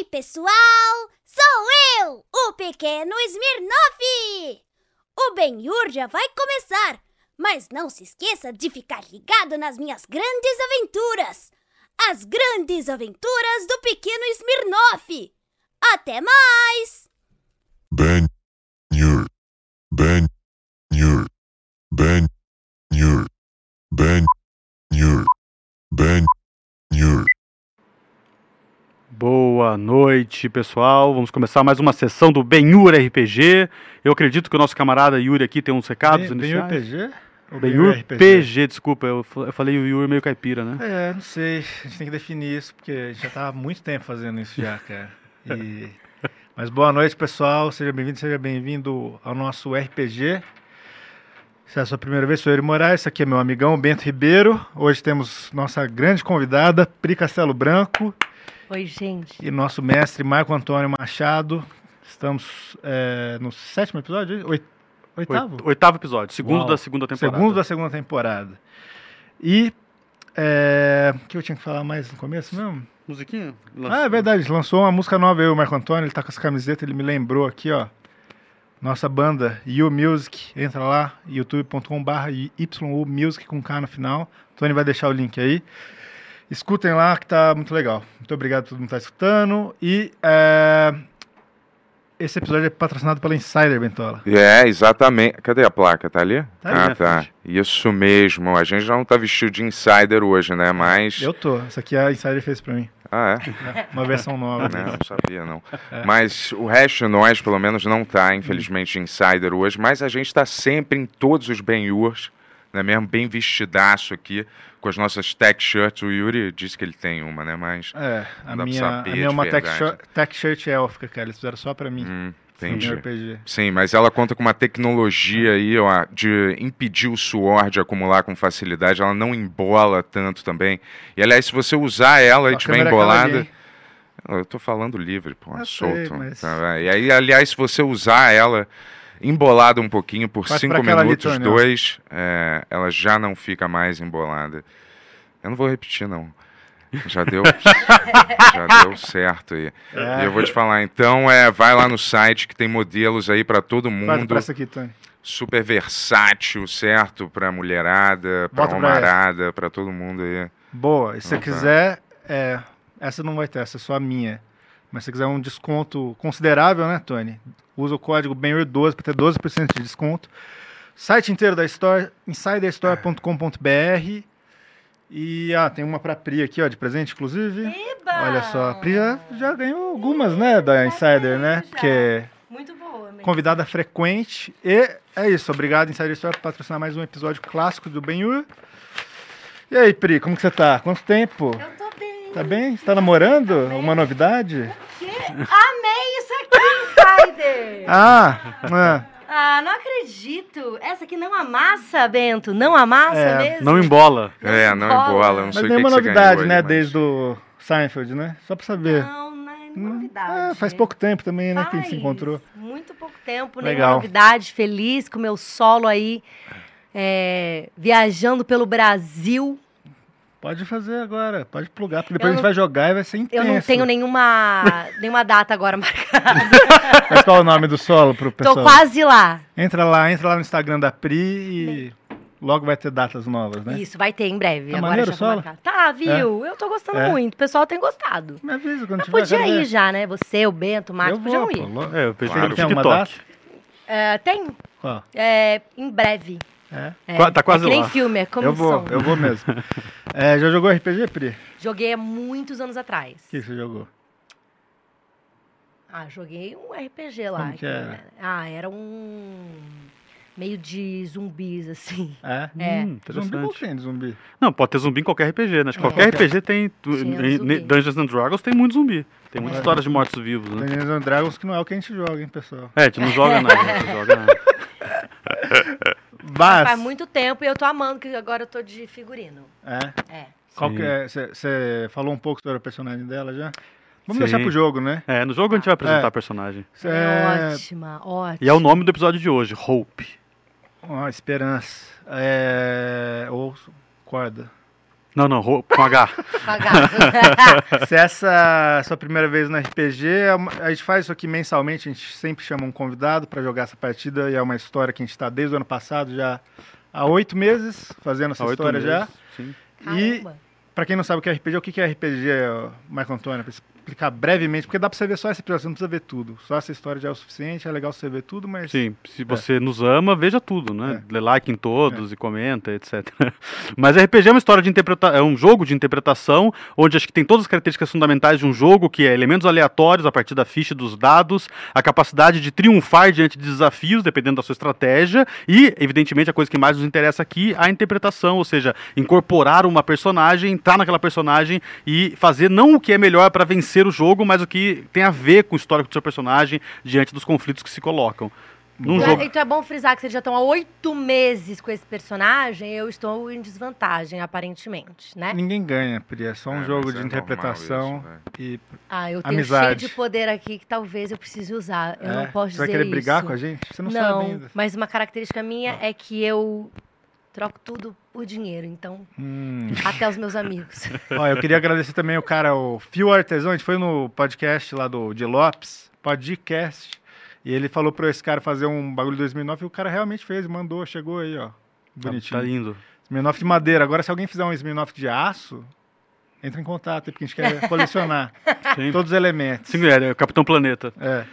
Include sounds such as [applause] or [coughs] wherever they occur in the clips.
Ei, pessoal! Sou eu, o pequeno Smirnoff! O Ben-Hur já vai começar, mas não se esqueça de ficar ligado nas minhas grandes aventuras! As grandes aventuras do pequeno Smirnoff! Até mais! Ben Nur. Ben. Ben. Ben Boa noite, pessoal. Vamos começar mais uma sessão do Benhur RPG. Eu acredito que o nosso camarada Yuri aqui tem uns recados Bem, iniciais. PG? Ou Benhur RPG? PG, desculpa, eu, eu falei o Yuri meio caipira, né? É, não sei. A gente tem que definir isso, porque a gente já tá há muito tempo fazendo isso já, cara. E... [laughs] Mas boa noite, pessoal. Seja bem-vindo, seja bem-vindo ao nosso RPG. Se é a sua primeira vez, sou Yuri Moraes. Esse aqui é meu amigão Bento Ribeiro. Hoje temos nossa grande convidada, Pri Castelo Branco, Oi, gente. e nosso mestre Marco Antônio Machado. Estamos é, no sétimo episódio? Oit- Oitavo? Oit- Oitavo episódio, segundo Uau. da segunda temporada. Segundo da segunda temporada. E. É, o que eu tinha que falar mais no começo mesmo? Musiquinha? Ah, é verdade, lançou uma música nova, e o Marco Antônio, ele tá com essa camiseta, ele me lembrou aqui, ó. Nossa banda, You Music, entra lá, youtube.com.br YU Music com K no final. Tony vai deixar o link aí. Escutem lá que tá muito legal. Muito obrigado por todo mundo que tá escutando. E é, esse episódio é patrocinado pela Insider Bentola. É, exatamente. Cadê a placa? Tá ali? Tá ali ah, tá. frente. Isso mesmo. A gente já não tá vestido de insider hoje, né? Mas. Eu tô, essa aqui a Insider fez pra mim. Ah, É, Uma versão nova. é? Não, não sabia, não. É. Mas o resto de nós, pelo menos, não tá, infelizmente, de insider hoje. Mas a gente tá sempre em todos os Ben-Yurs, né? Mesmo bem vestidaço aqui, com as nossas tech shirts. O Yuri disse que ele tem uma, né? Mas. É, a minha, a minha é uma tech shirt, tech shirt élfica, cara. Eles fizeram só pra mim. Hum, entendi. Sim, mas ela conta com uma tecnologia aí, ó, de impedir o suor de acumular com facilidade. Ela não embola tanto também. E aliás, se você usar ela e tiver embolada. Eu tô falando livre, pô, Eu sei, solto. mas- tá, e aí, aliás, se você usar ela embolada um pouquinho por Faz cinco minutos, dois, é, ela já não fica mais embolada. Eu não vou repetir, não. Já deu, [laughs] já deu certo aí. É. E eu vou te falar, então, é, vai lá no site que tem modelos aí pra todo mundo pra essa aqui, Tony. super versátil, certo? Pra mulherada, pra Bota pra homarada, pra todo mundo aí. Boa. E se você tá. quiser, é, essa não vai ter, essa é só a minha. Mas se você quiser um desconto considerável, né, Tony? Usa o código BENUR12 para ter 12% de desconto. Site inteiro da Store, insiderstore.com.br. E ah, tem uma pra Pri aqui, ó, de presente, inclusive. Eba! Olha só, a Pri já, já ganhou algumas, né, da Insider, né? já. Porque Muito boa, mesmo. convidada frequente. E é isso, obrigado Insider Store por patrocinar mais um episódio clássico do Benhur. E aí, Pri, como que você tá? Quanto tempo? Eu tô bem. Tá bem? Você tá namorando? Alguma novidade? Que? Amei isso aqui, Insider! [laughs] Ah, é. ah, não acredito. Essa aqui não amassa, Bento? Não amassa É, mesmo? Não embola. É, não embola. embola, não Mas sei o que, nenhuma que você novidade, ganhou né? mas- Desde o Seinfeld, né? Só pra saber. Não, não é Hum, novidade. é, faz pouco tempo também, né? Que a gente se Faz encontrou. Muito pouco tempo, Legal. nenhuma novidade. Feliz com o meu solo aí. é, viajando pelo Brasil. Pode fazer agora, pode plugar, porque depois Eu a gente não- vai jogar e vai ser intenso. Eu não tenho nenhuma, nenhuma data agora marcada. [laughs] Mas qual é o nome do solo pro pessoal? Tô quase lá. Entra lá, entra lá no Instagram da Pri e logo vai ter datas novas, né? Isso, vai ter em breve. Tá Agora maneiro já solo? Tá, viu? Eu tô gostando É? muito. O pessoal tem gostado. Me avisa quando Mas tiver. podia ver. ir já, né? Você, o Bento, o Marcos, Eu podiam vou, ir. pô. É, eu pensei Claro. no Tem alguma TikTok. data? É, tem. Qual? É, em breve. É. É, tá quase é que nem lá. filme, é Eu comissão. vou, eu vou mesmo. É, já jogou RPG, Pri? O Joguei há muitos anos atrás. que você jogou? Ah, joguei um RPG lá. Como que era? Ah, era um... Meio de zumbis, assim. É? É. Hum, Zumbi não interessante. tem zumbi. Não, pode ter zumbi em qualquer RPG, né? É. Qualquer RPG tem. em Dungeons and Dragons tem muito zumbi. Tem muitas É. histórias de mortos-vivos, né? Dungeons and Dragons que não é o que a gente joga, hein, pessoal. É, a gente não joga nada, a gente não joga nada. [laughs] Mas, Faz muito tempo e eu tô amando, que agora eu tô de figurino. É. É. Qual Sim. que é? Você falou um pouco sobre o personagem dela já? Vamos Sim. deixar pro jogo, né? É, no jogo a gente vai apresentar É. a personagem. Cê- É ótima, ótima. E é o nome do episódio de hoje, Hope. Ó, esperança. É... Ou corda. Não, não, com H. Pagar. [laughs] Se essa é a sua primeira vez no RPG, é a gente faz isso aqui mensalmente, a gente sempre chama um convidado para jogar essa partida e é uma história que a gente está desde o ano passado já há oito meses fazendo essa Há história já. meses, Sim. E. Pra quem não sabe o que é RPG, o que é RPG, Marco Antônio? Explicar brevemente, porque dá pra você ver só esse episódio, você não precisa ver tudo. Só essa história já é o suficiente, é legal você ver tudo, mas. Sim, se você nos ama, veja tudo, né? É. Dê like em todos e comenta, etc. [laughs] Mas RPG é uma história de interpretação, é um jogo de interpretação, onde acho que tem todas as características fundamentais de um jogo, que é elementos aleatórios a partir da ficha dos dados, a capacidade de triunfar diante de desafios, dependendo da sua estratégia, e, evidentemente, a coisa que mais nos interessa aqui, a interpretação, ou seja, incorporar uma personagem, entrar naquela personagem e fazer não o que é melhor para vencer o jogo, mas o que tem a ver com o histórico do seu personagem diante dos conflitos que se colocam. Num Então, jogo. então é bom frisar que vocês já estão há oito meses com esse personagem, eu estou em desvantagem, aparentemente, né? Ninguém ganha, Pri. É só um É, jogo de é interpretação. isso, velho. e Ah, eu tenho Amizade. cheio de poder aqui que talvez eu precise usar. Eu é, não posso Você vai dizer querer brigar isso. com a gente? Você não, Não, sabe ainda. mas uma característica minha é que eu troco tudo por dinheiro, então Hum. até os meus amigos. [laughs] Ó, eu queria agradecer também o cara, o Fio Artesão, a gente foi no podcast lá do de Lopes, podcast, e ele falou para esse cara fazer um bagulho de 2009 e o cara realmente fez, mandou, chegou aí, ó. Tá, Bonitinho. tá lindo. Smirnoff de madeira. Agora, se alguém fizer um Smirnoff de aço, entra em contato, porque a gente quer [laughs] colecionar Sim. todos os elementos. Sim, é, é o Capitão Planeta. É.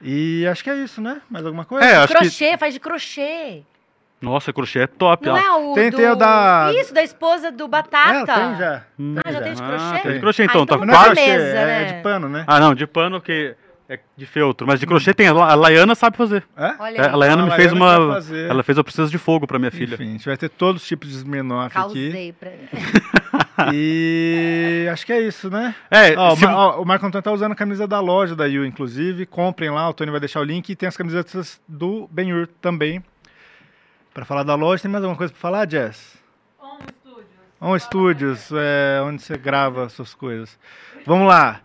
E acho que é isso, né? Mais alguma coisa? É, acho que. crochê, faz de crochê. Nossa, crochê é top. Não ó. é o Tem- do... tem o da- Isso, da esposa do É, Batata. tem já. Hum. Ah, já tem de Ah, crochê? tem de crochê, então. Ah, tá então Mas não é quase. crochê, beleza, é né? de pano, né? Ah, não, de pano que é de feltro. Mas de crochê tem. A La- a Laiana sabe fazer. É? Olha É, aí, a Laiana Ah, me a fez Laiana vai uma. fazer. Ela fez a Princesa de Fogo pra minha filha. Enfim, a gente vai ter todos os tipos de Smirnoff aqui. causei pra... [laughs] E acho que é isso, né? É, Ó, o, se- Ma- ó, o Marco Antônio tá usando a camisa da loja da Yu, inclusive. Comprem lá, o Tony vai deixar o link. E tem as camisetas do Ben-Hur também. Pra falar da loja, tem mais alguma coisa pra falar, Jess? On Studios. On Studios, é onde você grava suas coisas. Vamos lá.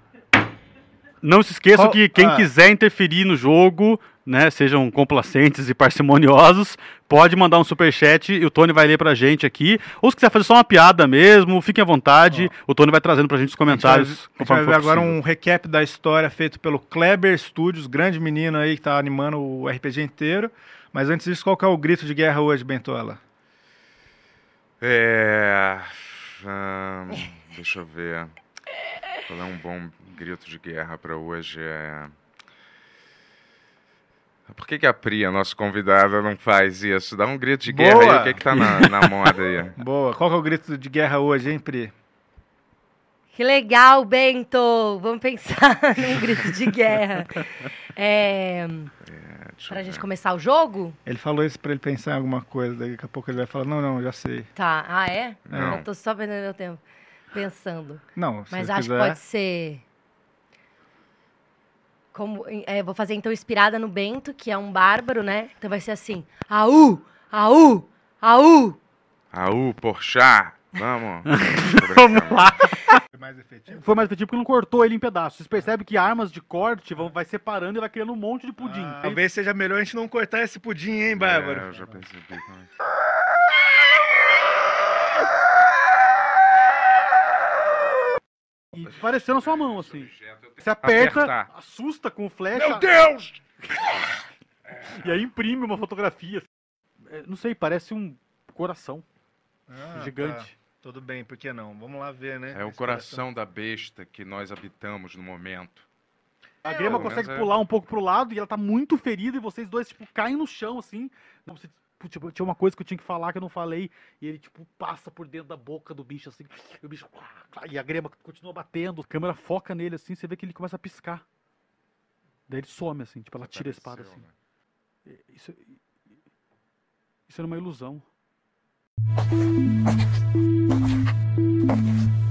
Não se esqueçam Qual- que quem ah. quiser interferir no jogo, né, sejam complacentes e parcimoniosos, pode mandar um superchat e o Tony vai ler pra gente aqui. Ou se quiser fazer só uma piada mesmo, fiquem à vontade. O Tony vai trazendo pra gente os A gente vai, comentários. a gente vai ver agora possível. um recap da história feito pelo Kleber Studios, grande menino aí que tá animando o RPG inteiro. Mas antes disso, qual que é o grito de guerra hoje, Bentola? É. ahn, deixa eu ver. Qual é um bom grito de guerra pra hoje? É. Por que, que a Pri, a nossa convidada, não faz isso? Dá um grito de guerra aí, Boa! o que, que tá na, na moda aí? [laughs] Boa. Qual que é o grito de guerra hoje, hein, Pri? Que legal, Bento! Vamos pensar [laughs] num grito de guerra. É, Deixa pra gente começar o jogo? Ele falou isso pra ele pensar em alguma coisa, daqui a pouco ele vai falar, não, não, já sei. Tá. Ah, é? Não. Eu tô só perdendo meu tempo pensando. Não, se Mas acho quiser. que pode ser. Como, é, vou fazer então inspirada no Bento, que é um bárbaro, né? Então vai ser assim: Aú! Aú! Aú! Aú, Porchat! Vamos! [laughs] Vamos lá. Foi mais efetivo. Foi mais efetivo porque não cortou ele em pedaços. Vocês percebem que armas de corte vão, vai separando e vai criando um monte de pudim. Ah, talvez seja melhor a gente não cortar esse pudim, hein, É, Bárbaro? eu já percebi. E parecendo a sua mão, assim. Você aperta, Apertar. assusta com flecha. Meu Deus! [laughs] E aí imprime uma fotografia. É, Não sei, parece um coração Ah, gigante. tá. Tudo bem, por que não? Vamos lá ver, né? É o coração da besta que nós habitamos no momento. A Grema pelo consegue é. pular um pouco pro lado e ela tá muito ferida e vocês dois, tipo, caem no chão, assim. Se, tipo, tinha uma coisa que eu tinha que falar que eu não falei. E ele, tipo, passa por dentro da boca do bicho, assim. E o bicho. E a Grema continua batendo. A câmera foca nele, assim. Você vê que ele começa a piscar. Daí ele some, assim. Tipo, ela tira a espada, assim. Né? Isso, isso era uma ilusão. Thank mm -hmm. you.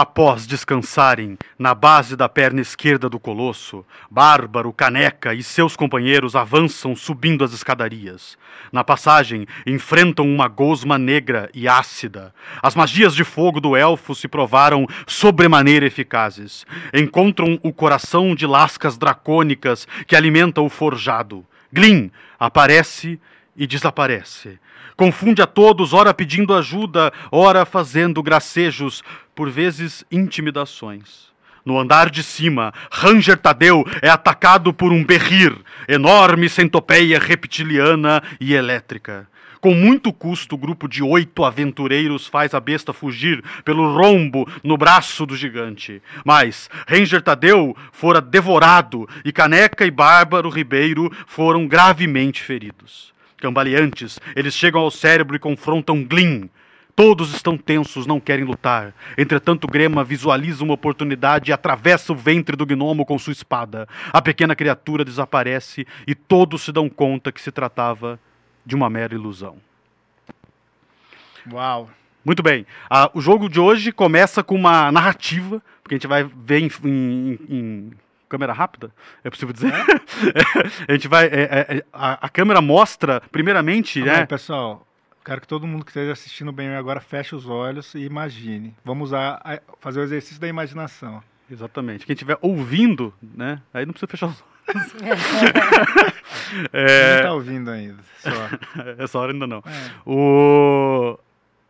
Após descansarem na base da perna esquerda do colosso, Bárbaro, Caneca e seus companheiros avançam subindo as escadarias. Na passagem, enfrentam uma gosma negra e ácida. As magias de fogo do elfo se provaram sobremaneira eficazes. Encontram o coração de lascas dracônicas que alimenta o forjado. Glyn aparece e desaparece. Confunde a todos, ora pedindo ajuda, ora fazendo gracejos, por vezes intimidações. No andar de cima, Ranger Tadeu é atacado por um berrir, enorme centopeia reptiliana e elétrica. Com muito custo, o grupo de oito aventureiros faz a besta fugir pelo rombo no braço do gigante. Mas Ranger Tadeu fora devorado e Caneca e Bárbaro Ribeiro foram gravemente feridos. Cambaleantes, eles chegam ao cérebro e confrontam Glyn. Todos estão tensos, não querem lutar. Entretanto, Grema visualiza uma oportunidade e atravessa o ventre do gnomo com sua espada. A pequena criatura desaparece e todos se dão conta que se tratava de uma mera ilusão. Uau. Muito bem. Ah, o jogo de hoje começa com uma narrativa, porque a gente vai ver em, em- em câmera rápida, é possível dizer? [laughs] a gente vai. é, é, é, a, a câmera mostra, primeiramente, Calma né? pessoal. Quero que todo mundo que esteja assistindo bem agora feche os olhos e imagine. Vamos usar, fazer o exercício da imaginação. Exatamente. Quem estiver ouvindo, né? Aí não precisa fechar os [laughs] olhos. [laughs] É, tá ouvindo ainda. Só. [laughs] essa hora ainda não. É. O...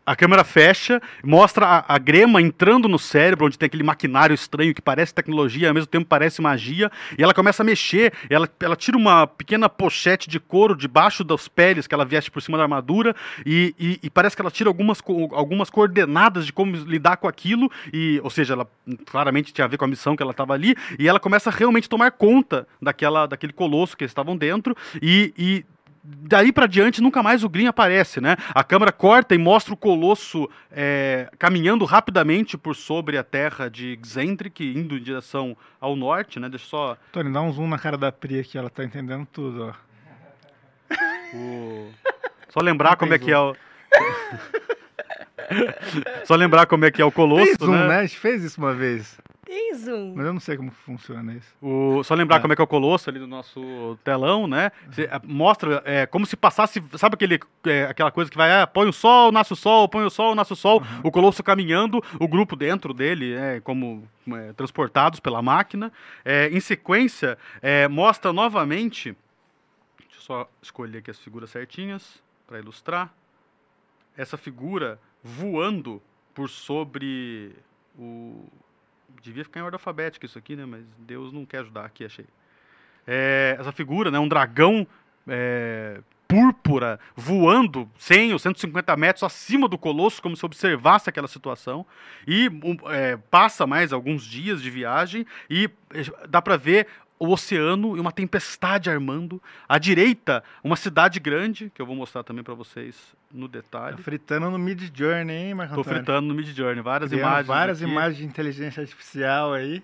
A câmera fecha, mostra a, a grema entrando no cérebro, onde tem aquele maquinário estranho que parece tecnologia, ao mesmo tempo parece magia, e ela começa a mexer, ela, ela tira uma pequena pochete de couro debaixo das peles que ela veste por cima da armadura, e, e- e parece que ela tira algumas, algumas coordenadas de como lidar com aquilo, e, ou seja, ela claramente tinha a ver com a missão que ela estava ali, e ela começa a realmente tomar conta daquela, daquele colosso que eles estavam dentro, e- e daí pra diante nunca mais o Green aparece, né? A câmera corta e mostra o colosso é, caminhando rapidamente por sobre a terra de Xendrick, indo em direção ao norte, né? Deixa eu só Tony, dá um zoom na cara da Pri aqui, ela tá entendendo tudo, ó. o- só lembrar como é que é o [laughs] Só lembrar como é que é o Fez colosso, zoom, né? né? A gente fez isso uma vez. Zoom. Mas eu não sei como funciona isso. O- só lembrar Ah. como é que é o colosso ali no nosso telão, né? Cê, é, mostra é, como se passasse, sabe aquele, é, aquela coisa que vai, ah, põe o sol, nasce o sol, põe o sol, nasce o sol, o colosso caminhando, o grupo dentro dele, é, como é, transportados pela máquina. É, em sequência, é, mostra novamente, deixa eu só escolher aqui as figuras certinhas para ilustrar, essa figura voando por sobre o devia ficar em ordem alfabética isso aqui, né? Mas Deus não quer ajudar aqui, achei. É, essa figura, né? Um dragão é, púrpura voando 100 ou 150 metros acima do colosso, como se observasse aquela situação. E um, é, passa mais alguns dias de viagem e é, dá para ver o oceano e uma tempestade armando. À direita, uma cidade grande, que eu vou mostrar também para vocês no Tá detalhe. fritando no Mid Journey, hein, Marco Tô Antônio? fritando no Mid Journey, várias Criando imagens. Várias aqui. imagens de inteligência artificial aí.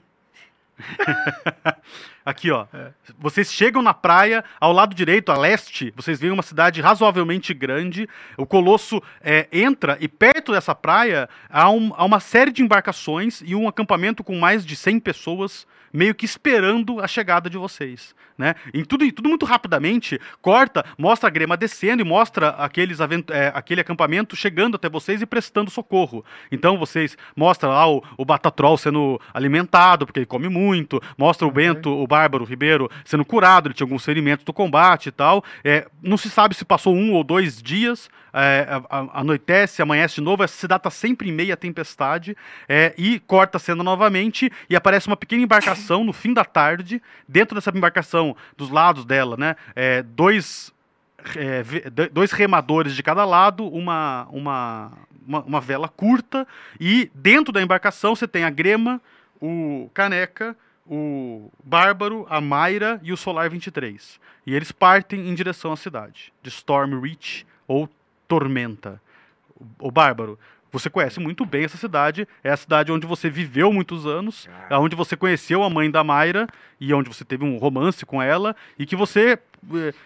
[laughs] Aqui, ó. É. Vocês chegam na praia, ao lado direito, a leste, vocês veem uma cidade razoavelmente grande. O Colosso é, entra e perto dessa praia há, um- há uma série de embarcações e um acampamento com mais de 100 pessoas meio que esperando a chegada de vocês. Né? Em tudo, tudo muito rapidamente, corta, mostra a grema descendo e mostra aqueles, é, aquele acampamento chegando até vocês e prestando socorro. Então vocês mostra lá o, o Batatrol sendo alimentado, porque ele come muito, mostra o. Bento, o Bárbaro Ribeiro, sendo curado, ele tinha alguns ferimentos do combate e tal. É, não se sabe se passou um ou dois dias, é, anoitece, amanhece de novo, essa está sempre em meia tempestade, é, e corta a cena novamente, e aparece uma pequena embarcação no fim da tarde, dentro dessa embarcação, dos lados dela, né, é, dois, é, dois remadores de cada lado, uma, uma, uma, uma vela curta, e dentro da embarcação você tem a Grema, o Caneca, o Bárbaro, a Mayra e o Solar 23. E eles partem em direção à cidade, de Storm Reach ou Tormenta. O Bárbaro, você conhece muito bem essa cidade, é a cidade onde você viveu muitos anos, é onde você conheceu a mãe da Mayra e onde você teve um romance com ela e que você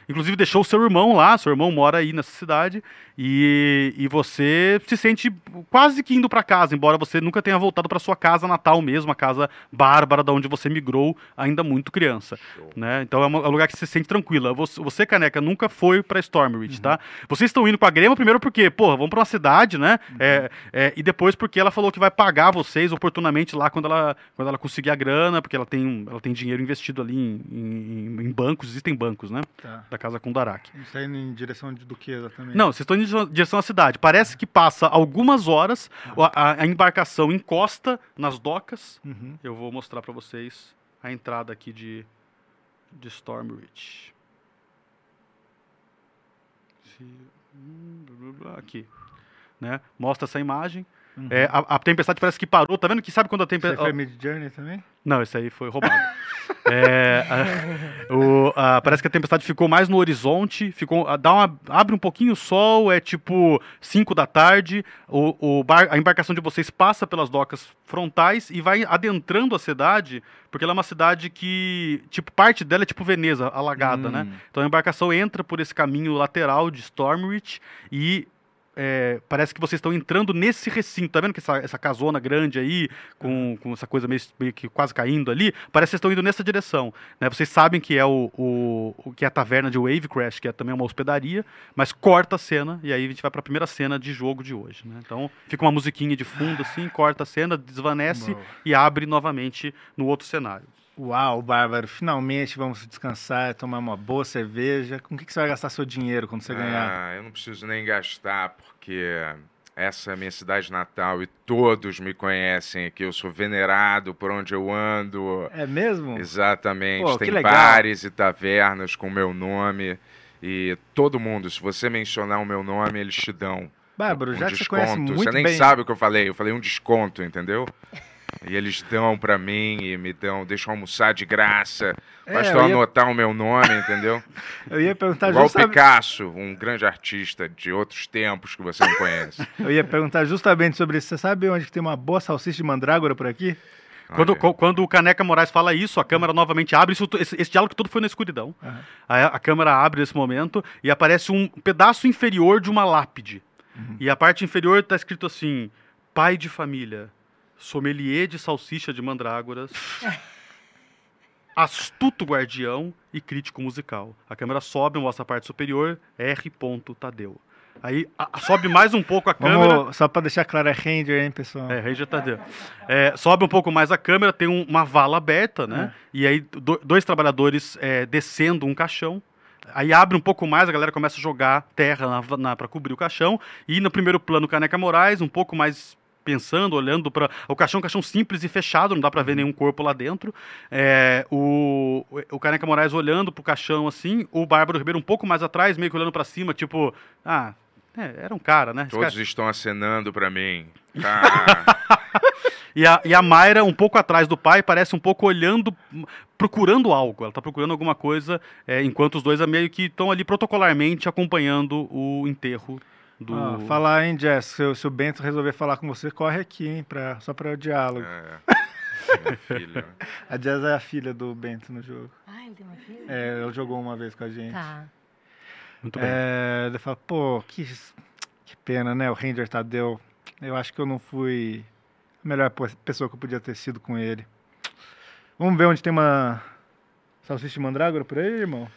inclusive, deixou o seu irmão lá, seu irmão mora aí nessa cidade, e, e você se sente quase que indo para casa, embora você nunca tenha voltado para sua casa natal mesmo, a casa bárbara da onde você migrou ainda muito criança, né? Então é um é um lugar que você se sente tranquila. Você, você, caneca, nunca foi para Stormreach, tá? Vocês estão indo com a Grema primeiro porque, porra, vamos para uma cidade, né? É, é, e depois porque ela falou que vai pagar vocês oportunamente lá quando ela, quando ela conseguir a grana, porque ela tem, ela tem dinheiro investido ali em, em- em bancos, existem bancos, né? Tá. Da casa Kundarak. Isso aí em direção de, do que exatamente? Não, vocês estão indo em direção- à cidade. Parece que passa algumas horas, a, a- embarcação encosta nas docas. Uhum. Eu vou mostrar para vocês a entrada aqui de, de Stormreach. Se- hum, Aqui. Né? Mostra essa imagem. Uhum. É, a, a tempestade parece que parou. Tá vendo que sabe quando a tempestade. foi Mid Journey também? Não, esse aí foi roubado. [laughs] É, a- o- a- parece que a tempestade ficou mais no horizonte, ficou, a- dá uma, abre um pouquinho o sol, é tipo 5 da tarde, o, o bar- a embarcação de vocês passa pelas docas frontais e vai adentrando a cidade, porque ela é uma cidade que, tipo, parte dela é tipo Veneza, alagada, né? Hum. Então a embarcação entra por esse caminho lateral de Stormreach e é, parece que vocês estão entrando nesse recinto. Tá vendo que essa, essa casona grande aí, com, com essa coisa meio, meio que quase caindo ali? Parece que vocês estão indo nessa direção. Né? Vocês sabem que é o, o, o que é a taverna de Wavecrash, que é também uma hospedaria, mas corta a cena e aí a gente vai para a primeira cena de jogo de hoje. Né? Então fica uma musiquinha de fundo assim, corta a cena, desvanece Boa. e abre novamente no outro cenário. Uau, Bárbaro, finalmente vamos descansar, tomar uma boa cerveja. Com o que que você vai gastar seu dinheiro quando você ganhar? Ah, eu não preciso nem gastar, porque essa é a minha cidade natal e todos me conhecem aqui. Eu sou venerado por onde eu ando. É mesmo? Exatamente. Pô, Tem bares e tavernas com meu nome. E todo mundo, se você mencionar o meu nome, eles te dão Bárbaro, um já que você desconto. conhece muito Você nem bem... sabe o que eu falei. Eu falei um desconto, entendeu? E eles dão pra mim e me dão, deixam almoçar de graça. É, Basta eu eu ia- anotar o meu nome, entendeu? [laughs] Eu ia perguntar Igual o justamente... Picasso, um grande artista de outros tempos que você não conhece. [laughs] Eu ia perguntar justamente sobre isso. Você sabe onde tem uma boa salsicha de mandrágora por aqui? Quando, quando o Caneca Moraes fala isso, a câmera novamente abre. Isso, esse, esse diálogo todo foi na escuridão. Aham. A, a câmera abre nesse momento e aparece um pedaço inferior de uma lápide. E a parte inferior está escrito assim: pai de família, sommelier de salsicha de mandrágoras, [laughs] astuto guardião e crítico musical. A câmera sobe, mostra a parte superior, R. Tadeu. Aí a- sobe mais um pouco a câmera. Vamos, só pra deixar claro, é Ranger, hein, pessoal? É, Ranger Tadeu. É, sobe um pouco mais a câmera, tem um- uma vala aberta, né? E aí do- dois trabalhadores é, descendo um caixão. Aí abre um pouco mais, a galera começa a jogar terra na, na, para cobrir o caixão. E no primeiro plano, Caneca Moraes, um pouco mais pensando, olhando para o caixão, um caixão simples e fechado, não dá para ver nenhum corpo lá dentro. É, o, o Caneca Moraes olhando pro caixão assim, o Bárbaro Ribeiro um pouco mais atrás, meio que olhando para cima, tipo, ah, é, era um cara, né? Esse cara- Todos estão acenando pra mim. Ah, [laughs] E a, e a Mayra, um pouco atrás do pai, parece um pouco olhando, procurando algo. Ela tá procurando alguma coisa, é, enquanto os dois é meio que estão ali protocolarmente acompanhando o enterro do. Ah, falar, hein, Jess? Se, o- se o Bento resolver falar com você, corre aqui, hein? Pra, só pra o diálogo. é. [laughs] A Jess é a filha do Bento no jogo. Ai, ele tem uma filha? É, ela jogou uma vez com a gente. Tá. Muito bem. É, ele fala, pô, que, que pena, né? O Ranger Tadeu. Eu acho que eu não fui a melhor pessoa que eu podia ter sido com ele. Vamos ver onde tem uma salsicha de mandrágora por aí, irmão?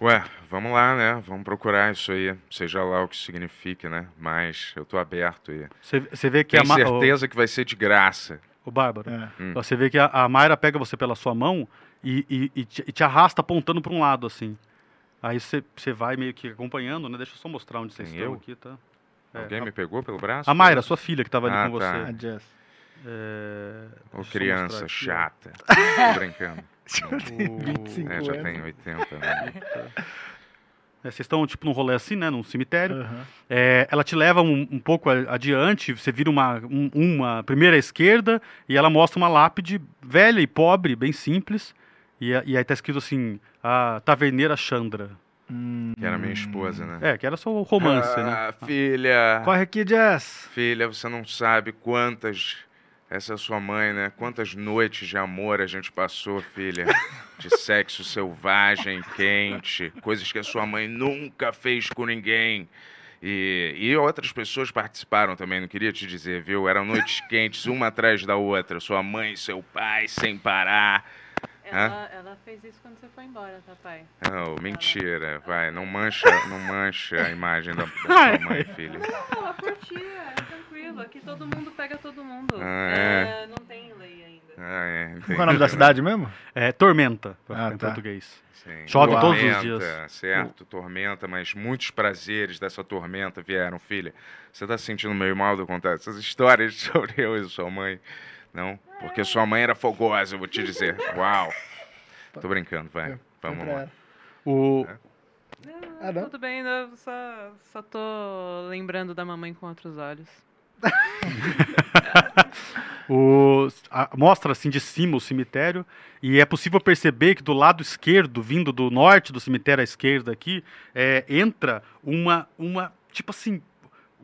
Ué, vamos lá, né? Vamos procurar isso aí. Seja lá o que signifique, né? Mas eu tô aberto aí. Você vê que Tenho a certeza que vai ser de graça. O, o Bárbaro. É. Hum. Você vê que a, a Mayra pega você pela sua mão e, e- e te, e te arrasta apontando para um lado, assim. Aí você vai meio que acompanhando, né? Deixa eu só mostrar onde vocês Tem estão eu? aqui, tá? É, Alguém a- me pegou pelo braço? A Mayra, sua filha, que estava ali Ah, com tá. você. A Jess. É, Ô, criança chata. [laughs] Tô brincando. O- 25 É, já anos. tem 80, né? É, vocês estão tipo num rolê assim, né? Num cemitério. Aham. É, ela te leva um, um pouco adiante, você vira uma, um- uma primeira esquerda e ela mostra uma lápide velha e pobre, bem simples. E, e aí tá escrito assim, a taverneira Chandra. Hum. Que era minha esposa, né? É, que era só o romance, né? ah, filha. Corre aqui, Jess. Filha, você não sabe quantas Essa é a sua mãe, né? Quantas noites de amor a gente passou, filha? De [laughs] sexo selvagem, quente, coisas que a sua mãe nunca fez com ninguém. E, e outras pessoas participaram também, não queria te dizer, viu? Eram noites quentes, uma atrás da outra. Sua mãe, seu pai, sem parar. Ela, ela fez isso quando você foi embora, tá, pai? Não, mentira. Vai, não mancha, [laughs] não mancha a imagem da, da [laughs] sua mãe, filha. Não, ela curtia, é tranquilo. Aqui todo mundo pega todo mundo. Ah, é? É, não tem lei ainda. Ah, é, entendi. Qual é o nome da cidade mesmo? É Tormenta, Ah, em tá. português. Sim. Chove todos os Tormenta, dias. Certo, tormenta, mas muitos prazeres dessa tormenta vieram, filha. Você tá se sentindo meio mal de contar essas histórias [laughs] sobre eu e sua mãe? Não? Porque sua mãe era fogosa, eu vou te dizer. Uau! Tô brincando, vai. Vamos lá. O, Ah, não? Tudo bem, eu só, só tô lembrando da mamãe com outros olhos. [laughs] O, a- mostra assim de cima o cemitério e é possível perceber que do lado esquerdo, vindo do norte do cemitério à esquerda aqui, é, entra uma, uma tipo assim,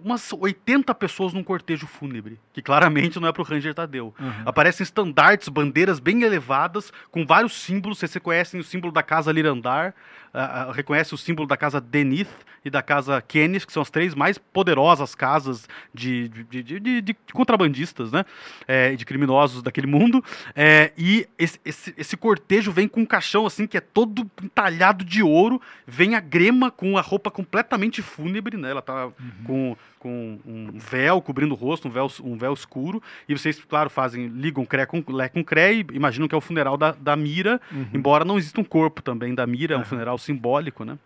umas 80 pessoas num cortejo fúnebre, que claramente não é pro Ranger Tadeu. Uhum. Aparecem estandartes, bandeiras bem elevadas, com vários símbolos. Vocês reconhecem o símbolo da casa Lirandar, ah, ah, reconhece o símbolo da casa Denith e da casa Kenneth, que são as três mais poderosas casas de, de, de- de- de contrabandistas, né? É, de criminosos daquele mundo. É, e esse, esse, esse cortejo vem com um caixão assim que é todo entalhado de ouro. Vem a grema com a roupa completamente fúnebre, né? Ela tá com, com um véu cobrindo o rosto, um véu, um véu escuro. E vocês, claro, fazem, ligam cré com, lé com cré e imaginam que é o funeral da, da Mira, Uhum. embora não exista um corpo também da Mira, é um funeral simbólico, né?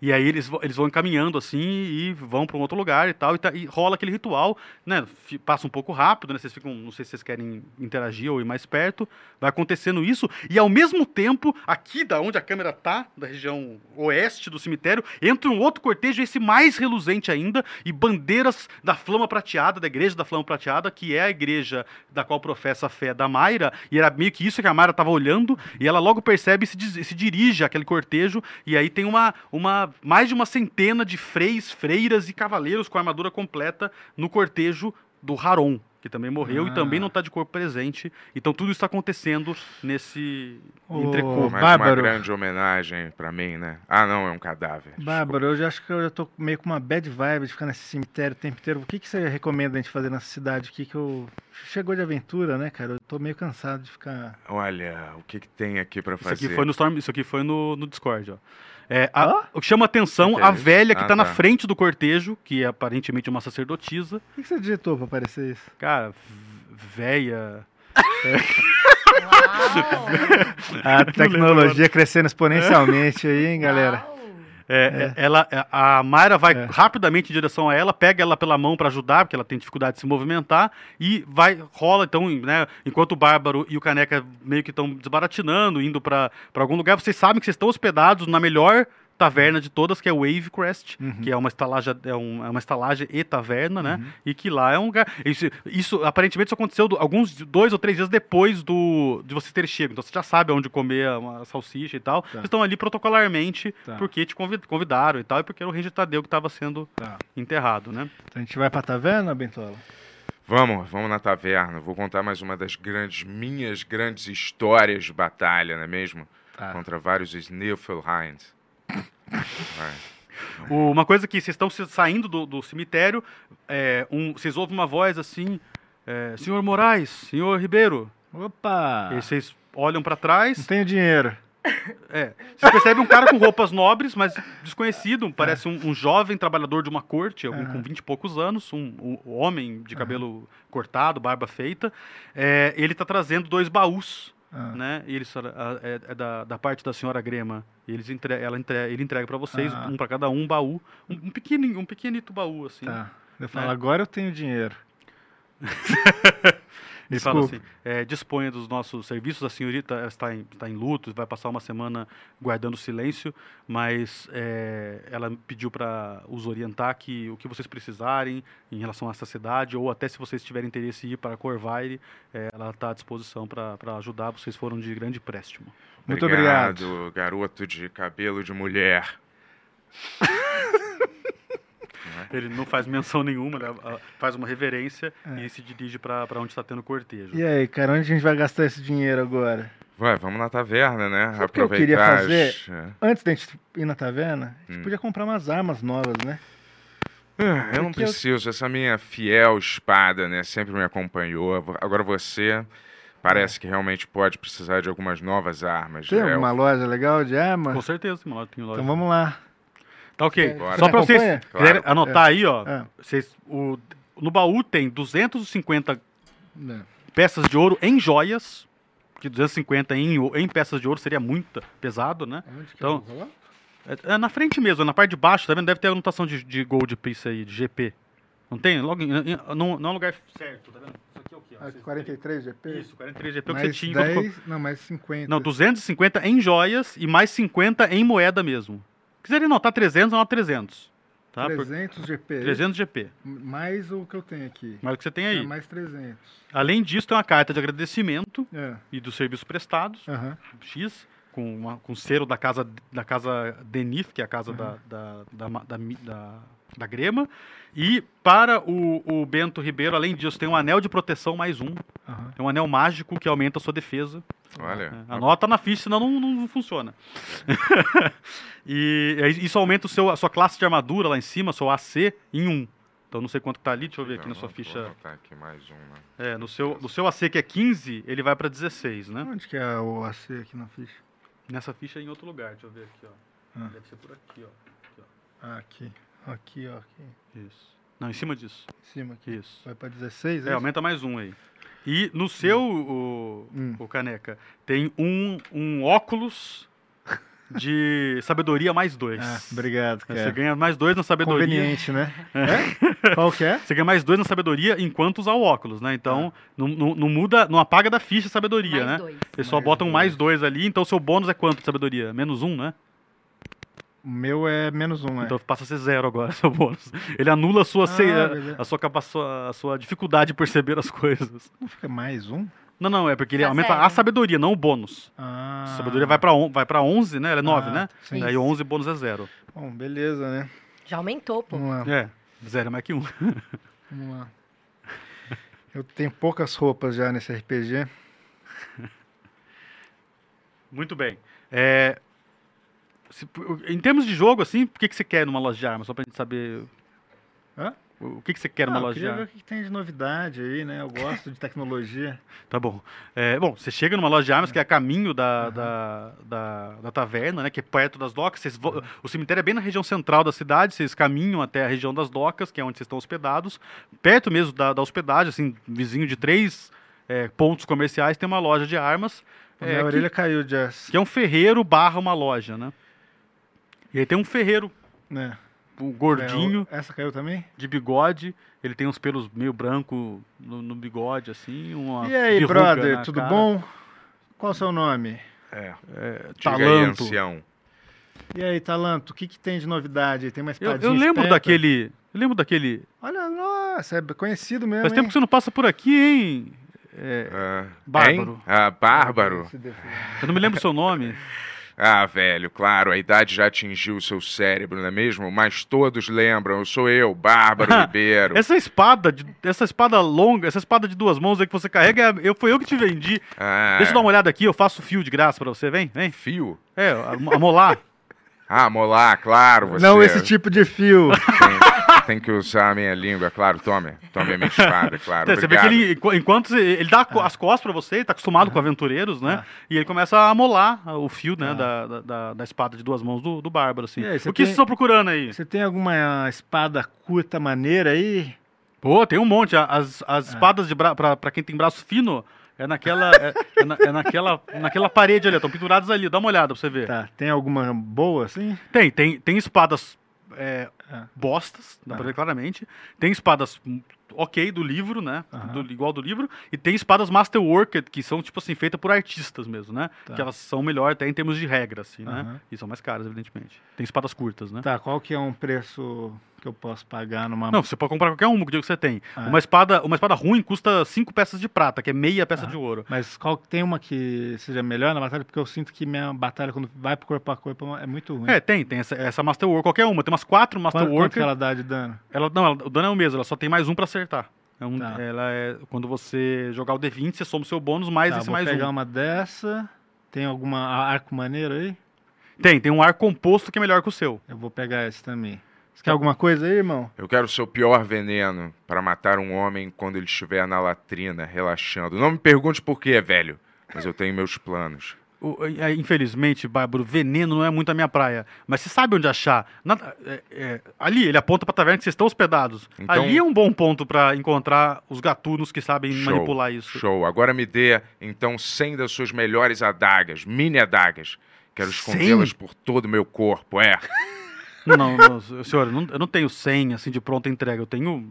E aí eles, eles vão encaminhando assim e vão para um outro lugar e tal, e, tá- e rola aquele ritual, né? Passa um pouco rápido, né? Vocês ficam, não sei se vocês querem interagir ou ir mais perto. Vai acontecendo isso, e ao mesmo tempo, aqui da onde a câmera tá, da região oeste do cemitério, entra um outro cortejo, esse mais reluzente ainda, e bandeiras da Flama Prateada, da igreja da Flama Prateada, que é a igreja da qual professa a fé da Mayra, e era meio que isso que a Mayra estava olhando, e ela logo percebe e se, se dirige àquele cortejo, e aí tem uma, uma mais de uma centena de freis, freiras e cavaleiros com armadura completa no cortejo do Haron, que também morreu e Ah. também não está de corpo presente. Então tudo isso está acontecendo nesse Ô, entrecorpo. Mais Bárbaro. uma grande homenagem pra mim, né? Ah, não, é um cadáver. Bárbara, eu já acho que eu já tô meio com uma bad vibe de ficar nesse cemitério o tempo inteiro. O que, que você recomenda a gente fazer nessa cidade aqui que eu... Chegou de aventura, né, cara? Eu tô meio cansado de ficar... Olha, o que, que tem aqui pra Isso fazer? aqui foi no Storm, isso aqui foi no, no Discord, ó. É, a- Ó. O que chama atenção, a é velha que Ah, tá na tá. frente do cortejo, que é aparentemente uma sacerdotisa. O que, que você digitou pra aparecer isso? Cara, v- véia. Uau! [laughs] A tecnologia crescendo exponencialmente aí, hein, galera? Uau! É, é, ela, é, a Mayra vai É. rapidamente em direção a ela, pega ela pela mão pra ajudar, porque ela tem dificuldade de se movimentar, e vai, rola, então, né, enquanto o Bárbaro e o Caneca meio que estão desbaratinando, indo pra algum lugar, vocês sabem que vocês estão hospedados na melhor taverna de todas, que é o Wave Crest, Uhum. que é uma estalagem, é, um- é uma estalagem e taverna, né? E que lá é um lugar. Isso, isso aparentemente isso aconteceu do- alguns dois ou três dias depois do de você ter chego. Então você já sabe onde comer uma salsicha e tal. Vocês estão ali protocolarmente Tá. porque te convid- convidaram e tal, e porque era o Ranger Tadeu que estava sendo Tá. enterrado, né? Então a gente vai pra taverna, Bentola? Vamos, vamos na taverna. Vou contar mais uma das grandes, minhas grandes histórias de batalha, não é mesmo? Tá. Contra vários Sniffelhinds. Uma coisa que vocês estão saindo do, do cemitério, é, um, vocês ouvem uma voz assim, é, senhor Moraes, senhor Ribeiro. Opa! E vocês olham para trás. Não tenho dinheiro. É. Você percebe um cara com roupas nobres, mas desconhecido. Parece um, um jovem trabalhador de uma corte, algum com vinte e poucos anos, um, um homem de cabelo cortado, barba feita. É, ele está trazendo dois baús. Ah. Né? E eles, a- é, é da, da parte da senhora Grema. E eles entre, ela entre, ele entrega para vocês, Ah. um para cada um, um baú. Um, um, pequeno, um pequenito baú, assim. Tá. Eu falo, Né? agora eu tenho dinheiro. [laughs] Ele fala Desculpa. assim: é, disponha dos nossos serviços. A senhorita está em, está em luto, vai passar uma semana guardando silêncio, mas é, ela pediu para os orientar que o que vocês precisarem em relação a essa cidade, ou até se vocês tiverem interesse em ir para Corvaire, é, ela está à disposição para ajudar. Vocês foram de grande empréstimo. Muito obrigado. garoto de cabelo de mulher. [laughs] né? Ele não faz menção nenhuma, né? Ah, faz uma reverência É. e se dirige pra pra onde está tendo cortejo. E aí, cara, onde a gente vai gastar esse dinheiro agora? Vai, vamos na taverna, né? Sabe o que eu queria Aproveitar fazer? as- é. Antes da gente ir na taverna, a gente Hum. podia comprar umas armas novas, né? Ah, Eu não Porque eu- preciso, essa minha fiel espada, né? Sempre me acompanhou. Agora você parece que realmente pode precisar de algumas novas armas. Tem alguma loja legal de arma? Com certeza, tem loja, tem loja. Então vamos lá. Tá ok. Bora. Só pra Você vocês acompanha? quiserem Claro. anotar aí, ó. É. Vocês, o, no baú tem 250 É. peças de ouro em joias. Que 250 em, o- em peças de ouro seria muito pesado, né? Então-? É, é na frente mesmo, na parte de baixo, tá vendo? Deve ter anotação de, de gold piece aí, de GP. Não tem? Logo em, em- não, não é um lugar certo, tá vendo? Isso aqui é o quê? ó? Vocês- 43 GP? Isso, 43 GP é o que mais você tinha. enquanto- 10, não, mais 50. Não, 250 em joias e mais 50 em moeda mesmo. Quiserem anotar 300, anota 300. Tá? Por 300 GP. 300 GP. Mais o que eu tenho aqui. Mais o que você tem É, aí. mais 300. Além disso, tem uma carta de agradecimento É. e dos serviços prestados, Aham. X, com, uma, com selo da casa, da casa Denif, que é a casa da, da, da, da, mi- da, da Grema. E para o, o Bento Ribeiro, além disso, tem um anel de proteção mais um. Aham. Tem um anel mágico que aumenta a sua defesa. Olha. É, Anota na ficha, senão não, não funciona. [laughs] e aí isso aumenta o seu, a sua classe de armadura lá em cima, seu AC, em 1. Então não sei quanto que tá ali, deixa eu ver aqui na sua ficha. aqui mais um, né? É, no seu, no seu AC que é 15, ele vai pra 16, né? Onde que é o AC aqui na ficha? Nessa ficha é em outro lugar, deixa eu ver aqui, ó. Ah. Deve ser por aqui, ó. Ah, aqui. Aqui, ó. Aqui. Isso. Não, em cima disso. Em cima aqui. Isso. Vai pra 16, É, isso? aumenta mais um aí. E no seu, o, Hum. o caneca, tem um, um óculos de [laughs] sabedoria mais dois. Ah, obrigado, Você cara. ganha mais dois na sabedoria. Conveniente, né? [laughs] É? Qual que é? Você ganha mais dois na sabedoria enquanto usar o óculos, né? Então, não, não, não muda, não apaga da ficha a sabedoria, Mais né? dois. Você só Mais bota um dois. mais dois ali, então o seu bônus é quanto de sabedoria? Menos um, né? O meu é menos um, é. Então passa a ser zero agora, [laughs] seu bônus. Ele anula a sua, Ah, ce- a- sua capa- a sua dificuldade de perceber as coisas. Não fica mais um? Não, não, é porque ele Tá aumenta zero. a sabedoria, não o bônus. Ah. A sabedoria vai pra, on, vai pra 11, né? Ela é 9, Ah, né? sim. Aí 11 bônus é zero. Bom, beleza, né? Já aumentou, pô. Vamos lá. É, zero é mais que um. [laughs] Vamos lá. Eu tenho poucas roupas já nesse RPG. [laughs] Muito bem. É, se- em termos de jogo, assim, o que, que você quer numa loja de armas? Só pra gente saber. Hã? O que, que você quer Ah, numa eu loja de queria ver o armas? que que tem de novidade aí, né? Eu gosto de tecnologia. [laughs] Tá bom. É, bom, você chega numa loja de armas que é a caminho da, da, da, da taverna, né? Que é perto das docas. Vocês vo- O cemitério é bem na região central da cidade. Vocês caminham até a região das docas, que é onde vocês estão hospedados. Perto mesmo da, da hospedagem, assim, vizinho de três é, pontos comerciais, tem uma loja de armas. A é, minha que- orelha caiu, Jess. que é um ferreiro barra uma loja, né? E aí tem um ferreiro, Né? um gordinho, É, o- essa caiu também? de bigode. Ele tem uns pelos meio branco no, no bigode, assim. Uma E aí, brother, tudo cara. bom? Qual o seu nome? É. É, Diga aí, talanto. ancião. E aí, Talanto, o que, que tem de novidade? Tem uma Eu, espadinha eu lembro esperta? daquele. Eu lembro daquele. Olha, nossa, é conhecido mesmo, Faz hein? tempo que você não passa por aqui, hein? É, Ah, Bárbaro. hein? Ah, bárbaro. Defende. eu não me lembro o seu nome. Ah, velho, claro, a idade já atingiu o seu cérebro, não é mesmo? Mas todos lembram, eu sou eu, Bárbaro [laughs] Ribeiro. Essa espada, de- essa espada longa, essa espada de duas mãos aí que você carrega, eu, foi eu que te vendi. Ah, Deixa eu dar uma olhada aqui, eu faço fio de graça pra você, vem, vem. Fio? É, a, a molar. [laughs] Ah, molar, claro, você. Não esse tipo de fio. Tem, tem que usar a minha língua, claro, tome. Tome a minha espada, claro. É, você vê que obrigado. ele, enqu- enquanto ele dá co- as costas pra você, ele tá acostumado com aventureiros, né? E ele começa a molar ah, o fio, né, da, da- da, da espada de duas mãos do, do bárbaro, assim. Aí, o que tem- vocês estão procurando aí? Você tem alguma espada curta maneira aí? Pô, tem um monte. As, as espadas de bra pra, pra quem tem braço fino, é naquela, é, é na- é naquela, naquela parede ali, estão penduradas ali. Dá uma olhada pra você ver. Tá, tem alguma boa assim? Tem, tem, tem espadas é, Ah. bostas, dá pra Ah. ver claramente. Tem espadas hum, ok do livro, né? Aham. Do- igual do livro. E tem espadas Masterworked, que são, tipo assim, feitas por artistas mesmo, né? Tá. Que elas são melhor até em termos de regra, assim, né? Aham. E são mais caras, evidentemente. Tem espadas curtas, né? Tá, qual que é um preço que eu posso pagar numa... Não, você pode comprar qualquer uma que você tem. Ah. Uma espada, uma espada ruim custa cinco peças de prata, que é meia peça Ah. de ouro. Mas qual tem uma que seja melhor na batalha? Porque eu sinto que minha batalha, quando vai pro corpo a corpo, é muito ruim. É, tem, tem essa, essa Masterwork, qualquer uma. Tem umas quatro Quanto, quanto Masterwork. que ela dá de dano? Ela, não, ela- o dano é o mesmo, ela só tem mais um pra acertar. É um, Tá. Ela é. Quando você jogar o D20, você soma o seu bônus mais Tá, esse vou mais pegar um. uma dessa. Tem alguma arco maneiro aí? Tem, tem um ar composto que é melhor que o seu. Eu vou pegar esse também. Você quer alguma coisa aí, irmão? Eu quero o seu pior veneno para matar um homem quando ele estiver na latrina, relaxando. Não me pergunte por quê, velho, mas eu tenho meus planos. O- é, infelizmente, Bárbaro, veneno não é muito a minha praia. Mas você sabe onde achar. Na- é, é, ali, ele aponta pra taverna que vocês estão hospedados. Então- Ali é um bom ponto pra encontrar os gatunos que sabem Show, manipular isso. Show. Agora me dê, então, 100 das suas melhores adagas, mini adagas. Quero 100? escondê-las por todo o meu corpo, é. [laughs] Não, não, senhor, não, eu não tenho 100 assim de pronta entrega. Eu tenho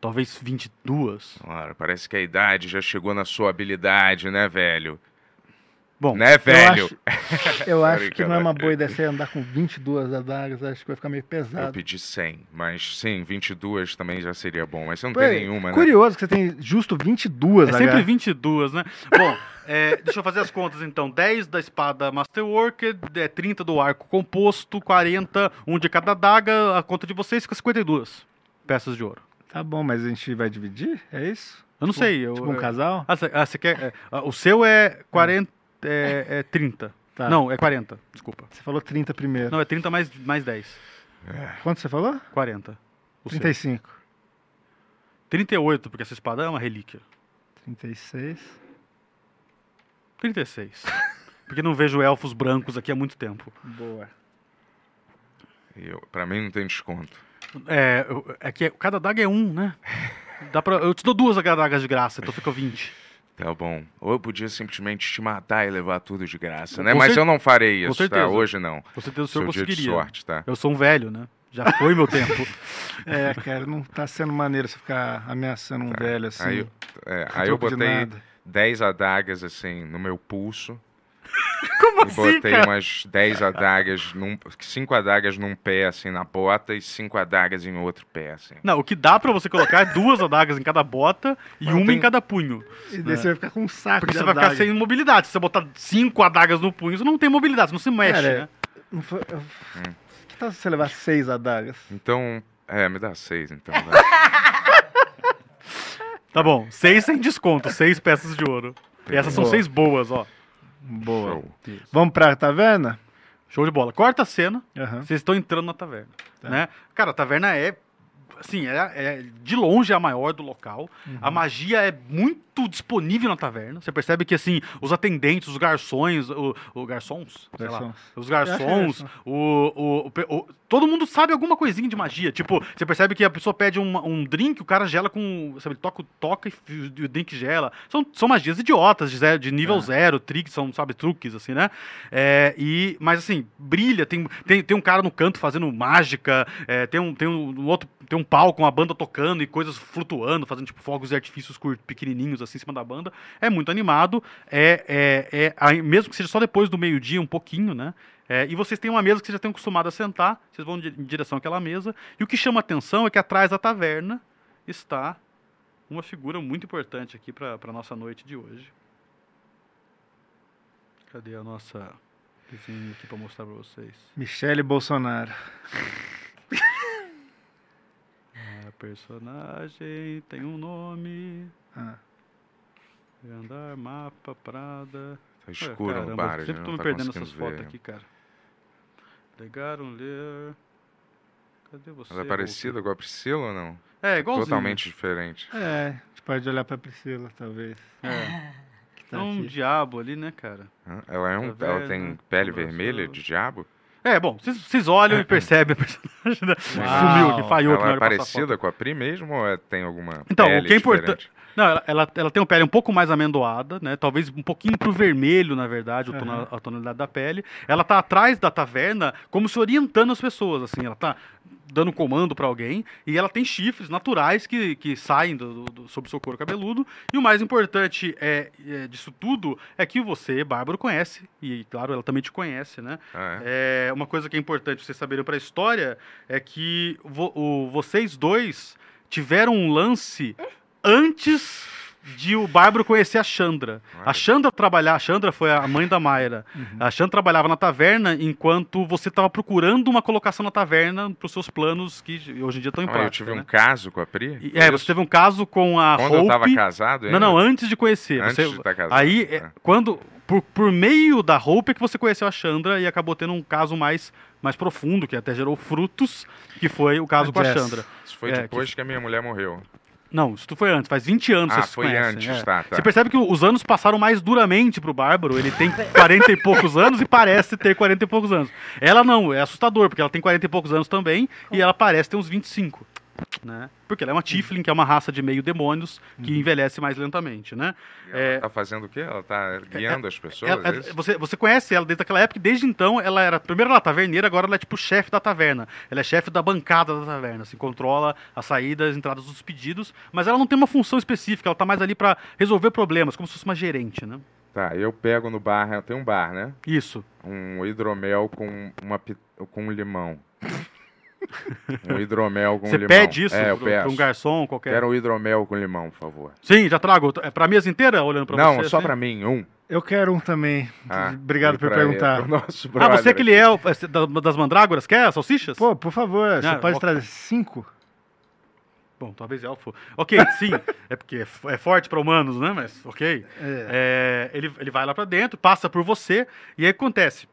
talvez 22. Claro, parece que a idade já chegou na sua habilidade, né, velho? Bom, né, velho? Eu [laughs] acho, eu acho que não é uma boa ideia você andar com 22 adagas. Acho que vai ficar meio Eu pesado. pedi 100, mas sim, 22 também já seria bom. Mas você não Pô, tem nenhuma, né? Curioso que você tem justo 22 É sempre 22, né? Bom, é, deixa eu fazer as contas então. 10 da espada Masterworker, é, 30 do arco composto, 40, um de cada adaga. A conta de vocês fica 52 peças de ouro. Tá bom, mas a gente vai dividir? É isso? Eu não Tipo- sei. Eu, Tipo um eu- casal? Ah, você ah, você quer. é, o seu é 40. É, é 30. Tá. Não, é 40. Desculpa. Você falou 30 primeiro. Não, é 30 mais, mais 10. Quanto você falou? 40. O seu. 35. 38, porque essa espada é uma relíquia. 36. 36. [laughs] Porque não vejo elfos brancos aqui há muito tempo. Boa. Eu, pra mim não tem desconto. É, eu- é que cada adaga é um, né? Dá pra, eu te dou duas adagas de graça, então fica 20. Tá bom. Ou eu podia simplesmente te matar e levar tudo de graça, né? Com Mas cer- eu não farei com isso, tá? certeza. Hoje não. Você tem o Seu senhor dia de conseguiria. sorte, tá? Eu sou um velho, né? Já foi meu tempo. [laughs] É, cara, não tá sendo maneiro você ficar ameaçando um Tá. velho assim. Aí, eu- é, com aí eu troco de botei nada. 10 adagas, assim, no meu pulso. [laughs] Como E assim, botei cara? umas 10 adagas, num, 5 adagas num pé, assim, na bota, e 5 adagas em outro pé, assim. Não, o que dá pra você colocar é duas adagas em cada bota e Não uma tem- em cada punho. E daí você vai ficar com um saco Porque de você vai ficar sem mobilidade. Se você botar cinco adagas no punho, você não tem mobilidade, você não se mexe, Cara, né? Não foi- eu- Hum. Que tal se você levar seis adagas? Então, é, me dá 6, então. [laughs] Tá bom, seis sem desconto, seis peças de ouro. E essas são seis boas, ó. Boa. Vamos pra taverna? Show de bola. Corta a cena, vocês estão entrando na taverna, Tá. né? Cara, a taverna é, assim, é, é de longe a maior do local. A magia é muito disponível na taverna. Você percebe que, assim, os atendentes, os garçons, o, o garçons, sei lá, os garçons, que [laughs] é o, o, o todo mundo sabe alguma coisinha de magia. Tipo, você percebe que a pessoa pede um, um drink, o cara gela com, sabe, ele toca, toca e o drink gela. São, são magias idiotas, de, zero, de nível É. zero, tricks, são, sabe, truques, assim, né? É, e, mas, assim, brilha, tem, tem, tem um cara no canto fazendo mágica, é, tem, um, tem um outro, tem um palco com a banda tocando e coisas flutuando, fazendo, tipo, fogos de artifícios pequenininhos, assim, em cima da banda. É muito animado, é, é, é, mesmo que seja só depois do meio-dia, um pouquinho, né? É, e vocês têm uma mesa que vocês já estão acostumados a sentar, vocês vão em direção àquela mesa. E o que chama atenção é que atrás da taverna está uma figura muito importante aqui para a nossa noite de hoje. Cadê a nossa desenho aqui para mostrar para vocês? Michele Bolsonaro. [laughs] A personagem tem um nome. Ah. Andar, mapa, Prada. Tá Ué, escuro no caramba, bar, a sempre tô me tá perdendo essas fotos ver. aqui, cara. Legaram, ler. Cadê você? Ela é parecida com a Priscila ou não? Walter? É, igualzinho. Totalmente diferente. É, a gente pode olhar pra Priscila, talvez. É. [laughs] Que tá É um aqui. diabo ali, né, cara? Ela, é um, Tá ela tem pele vermelha de diabo? É, bom, vocês- olham e [laughs] percebem a personagem da... Uau. sumiu, que falhou, que ela na é parecida com a Pri mesmo ou é- tem alguma Então, o que é importante-? Não, ela, ela, ela tem uma pele um pouco mais amendoada, né? Talvez um pouquinho pro vermelho, na verdade, Aham. a tonalidade da pele. Ela tá atrás da taverna, como se orientando as pessoas, assim. Ela tá dando comando pra alguém e ela tem chifres naturais que, que saem do, do, do- sobre o seu couro cabeludo. E o mais importante é, é, disso tudo é que você, Bárbaro, conhece. E, claro, ela também te conhece, né? Ah, é? É, uma coisa que é importante vocês saberem para a história é que vo- o- vocês dois tiveram um lance antes de o Bárbaro conhecer a Chandra. A Chandra trabalhar, a Chandra foi a mãe da Mayra. A Chandra trabalhava na taverna enquanto você estava procurando uma colocação na taverna para os seus planos que hoje em dia estão em Ah, prática. eu tive né? um caso com a Pri? E- É, isso? você teve um caso com a Quando eu tava Hope. casado Não, não, ainda? antes de conhecer. Antes Você- de estar casado. Aí, é, tá. quando por, por meio da Hope é que você conheceu a Chandra e acabou tendo um caso mais, mais profundo, que até gerou frutos, que foi o caso A com a. Chandra. Isso foi é, depois que... a minha mulher morreu. Não, isso foi antes, faz 20 anos Ah, vocês se foi conhecem, antes, é. tá, tá. Você percebe que os anos passaram mais duramente pro Bárbaro, ele tem 40 e poucos anos e parece ter 40 e poucos anos. Ela não, é assustador, porque ela tem 40 e poucos anos também e ela parece ter uns 25. Né? Porque ela é uma Tiflin, que é uma raça de meio demônios que envelhece mais lentamente, né? E ela É. tá fazendo o quê? Ela tá guiando as pessoas? Ela- é isso? você, você conhece ela desde aquela época, e desde então ela era. Primeiro ela é taverneira, agora ela é tipo chefe da taverna. Ela é chefe da bancada da taverna, assim, controla as saídas, as entradas dos pedidos, mas ela não tem uma função específica, ela tá mais ali pra resolver problemas, como se fosse uma gerente, né? Tá, eu pego no bar, tem um bar, né? Isso. Um hidromel com uma com um limão. Um hidromel com Você limão. pede isso É, peço. um garçom qualquer. Quero um hidromel com limão, por favor. Sim, já trago. É pra mesa inteira, olhando pra Não, você? só assim? pra mim, um. Eu quero um também. Ah, Obrigado por perguntar. ele, Ah, você que ele é o- é da- das mandrágoras, quer salsichas? Pô, por favor, você Ah, pode ok. trazer cinco? Bom, talvez elfo. Ok, sim, é porque é é forte pra humanos, né? Mas ok. É. É, ele, ele vai lá pra dentro, passa por você, e aí acontece.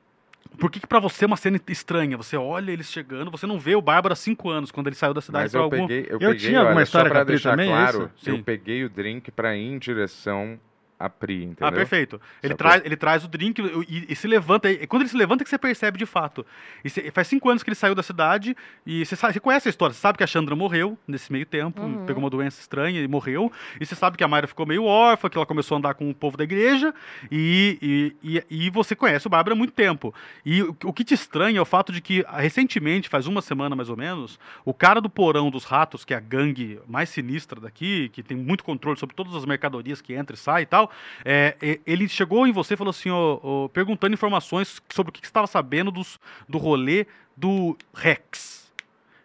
Por que, que pra você é uma cena estranha? Você olha eles chegando, você não vê o Bárbaro há cinco anos, quando ele saiu da cidade Mas eu algum... peguei, eu, Eu peguei, tinha alguma olha, história só pra deixar também, é claro, isso? eu peguei o drink pra ir em direção a Pri, entendeu? Ah, perfeito. Ele, traz, ele traz o drink e, e se levanta. E quando ele se levanta é que você percebe de fato. E cê- faz cinco anos que ele saiu da cidade e você, sabe, você conhece a história. Você sabe que a Chandra morreu nesse meio tempo, pegou uma doença estranha e morreu. E você sabe que a Mayra ficou meio órfã, que ela começou a andar com o povo da igreja. E, e, e, e você conhece o Bárbara há muito tempo. E o, o que te estranha é o fato de que, ah, recentemente, faz uma semana mais ou menos, o cara do porão dos ratos, que é a gangue mais sinistra daqui, que tem muito controle sobre todas as mercadorias que entra e sai e tal, é, ele chegou em você e falou assim, ó, ó, perguntando informações sobre o que, que você estava sabendo dos, do rolê do Rex.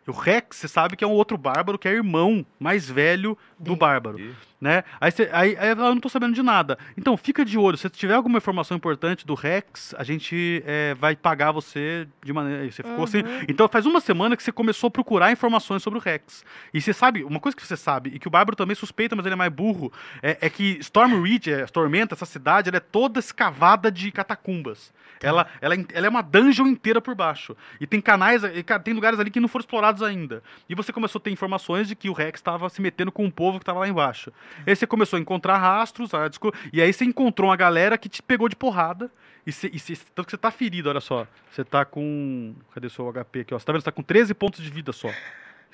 O Rex, você sabe que é um outro bárbaro que é irmão mais velho do bárbaro né? Aí, você, aí, aí eu não tô sabendo de nada. Então, fica de olho. Se tiver alguma informação importante do Rex, a gente é, vai pagar você de maneira. Você ficou assim. Então, faz uma semana que você começou a procurar informações sobre o Rex. E você sabe, uma coisa que você sabe, e que o Bárbaro também suspeita, mas ele é mais burro, é, é que Storm Ridge, é, Tormenta, essa cidade, ela é toda escavada de catacumbas. Ela, ela, é- ela é uma dungeon inteira por baixo. E tem canais, e, cara, tem lugares ali que não foram explorados ainda. E você começou a ter informações de que o Rex estava se metendo com o povo que estava lá embaixo. Aí você começou a encontrar rastros, a e aí você encontrou uma galera que te pegou de porrada. E, e tanto que você tá ferido, olha só. Você tá com. Cadê seu HP aqui? Ó? Você tá vendo? Você tá com 13 pontos de vida só.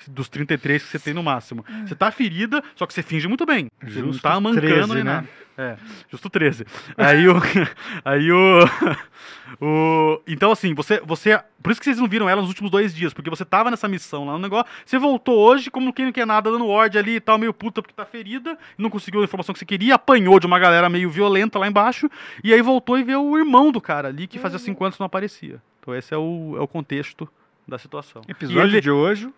Dos 33 que você tem no máximo. Você tá ferida, só que você finge muito bem. Você não Justo tá mancando 13, nem né? nada. É, justo 13. Aí o. [laughs] Aí o. [laughs] o então, assim, você, você. Por isso que vocês não viram ela nos últimos dois dias, porque você tava nessa missão lá no negócio. Você voltou hoje, como quem não quer nada, dando ordem ali e tal, meio puta porque tá ferida, não conseguiu a informação que você queria, apanhou de uma galera meio violenta lá embaixo, e aí voltou e viu o irmão do cara ali, que fazia cinco anos que não aparecia. Então, esse é o, é o contexto da situação. Episódio ele- de hoje.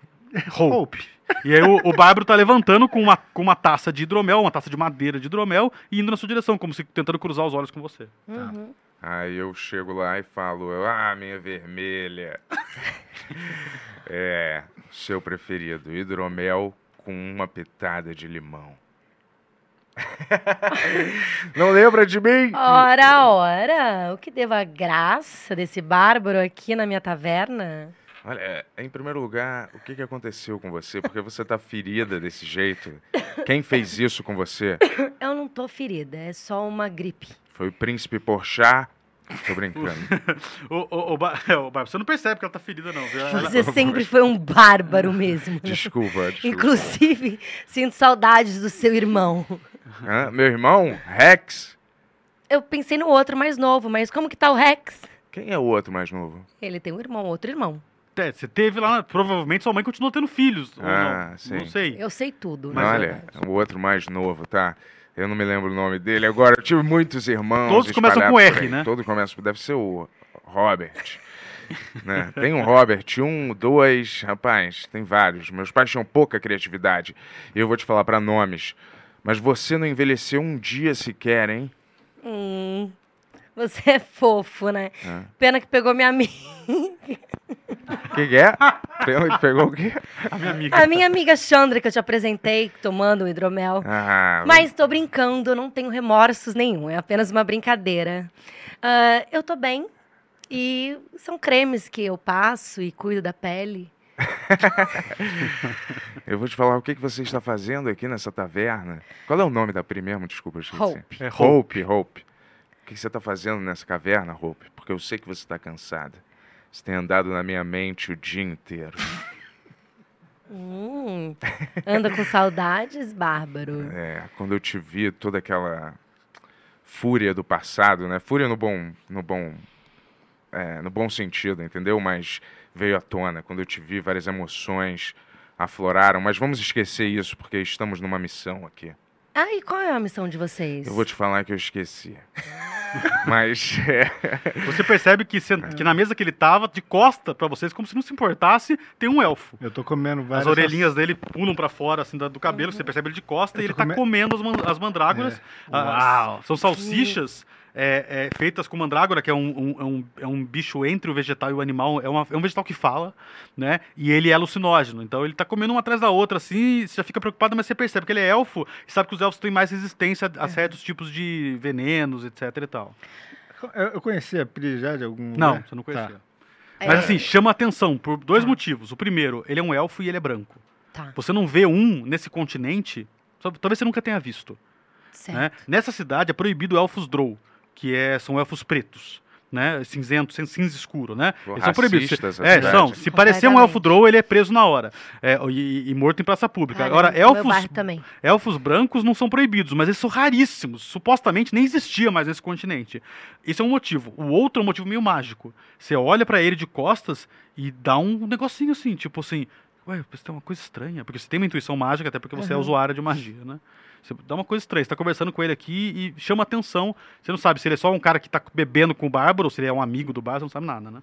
Hope. E aí o, o Bárbaro tá levantando com uma, com uma taça de hidromel, uma taça de madeira de hidromel, e indo na sua direção, como se tentando cruzar os olhos com você. Uhum. Aí eu chego lá e falo, ah, minha vermelha. [laughs] é, seu preferido, hidromel com uma pitada de limão. [laughs] Não lembra de mim? Ora, ora, o que devo a graça desse bárbaro aqui na minha taverna? Olha, em primeiro lugar, o que, que aconteceu com você? Porque você tá ferida desse jeito. Quem fez isso com você? [coughs] Eu não tô ferida, é só uma gripe. Foi o príncipe Porchat? Tô brincando. [laughs] O, o, o, Ba- é, o Bárbaro, você não percebe que ela tá ferida, não. viu? Ela- Você sempre foi um bárbaro [laughs] mesmo. Desculpa, desculpa. Inclusive, sinto saudades do seu irmão. Hã? Meu irmão, Rex. Eu pensei no outro mais novo, mas como que tá o Rex? Quem é o outro mais novo? Ele tem um irmão, outro irmão. É, você teve lá, provavelmente sua mãe continuou tendo filhos. Ah, não, sim. Não sei. Eu sei tudo. Mas Olha, verdade. o outro mais novo, tá? Eu não me lembro o nome dele agora. Eu tive muitos irmãos. Todos começam com R, né? Todos começam. Deve ser o Robert. [laughs] né? Tem um Robert, um, dois. Rapaz, tem vários. Meus pais tinham pouca criatividade. E eu vou te falar pra nomes. Mas você não envelheceu um dia sequer, hein? Hum, você é fofo, né? Ah. Pena que pegou minha amiga. O que, que é? Pegou, pegou o quê? A minha amiga. A minha amiga Chandra, que eu te apresentei, tomando o hidromel. Ah, Mas tô brincando, não tenho remorsos nenhum, é apenas uma brincadeira. Ah, eu tô bem e são cremes que eu passo e cuido da pele. [laughs] eu vou te falar o que, que você está fazendo aqui nessa taverna. Qual é o nome da primeira? Desculpa, eu esqueci. Hope. É Hope. Hope, que que você está fazendo nessa caverna, Hope? Porque eu sei que você está cansada. Você tem andado na minha mente o dia inteiro. [laughs] Hum, anda com saudades, Bárbaro? É, quando eu te vi, toda aquela fúria do passado, né? Fúria no bom, no bom, é, no bom sentido, entendeu? Mas veio à tona. Quando eu te vi, várias emoções afloraram. Mas vamos esquecer isso, porque estamos numa missão aqui. Ah, e qual é a missão de vocês? Eu vou te falar que eu esqueci. [laughs] [laughs] Mas é, Você percebe que, sen- que na mesa que ele tava, de costa pra vocês, como se não se importasse, tem um elfo. Eu tô comendo As várias... orelhinhas dele pulam pra fora, assim, do cabelo, você percebe ele de costa Eu e ele tá come- comendo as, man- as mandrágoras. É. Ah, Uau. São salsichas é, é, feitas com mandrágora, que é um, um- é um- é um bicho entre o vegetal e o animal. É, uma- é um vegetal que fala, né? E ele é alucinógeno. Então ele tá comendo uma atrás da outra, assim, você já fica preocupado, mas você percebe que ele é elfo e sabe que os elfos têm mais resistência a certos tipos de venenos, etc e tal. Eu, eu conheci a Pri já de algum Não, lugar? você não conhecia. É, Mas assim, chama atenção por dois motivos. O primeiro, ele é um elfo e ele é branco. Tá, Você não vê um nesse continente, talvez você nunca tenha visto. né? Nessa cidade é proibido elfos drow, que é, são elfos pretos. Né, cinzento, cin- cinza escuro, né? Pô, Eles são proibidos. É, cidade. são. Se parecer um elfo drow, ele é preso na hora. É, e, e morto em praça pública. Agora, elfos, elfos brancos não são proibidos, mas eles são raríssimos. Supostamente nem existia mais nesse continente. Isso é um motivo. O outro é um motivo meio mágico. Você olha pra ele de costas e dá um negocinho assim, tipo assim, ué, você tem uma coisa estranha, porque você tem uma intuição mágica, até porque você é Uhum. usuário de magia, né? Você dá uma coisa estranha, você tá conversando com ele aqui e chama atenção. Você não sabe se ele é só um cara que tá bebendo com o bárbaro ou se ele é um amigo do bárbaro, você não sabe nada, né?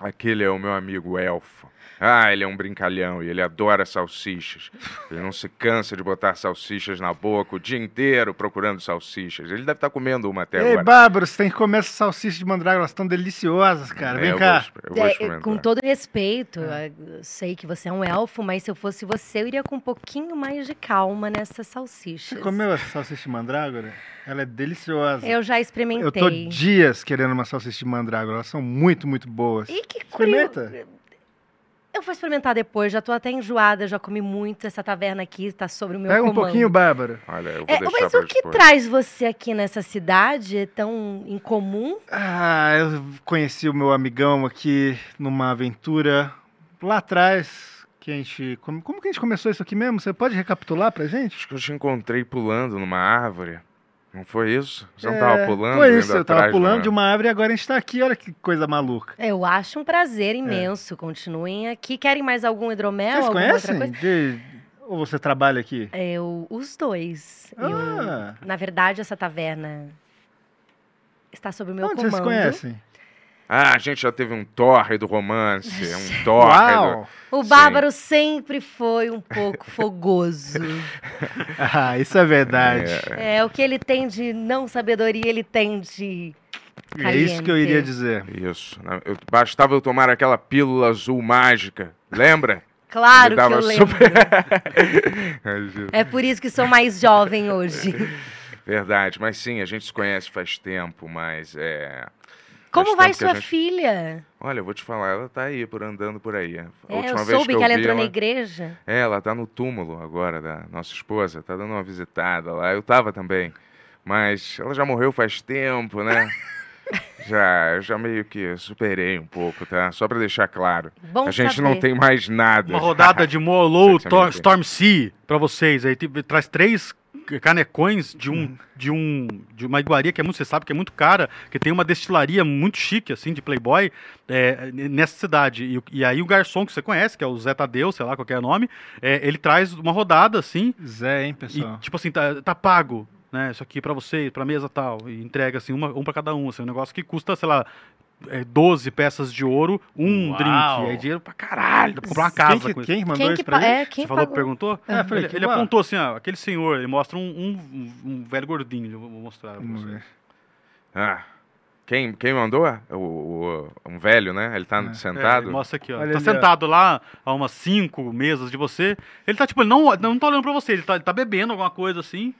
Aquele é o meu amigo elfo. Ah, ele é um brincalhão e ele adora salsichas. Ele não se cansa de botar salsichas na boca o dia inteiro procurando salsichas. Ele deve estar comendo uma até Ei, agora. Bárbaro, você tem que comer essas salsichas de mandrágora, elas estão deliciosas, cara. É, Vem eu cá. vou- eu vou É, experimentar. com todo respeito, eu sei que você é um elfo, mas se eu fosse você, eu iria com um pouquinho mais de calma nessas salsichas. Você comeu essa salsicha de mandrágora? Ela é deliciosa. Eu já Eu experimentei. tô dias querendo uma salsicha de mandrágora. Elas são muito, muito boas. E que curioso. Experimenta. Eu vou experimentar depois, já tô até enjoada, já comi muito. Essa taverna aqui tá sobre o meu Pega um comando. pouquinho, Bárbaro. Olha, eu vou É, deixar mas o que depois. traz você aqui nessa cidade É tão incomum? Ah, eu conheci o meu amigão aqui numa aventura lá atrás. Que a gente. Como, como que a gente começou isso aqui mesmo? Você pode recapitular pra gente? Acho que eu te encontrei pulando numa árvore. Não foi isso? Você não É, tava pulando? Foi isso, eu tava atrás pulando de uma árvore e agora a gente tá aqui. Olha que coisa maluca. Eu acho um prazer É. imenso. Continuem aqui. Querem mais algum hidromel? Vocês conhecem? outra coisa? De- Ou você trabalha aqui? Eu, os dois. Eu- Ah. na verdade, essa taverna está sob o meu Onde comando. vocês conhecem? Ah, a gente já teve um tórrido romance, um. [laughs] Uau! O Sim. Bárbaro sempre foi um pouco [laughs] fogoso. [laughs] Ah, isso é verdade. É, o que ele tem de não sabedoria, ele tem de. É, isso que eu iria caliente. dizer. Isso. né? Eu- bastava eu tomar aquela pílula azul mágica. Lembra? Claro que eu dava lembro. super- É por isso que sou mais jovem hoje. Verdade, mas sim, a gente se conhece faz tempo, mas é. Como vai sua gente- filha? Olha, eu vou te falar, ela tá aí por andando por aí. A É, última eu vez soube que, que, ela vi entrou na ela- igreja. É, ela tá no túmulo agora da nossa esposa, tá dando uma visitada lá. Eu tava também. Mas ela já morreu faz tempo, né? [laughs] já, eu já meio que superei um pouco, tá? Só pra deixar claro. Bom a gente saber. não tem mais nada. Uma rodada de Molo Você [laughs] Tor- me Storm Sea pra vocês aí. Tipo, Traz três canecões de um, de um de uma iguaria que é muito, você sabe que é muito cara, que tem uma destilaria muito chique assim de Playboy é, nessa cidade. E, e aí o garçom que você conhece, que é o Zé Tadeu, sei lá qual que é o nome, é, ele traz uma rodada assim Zé, hein, e pessoal? tipo assim tá, tá pago, né? Isso aqui pra você, pra mesa tal, e entrega assim uma, um pra cada um, assim, um negócio que custa sei lá é, 12 peças de ouro, um Uau. drink. Aí dinheiro pra caralho, dá pra comprar uma casa quem, que, quem que mandou Quem isso que pra é, quem Você falou que pagou? perguntou? É, eu falei, ele que ele uau. apontou assim, ó, aquele senhor, ele mostra um, um, um- velho gordinho, eu vou mostrar pra Vamos você. ver. Ah. Quem, quem mandou? O, o- um velho, né? Ele tá É. É, sentado. ele mostra aqui, ó. Olha Ele tá ali, ó. sentado lá a umas cinco mesas de você. Ele tá, tipo, ele não, não tá olhando pra você, ele tá, ele tá bebendo alguma coisa assim.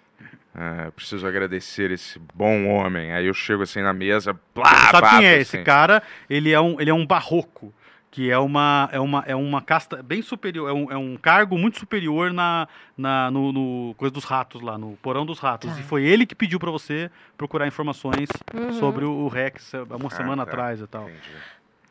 Ah, eu preciso agradecer esse bom homem. Aí eu chego assim na mesa, blá, Sabe bato, quem é esse assim. cara? Ele é um, ele é um barroco. Que é uma, é, uma, é uma casta bem superior, é um, é um cargo muito superior na, na, no, no coisa dos ratos lá, no porão dos ratos. Tá. E foi ele que pediu pra você procurar informações Uhum. sobre o, o Rex há uma Ah, semana tá. atrás e tal. Entendi.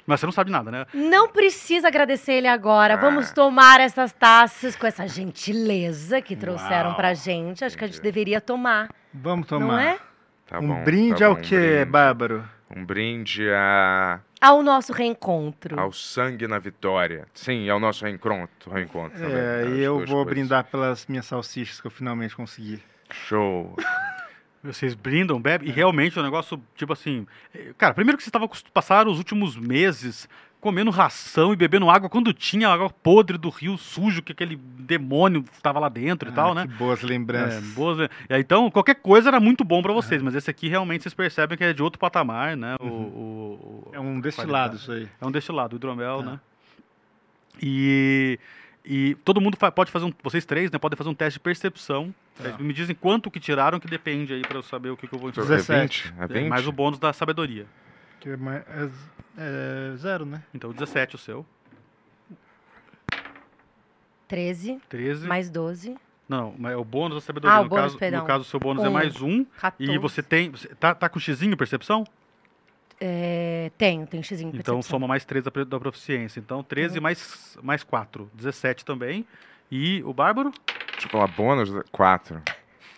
Mas você não sabe nada, né? Não precisa agradecer ele agora. Ah. Vamos tomar essas taças com essa gentileza que trouxeram Uau. pra gente. Acho que a gente deveria tomar, Vamos tomar. não é? Tá um bom, brinde tá ao bom, um quê, brinde. Bárbaro? Um brinde a, Ao nosso reencontro. ao sangue na vitória. Sim, ao nosso reencontro. reencontro É, e eu duas vou coisas. brindar pelas minhas salsichas que eu finalmente consegui. Show. Vocês brindam, bebem, e realmente é um negócio, tipo assim. eh, Cara, primeiro que vocês estavam passaram os últimos meses comendo ração e bebendo água quando tinha água podre do rio sujo, que aquele demônio estava lá dentro e Ah, tal, que né? boas É, lembranças. boas? E aí, então, qualquer coisa era muito bom pra vocês, mas esse aqui realmente vocês percebem que é de outro patamar, né? O, o- o- É um destilado isso aí. É um destilado, hidromel, Tá. né? E, e todo mundo pode fazer um. Vocês três, né? Podem fazer um teste de percepção. Tá. Me dizem quanto que tiraram, que depende aí pra eu saber o que, que eu vou É ensinar. 17. 20? É É, 20? mais o bônus da sabedoria. Que é, mais- é- é zero, né? Então, 17 o seu. 13, 13. mais 12, Não, mas é o bônus da sabedoria. Ah, o no, bônus, caso, perdão. no caso, o seu bônus é Um. mais um. 14. E você tem. Você tá, tá com xizinho percepção? É, tenho, tenho xizinho. Então percepção. soma mais 3 da, da proficiência. Então 13 Uhum. mais, mais 4. 17 também. E o Bárbaro? Deixa eu falar bônus, 4.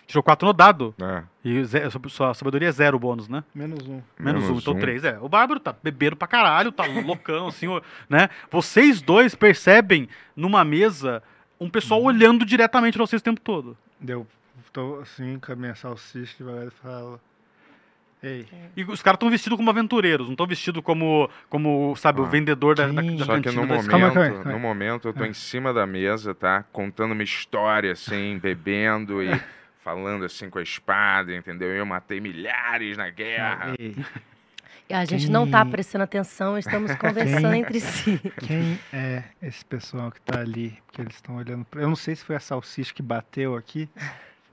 Tirou 4 no dado. É. E ze- sua- sabedoria é zero bônus, né? Menos um. Menos, um, Menos então um. 3. É. O Bárbaro tá bebendo pra caralho, tá loucão, assim, né? Vocês dois percebem numa mesa um pessoal Uhum. olhando diretamente pra vocês o tempo todo. Deu. Tô assim com a minha salsicha devagar e falo. Ei, E os caras estão vestidos como aventureiros, não estão vestidos como, como, sabe, o Ah. vendedor da, da, da Só que no momento, Calma calma calma no momento eu tô em cima da mesa, tá? Contando uma história, assim, [laughs] bebendo e falando assim com a espada, entendeu? Eu matei milhares na guerra. ei. E a gente não tá Quem- prestando atenção, estamos conversando entre si. Quem é esse pessoal que tá ali? Porque eles estão olhando pra... Eu não sei se foi a salsicha que bateu aqui,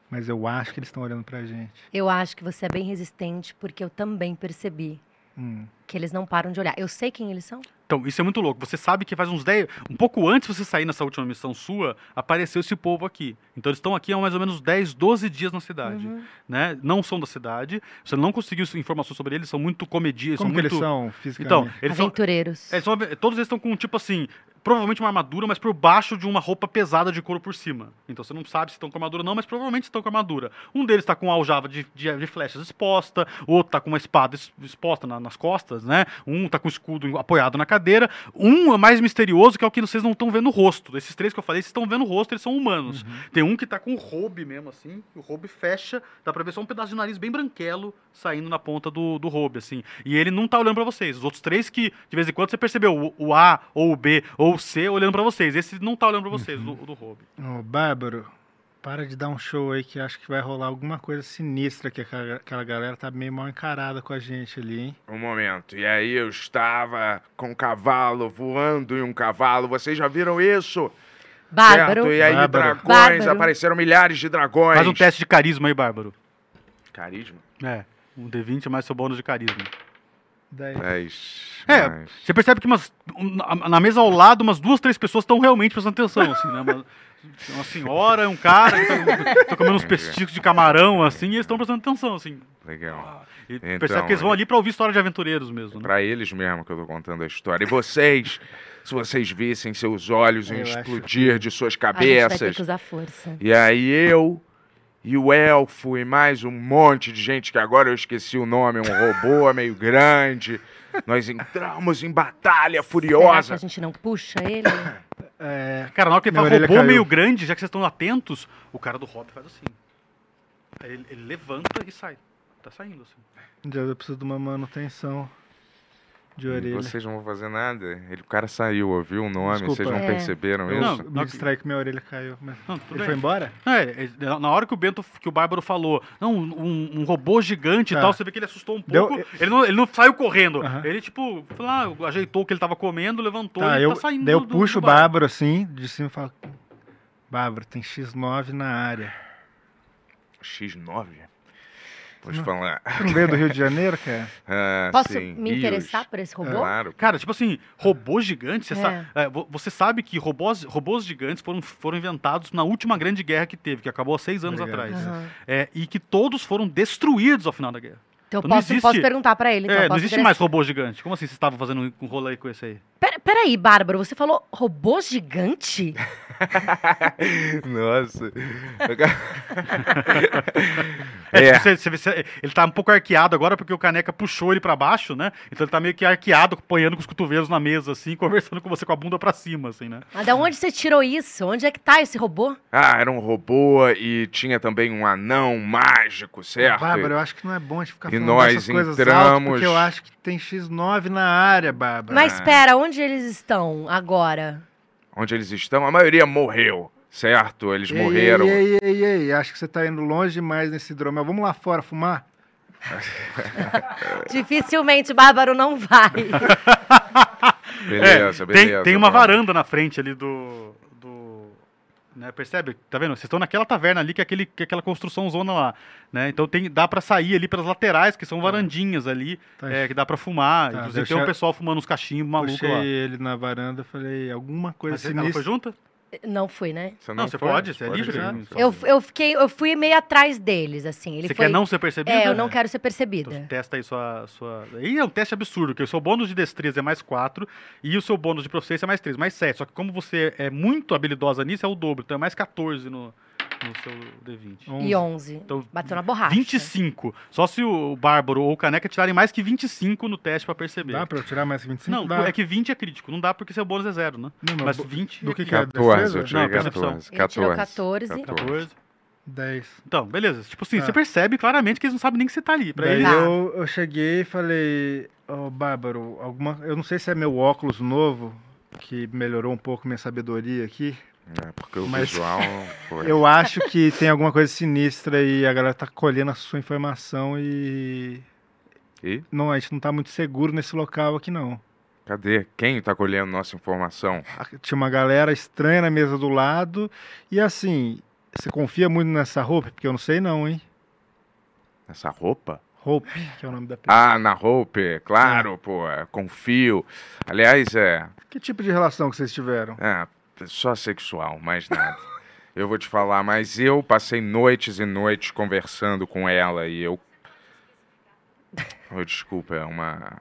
mas eu acho que eles estão olhando pra gente. Eu acho que você é bem resistente, porque eu também percebi Hum. que eles não param de olhar. Eu sei quem eles são. Então, isso é muito louco. Você sabe que faz uns 10. Um pouco antes de você sair nessa última missão sua, apareceu esse povo aqui. Então, eles estão aqui há mais ou menos 10, 12 dias na cidade. Uhum. Né? Não são da cidade. Você não conseguiu informações sobre eles, são muito comedidos. Como são que muito... eles são Então, fisicamente? eles são, Aventureiros. eles são- Todos eles estão com, tipo assim. Provavelmente uma armadura, mas por baixo de uma roupa pesada de couro por cima. Então você não sabe se estão com armadura ou não, mas provavelmente estão com armadura. Um deles está com uma aljava de, de, de flechas exposta, o outro está com uma espada es- exposta na- nas costas, né? Um está com o escudo apoiado na cadeira. Um é mais misterioso, que é o que vocês não estão vendo o rosto. Desses três que eu falei, vocês estão vendo o rosto, eles são humanos. Tem um que tá com o robe mesmo, assim. O robe fecha, dá pra ver só um pedaço de nariz bem branquelo saindo na ponta do, do robe, assim. E ele não tá olhando pra vocês. Os outros três que, de vez em quando, você percebeu o, o A, ou o B, ou o C olhando pra vocês. Esse não tá olhando pra vocês, o, o do robe. Ô, Bárbaro, para de dar um show aí que acho que vai rolar alguma coisa sinistra que aquela, aquela galera tá meio mal encarada com a gente ali, hein? Um momento. E aí eu estava com um cavalo, voando em um cavalo. Vocês já viram isso? Bárbaro. Certo? E aí Bárbaro. dragões, Bárbaro. apareceram milhares de dragões. Faz um teste de carisma aí, Bárbaro. Carisma? É, um D20 mais seu bônus de carisma. Daí, 10. É, mais. Você percebe que umas, um, na mesa ao lado, umas duas, três pessoas estão realmente prestando atenção, assim, né? Uma, uma senhora, um cara que tá, tá comendo uns pesticos de camarão, assim, e eles estão prestando atenção, assim. Legal. E Então, percebe que eles vão ali pra ouvir história de aventureiros mesmo, né? Pra eles mesmo que eu tô contando a história. E vocês, [laughs] se vocês vissem seus olhos Eu em acho explodir de suas A gente vai ter cabeças. que usar força. E aí eu e o elfo e mais um monte de gente que agora eu esqueci o nome, um robô [laughs] meio grande. Nós entramos em batalha Será que furiosa. a gente não puxa ele? [coughs] É, Cara, na hora que ele fala robô caiu. meio grande, já que vocês estão atentos, o cara do Hobbit faz assim. Aí ele, ele levanta e sai. Tá saindo assim. já eu preciso de uma manutenção de orelha. Vocês não vão fazer nada. Ele, o cara saiu, ouviu o nome, Desculpa. vocês não É. perceberam Eu Não, isso? me distraí que minha orelha caiu. Mas... Não, tudo Ele bem. foi embora? É, é, na hora que o Bento, que o Bárbaro falou, não, um, um robô gigante Tá. e tal, você vê que ele assustou um Deu- pouco. Ele, não, ele não saiu correndo. Ele, tipo, foi lá, ajeitou o que ele tava comendo, levantou Tá, e eu, tá saindo. daí eu do- do- puxo do o Bárbaro assim, de cima e falo: Bárbaro, tem X9 na área. X9? Vou te falar. Você não veio do Rio de Janeiro, cara? [laughs] Ah, Posso sim, me rios. interessar por esse robô? Claro. Cara, tipo assim, robôs gigantes, você, É. sa- é, vo- você sabe que robôs, robôs gigantes foram, foram inventados na última grande guerra que teve, que acabou há seis anos Obrigado. atrás. Aham. É, e que todos foram destruídos ao final da guerra. Então eu Não posso, existe- posso perguntar pra ele. Então, é, não existe interessar. mais robô gigante. Como assim vocês estavam fazendo um rolê com esse aí? Pera, peraí, Bárbaro, você falou robô gigante? [laughs] Nossa. [laughs] É, É. tipo, você- você vê- você- ele tá um pouco arqueado agora porque o caneca puxou ele pra baixo, né? Então ele tá meio que arqueado, apoiando com os cotovelos na mesa, assim, [laughs] conversando com você com a bunda pra cima, assim, né? Mas de onde você tirou isso? Onde é que tá esse robô? Ah, era um robô e tinha também um anão mágico, certo? Bárbara, eu acho que não é bom a gente ficar E falando nós dessas coisas entramos- altas, porque eu acho que tem X9 na área, Bárbara. Mas espera, onde eles estão agora? Onde eles estão, a maioria morreu, certo? Eles Ei, morreram. Ei, ei, ei, ei, acho que você tá indo longe demais nesse hidromel. Vamos lá fora fumar? [laughs] Dificilmente Bárbaro não vai. [laughs] Beleza, É, beleza. tem, tem uma varanda na frente ali do. do né, percebe? Tá vendo? Vocês estão naquela taverna ali, que é, aquele, que é aquela construção zona lá. Né? Então tem, dá pra sair ali pelas laterais, que são varandinhas ali, Tá. é, que dá pra fumar. Tá, Inclusive deixa- tem um pessoal fumando uns cachimbos malucos lá. ele na varanda, falei, alguma coisa Mas ela sinistra. foi junto? Não fui, né? Você Não, você foi? pode, você é livre, né? Eu, eu, fiquei, eu fui meio atrás deles, assim. Ele Você foi... quer não ser percebido? É, eu não quero ser Então, percebida. testa aí sua, sua. Aí é um teste absurdo, que o seu bônus de destreza é mais 4 e o seu bônus de proficiência é mais 3, mais 7. Só que como você é muito habilidosa nisso, é o dobro. Então é mais 14 no, no seu D20. E 11. Então, Bateu na borracha. 25. Só se o Bárbaro ou o Caneca tirarem mais que 25 no teste pra perceber. Dá pra eu tirar mais 25? Não, Dá. é que 20 é crítico. Não dá porque seu bônus é zero, né? Não, Mas bo- 20 do é que que crítico. é? 14, eu tirei Não, percepção. 14. Ele tirou 14. 14. 10. Então, beleza. Tipo assim, Tá. você percebe claramente que eles não sabem nem que você tá ali. Pra Daí eles, Tá. eu, eu cheguei e falei, ô Bárbaro, alguma, eu não sei se é meu óculos novo, que melhorou um pouco minha sabedoria aqui. É, porque o Mas- visual foi. Eu acho que tem alguma coisa sinistra e a galera tá colhendo a sua informação e. E? Não, a gente não tá muito seguro nesse local aqui, não. Cadê? Quem tá colhendo nossa informação? Tinha uma galera estranha na mesa do lado. E assim, você confia muito nessa roupa? Porque eu não sei não, hein? Essa roupa? Hope, que é o nome da pessoa. Ah, na Hope, claro, pô, é, confio. Aliás, é, Que tipo de relação que vocês tiveram? é, só sexual, mais nada. Eu vou te falar, mas eu passei noites e noites conversando com ela e eu. [laughs] Oh, desculpa, é uma.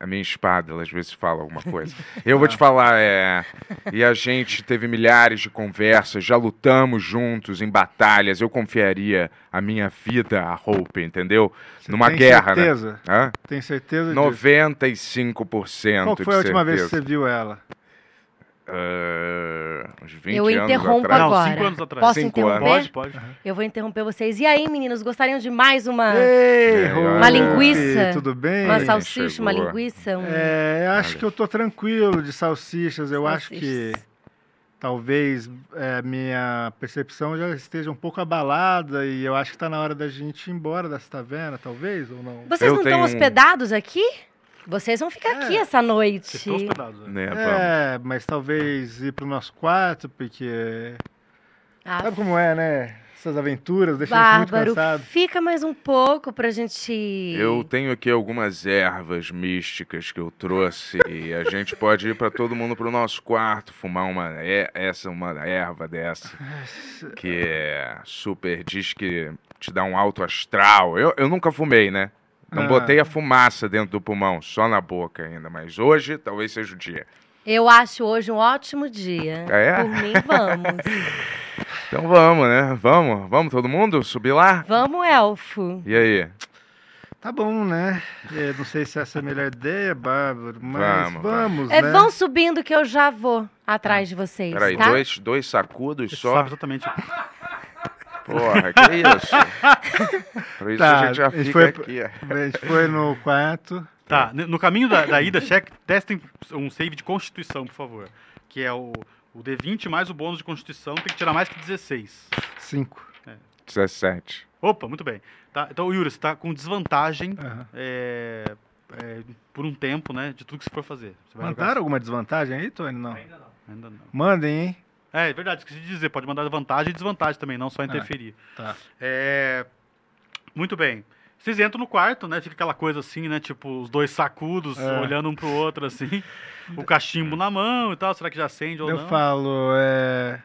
A minha espada, ela às vezes fala alguma coisa. Eu vou te falar, é. E a gente teve milhares de conversas, já lutamos juntos em batalhas. Eu confiaria a minha vida a Hope, entendeu? Numa Tem guerra, certeza? né? Hã? Tem certeza disso? 95% Qual de foi a última vez que certeza. você viu ela? Ah, uns 20 Eu anos interrompo atrás. Não, agora. cinco anos atrás. Posso Cinco interromper? anos. Pode, pode. Eu vou interromper vocês. E aí, meninos, gostariam de mais uma, Ei, É, uma linguiça? Tudo bem? uma salsicha, uma chegou. linguiça? Um... É, eu acho Olha. que eu tô tranquilo de salsichas. Eu acho que salsichas. talvez é, minha percepção já esteja um pouco abalada e eu acho que tá na hora da gente ir embora dessa taverna, talvez, ou não? Vocês Eu não tenho estão um- hospedados aqui? Vocês vão ficar É. aqui essa noite. Vocês estão hospedados. né? Né. É, mas talvez ir pro nosso quarto, porque. Ah, Sabe como é, né? Essas aventuras deixam a gente muito Bárbaro, cansado. fica mais um pouco pra gente... Eu tenho aqui algumas ervas místicas que eu trouxe e a [laughs] gente pode ir para todo mundo pro nosso quarto fumar uma é, essa uma erva dessa que é super diz que te dá um alto astral. Eu, eu nunca fumei, né? Não Ah. botei a fumaça dentro do pulmão, só na boca ainda, mas hoje talvez seja o dia. Eu acho hoje um ótimo dia. É? Por mim, vamos. [laughs] Então vamos, né? Vamos, vamos todo mundo subir lá? Vamos, elfo. E aí? Tá bom, né? É, não sei se essa é a melhor ideia, Bárbaro, mas Vamos, vamos, É, né? vão subindo que eu já vou atrás de vocês, Peraí, tá? dois, dois sacudos Você só? sabe exatamente. [laughs] Porra, que isso? [laughs] Por isso Tá, a gente já a gente fica foi- aqui. ó. A gente foi no quarto. Tá, no caminho da, da ida, check, testem um save de constituição, por favor. Que é o, o D20 mais o bônus de constituição, tem que tirar mais que 16. Cinco. 17. Opa, muito bem. Tá, então, Yuri, você tá com desvantagem Aham. é, é, por um tempo, né? De tudo que você for fazer. Você vai jogar Mandaram alguma desvantagem aí, Tony? Não. assim. Ainda não. Mandem, hein? É, é verdade, esqueci de dizer. Pode mandar vantagem e desvantagem também, não só interferir. Tá. É, muito bem. Vocês entram no quarto, né? Fica aquela coisa assim, né? Tipo, os dois sacudos É. olhando um pro outro, assim. [laughs] O cachimbo na mão e tal. Será que já acende ou Eu não? falo, é.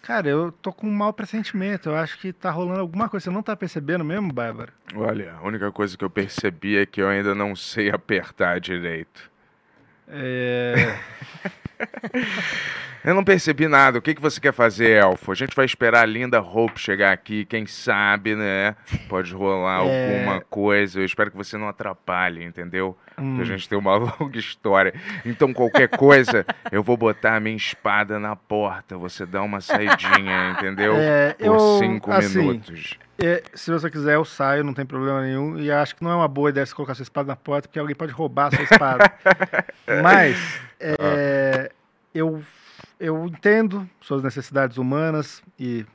Cara, eu tô com um mau pressentimento. Eu acho que tá rolando alguma coisa. Você não tá percebendo mesmo, Bárbara? Olha, a única coisa que eu percebi é que eu ainda não sei apertar direito. É. [laughs] Eu não percebi nada. O que, que você quer fazer, Elfo? A gente vai esperar a linda Hope chegar aqui. Quem sabe, né? Pode rolar É. alguma coisa. Eu espero que você não atrapalhe, entendeu? hum, Que a gente tem uma [laughs] longa história. Então, qualquer coisa, eu vou botar a minha espada na porta. Você dá uma saidinha, entendeu? É, Por eu, cinco assim, minutos. Se você quiser, eu saio, não tem problema nenhum. E acho que não é uma boa ideia você colocar sua espada na porta, porque alguém pode roubar a sua espada. [laughs] Mas, é, eu, eu entendo suas necessidades humanas e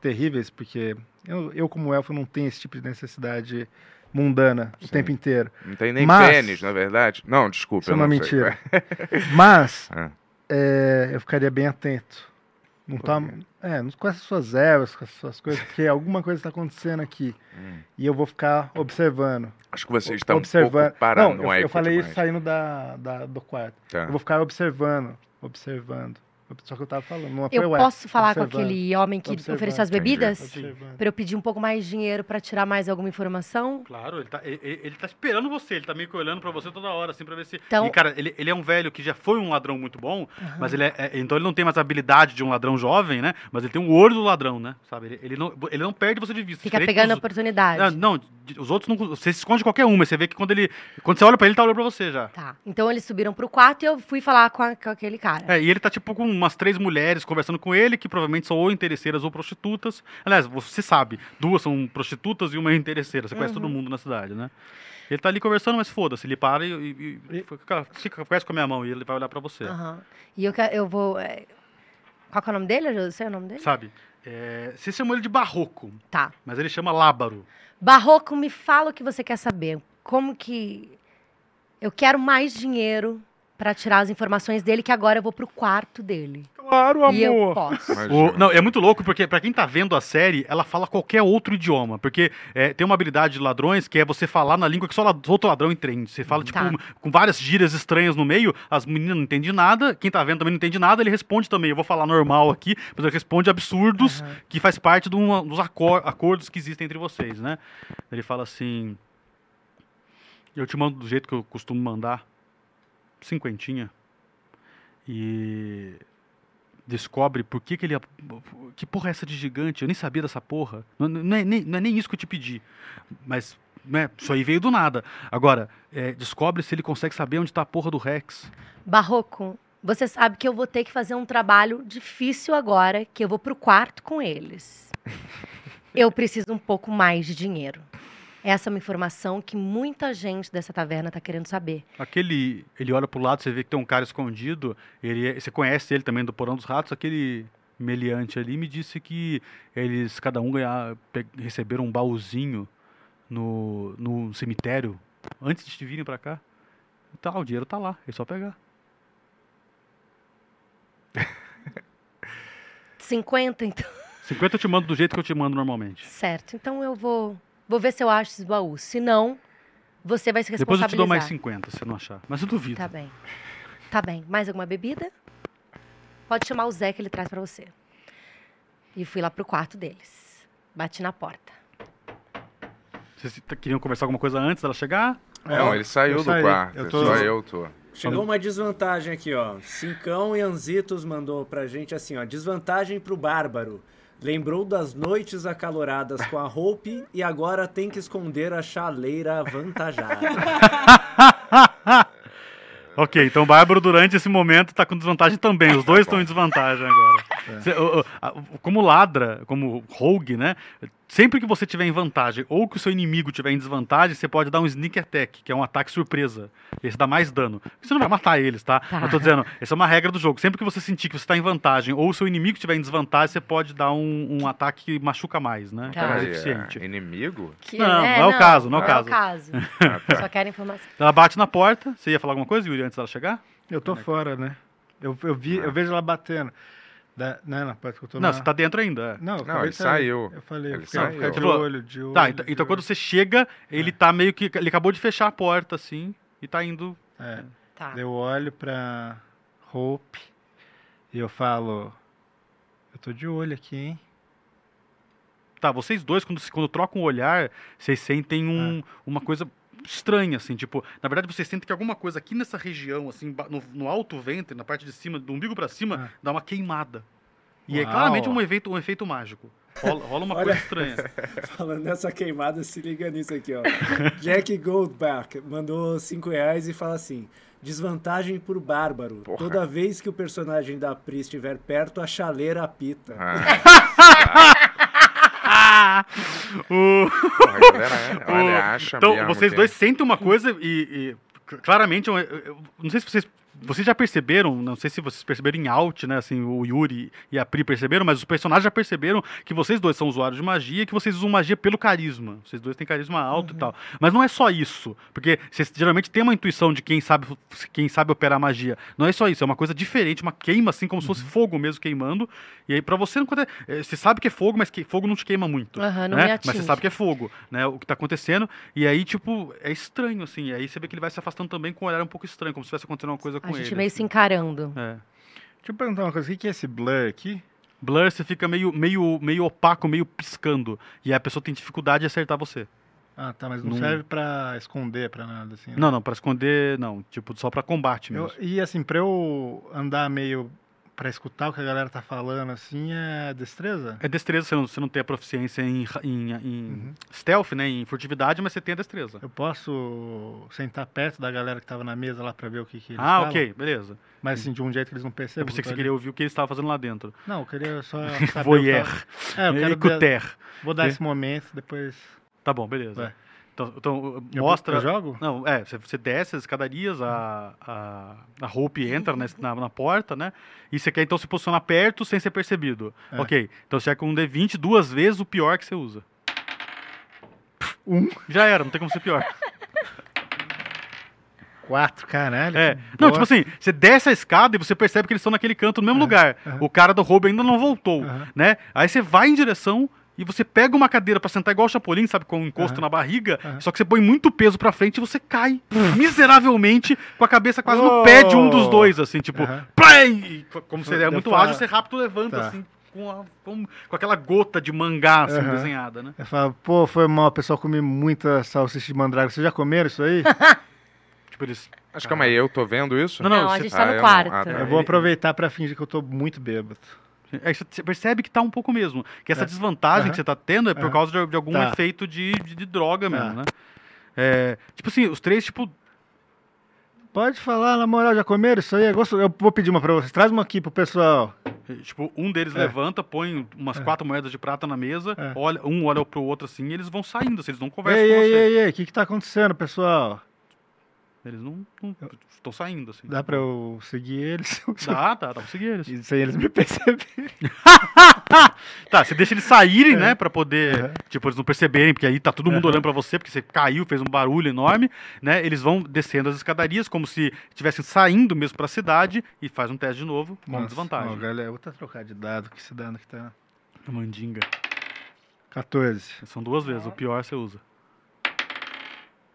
terríveis, porque eu, eu, como elfo, não tenho esse tipo de necessidade mundana o Sim. tempo inteiro. Não tem nem Mas- pênis, na verdade? Não, desculpa. Isso é uma mentira. [laughs] Mas, Ah. é, eu ficaria bem atento. Não tá, é, com essas suas ervas, com essas suas coisas, porque alguma coisa está acontecendo aqui. Hum. E eu vou ficar observando. Acho que você está um observando. pouco paranoico não, eu, eu falei demais. isso saindo da, da- do quarto. Tá. Eu vou ficar observando, observando. Só que eu tava falando, não foi Eu ué, posso falar com aquele homem que ofereceu as bebidas? Pra eu pedir um pouco mais de dinheiro pra tirar mais alguma informação? Claro, ele tá, ele, ele- tá esperando você, ele tá meio que olhando pra você toda hora, assim, pra ver se. Então- E, cara, ele, ele é um velho que já foi um ladrão muito bom, mas ele é, é- Então ele não tem mais a habilidade de um ladrão jovem, né? Mas ele tem o olho do ladrão, né? Sabe? Ele, ele não, ele não perde você de vista. Fica pegando a dos- oportunidade. Não, de- os outros não. Você se esconde qualquer um, mas você vê que quando ele. Quando você olha pra ele, ele tá olhando pra você já. Tá. Então eles subiram pro quarto e eu fui falar com, a- com aquele cara. É, e ele tá tipo com umas três mulheres conversando com ele, que provavelmente são ou interesseiras ou prostitutas. Aliás, você sabe, duas são prostitutas e uma é interesseira. Você conhece Uhum. todo mundo na cidade, né? Ele tá ali conversando, mas foda-se, ele para e, e- e fica, fica, conversa com a minha mão e ele vai olhar pra você. Aham. E eu, eu vou. é, Qual é o nome dele? Eu sei o nome dele? Sabe? É, você chamou ele de barroco, Tá. mas ele chama Lábaro. Barroco, me fala o que você quer saber. Como que. Eu quero mais dinheiro pra tirar as informações dele, que agora eu vou pro quarto dele. Claro, E eu posso. [laughs] O- não, é muito louco porque pra quem tá vendo a série, ela fala qualquer outro idioma, porque é, tem uma habilidade de ladrões que é você falar na língua que só la- outro ladrão entende. Você fala tipo Tá. com várias gírias estranhas no meio, as meninas não entendem nada, quem tá vendo também não entende nada, ele responde também. Eu vou falar normal aqui, mas ele responde absurdos Aham. que faz parte de um- dos acor- acordos que existem entre vocês, né? Ele fala assim: Eu te mando do jeito que eu costumo mandar, cinquentinha. E descobre por que, que ele. Que porra é essa de gigante? Eu nem sabia dessa porra. Não, não é, nem, não é nem isso que eu te pedi. Mas, né, isso aí veio do nada. Agora, é, descobre se ele consegue saber onde tá a porra do Rex. Barroco, você sabe que eu vou ter que fazer um trabalho difícil agora, que eu vou pro quarto com eles. Eu preciso um pouco mais de dinheiro. Essa é uma informação que muita gente dessa taverna tá querendo saber. Aquele. Ele olha pro lado, você vê que tem um cara escondido. Ele, é- você conhece ele também do Porão dos Ratos. Aquele meliante ali me disse que eles, cada um, ganhar, receberam um baúzinho no, no cemitério antes de virem pra cá. Tá, o dinheiro tá lá, é só pegar. 50, então. 50 eu te mando do jeito que eu te mando normalmente. Certo. Então eu vou, vou ver se eu acho esse baú. Se não, você vai se Depois eu te dou mais responsabilizar. 50, se você não achar. Mas eu duvido. Tá bem. Tá bem. Mais alguma bebida? Pode chamar o Zé que ele traz pra você. E fui lá pro quarto deles. Bati na porta. Vocês t- queriam conversar alguma coisa antes dela chegar? Não, ele saiu eu do saí. quarto. Eu tô- Só eu tô. Chegou uma desvantagem aqui, ó. Cincão e Anzitos mandou pra gente assim, ó. Desvantagem pro Bárbaro. Lembrou das noites acaloradas com a Hope e agora tem que esconder a chaleira avantajada. [laughs] Ok, então o Bárbaro durante esse momento tá com desvantagem também. Os dois estão em desvantagem agora. O- o- a- como ladra, como rogue, né? Sempre que você tiver em vantagem ou que o seu inimigo tiver em desvantagem, você pode dar um sneak attack, que é um ataque surpresa. Esse dá mais dano. Você não vai matar eles, tá? Tá. Eu tô dizendo, essa é uma regra do jogo. Sempre que você sentir que você tá em vantagem ou o seu inimigo tiver em desvantagem, você pode dar um, um ataque que machuca mais, né? Que é Tá. mais Peraí, eficiente. é inimigo? Que- Não, não é o caso, não é o caso. caso. [laughs] Só quero informação. Ela bate na porta. Você ia falar alguma coisa, Yuri, antes dela chegar? Eu tô fora, né? Eu, eu, vi, eu vejo ela batendo. Da, né, na parte que eu tô Não, na... você tá dentro ainda. é. Não, Não, ele saiu. Eu falei, Ele eu fiquei- saiu. de olho, de olho. Tá, então, de então quando você chega, ele tá meio que. Ele acabou de fechar a porta, assim, e tá indo. É, Tá. eu olho pra Hope e eu falo... Eu tô de olho aqui, hein? Tá, vocês dois, quando, quando trocam o olhar, vocês sentem um, uma coisa estranha, assim, tipo, na verdade vocês sentem que alguma coisa aqui nessa região, assim, no, no alto ventre, na parte de cima, do umbigo pra cima, Ah. dá uma queimada. E é Uau. claramente um efeito, um efeito mágico. Rola, rola uma [laughs] Olha. coisa estranha. [laughs] Falando nessa queimada, se liga nisso aqui, ó. Jack Goldback mandou 5 reais e fala assim: desvantagem por bárbaro. Porra. Toda vez que o personagem da Pri estiver perto, a chaleira apita. Ah, [laughs] [laughs] O- porra, a galera, é- olha, acha então, mesmo vocês que- dois sentem uma coisa e, e, claramente, eu, eu- eu não sei se vocês, vocês já perceberam, não sei se vocês perceberam em out, né, assim, o Yuri e a Pri perceberam, mas os personagens já perceberam que vocês dois são usuários de magia e que vocês usam magia pelo carisma. Vocês dois têm carisma alto Uhum. e tal. Mas não é só isso, porque vocês geralmente têm uma intuição de quem sabe, quem sabe operar magia. Não é só isso, é uma coisa diferente, uma queima assim, como se Uhum. fosse fogo mesmo queimando. E aí pra você não aconte- eh, você sabe que é fogo, mas que fogo não te queima muito Aham, não né? Mas você sabe que é fogo, né? O que tá acontecendo. E aí, tipo, é estranho, assim. E aí você vê que ele vai se afastando também com um olhar um pouco estranho, como se estivesse acontecendo uma coisa com A ele. gente meio assim. se encarando. É. Deixa eu perguntar uma coisa. O que é esse blur aqui? Blur, você fica meio, meio, meio opaco, meio piscando. E a pessoa tem dificuldade de acertar você. Ah, tá, mas não, Não- serve pra esconder, pra nada, assim. né? Não, não, pra esconder, não. Tipo, só pra combate mesmo. Eu- e assim, pra eu andar meio... Pra escutar o que a galera tá falando, assim, é destreza? É destreza, você não, você não tem a proficiência em, em, em Uhum. stealth, né? Em furtividade, mas você tem a destreza. Eu posso sentar perto da galera que tava na mesa lá pra ver o que, que eles Ah, falam? ok, beleza. Mas assim, de um jeito que eles não Eu percebem. pensei que eu você queria ouvir o que ele estava fazendo lá dentro. Não, eu queria só [laughs] saber... Voyeur. É, eu quero... Écouter. Vou dar É. esse momento, depois... Tá bom, beleza. Vai. Então, então, Eu- mostra. Eu jogo? Não, é, você, você desce as escadarias, a, a, a Hope entra na, na, na porta, né? E você quer então se posicionar perto sem ser percebido. É. Ok, então você é com um D20 duas vezes o pior que você usa. Um. Já era, não tem como ser pior. [laughs] Quatro, caralho. É. Não, tipo assim, você desce a escada e você percebe que eles estão naquele canto no mesmo lugar. aham. O cara do roubo ainda não voltou, Aham. né? Aí você vai em direção e você pega uma cadeira pra sentar igual o Chapolin, sabe, com um encosto Aham. na barriga, Aham. só que você põe muito peso pra frente e você cai miseravelmente com a cabeça quase no pé de um dos Oh. dois, assim, tipo, Aham. play! E co- como você é muito falo- ágil, você rápido levanta, Tá. assim, com, a- com- com aquela gota de mangá, assim, Aham. desenhada, né? Eu falo, pô, foi mal, pessoal, comi muita salsicha de mandraga. Vocês já comeram isso aí? [laughs] Tipo, eles... Mas calma aí, eu tô vendo isso? Não, não, Não, a gente tá Ah, no eu não. quarto. Ah, tá. eu vou aproveitar pra fingir que eu tô muito bêbado. Aí você percebe que tá um pouco mesmo. Que essa É. desvantagem Aham. que você tá tendo é por Aham. causa de, de algum Tá. efeito de, de, de droga Tá. mesmo, né? É, tipo assim, os três, tipo, Pode falar, na moral, já comeram isso aí? É gostoso. Eu vou pedir uma pra vocês. Traz uma aqui pro pessoal. tipo, um deles É. levanta, põe umas É. quatro moedas de prata na mesa, É. olha, um olha pro outro assim, e eles vão saindo, assim, eles não conversam Ei, com ei, você. ei, ei, o que que tá acontecendo, pessoal? Eles não estão saindo, assim. Dá pra eu seguir eles? [laughs] Dá, dá, dá pra seguir eles. E sem eles me perceberem. [laughs] Tá, você deixa eles saírem, É. né, pra poder, Aham. tipo, eles não perceberem, porque aí tá todo mundo Aham. olhando pra você, porque você caiu, fez um barulho enorme, né, eles vão descendo as escadarias como se estivessem saindo mesmo pra cidade e faz um teste de novo com Nossa, desvantagem. Ó, galera, eu vou até trocar de dado, que esse dado que tá... Mandinga. 14, São duas vezes, o pior você usa.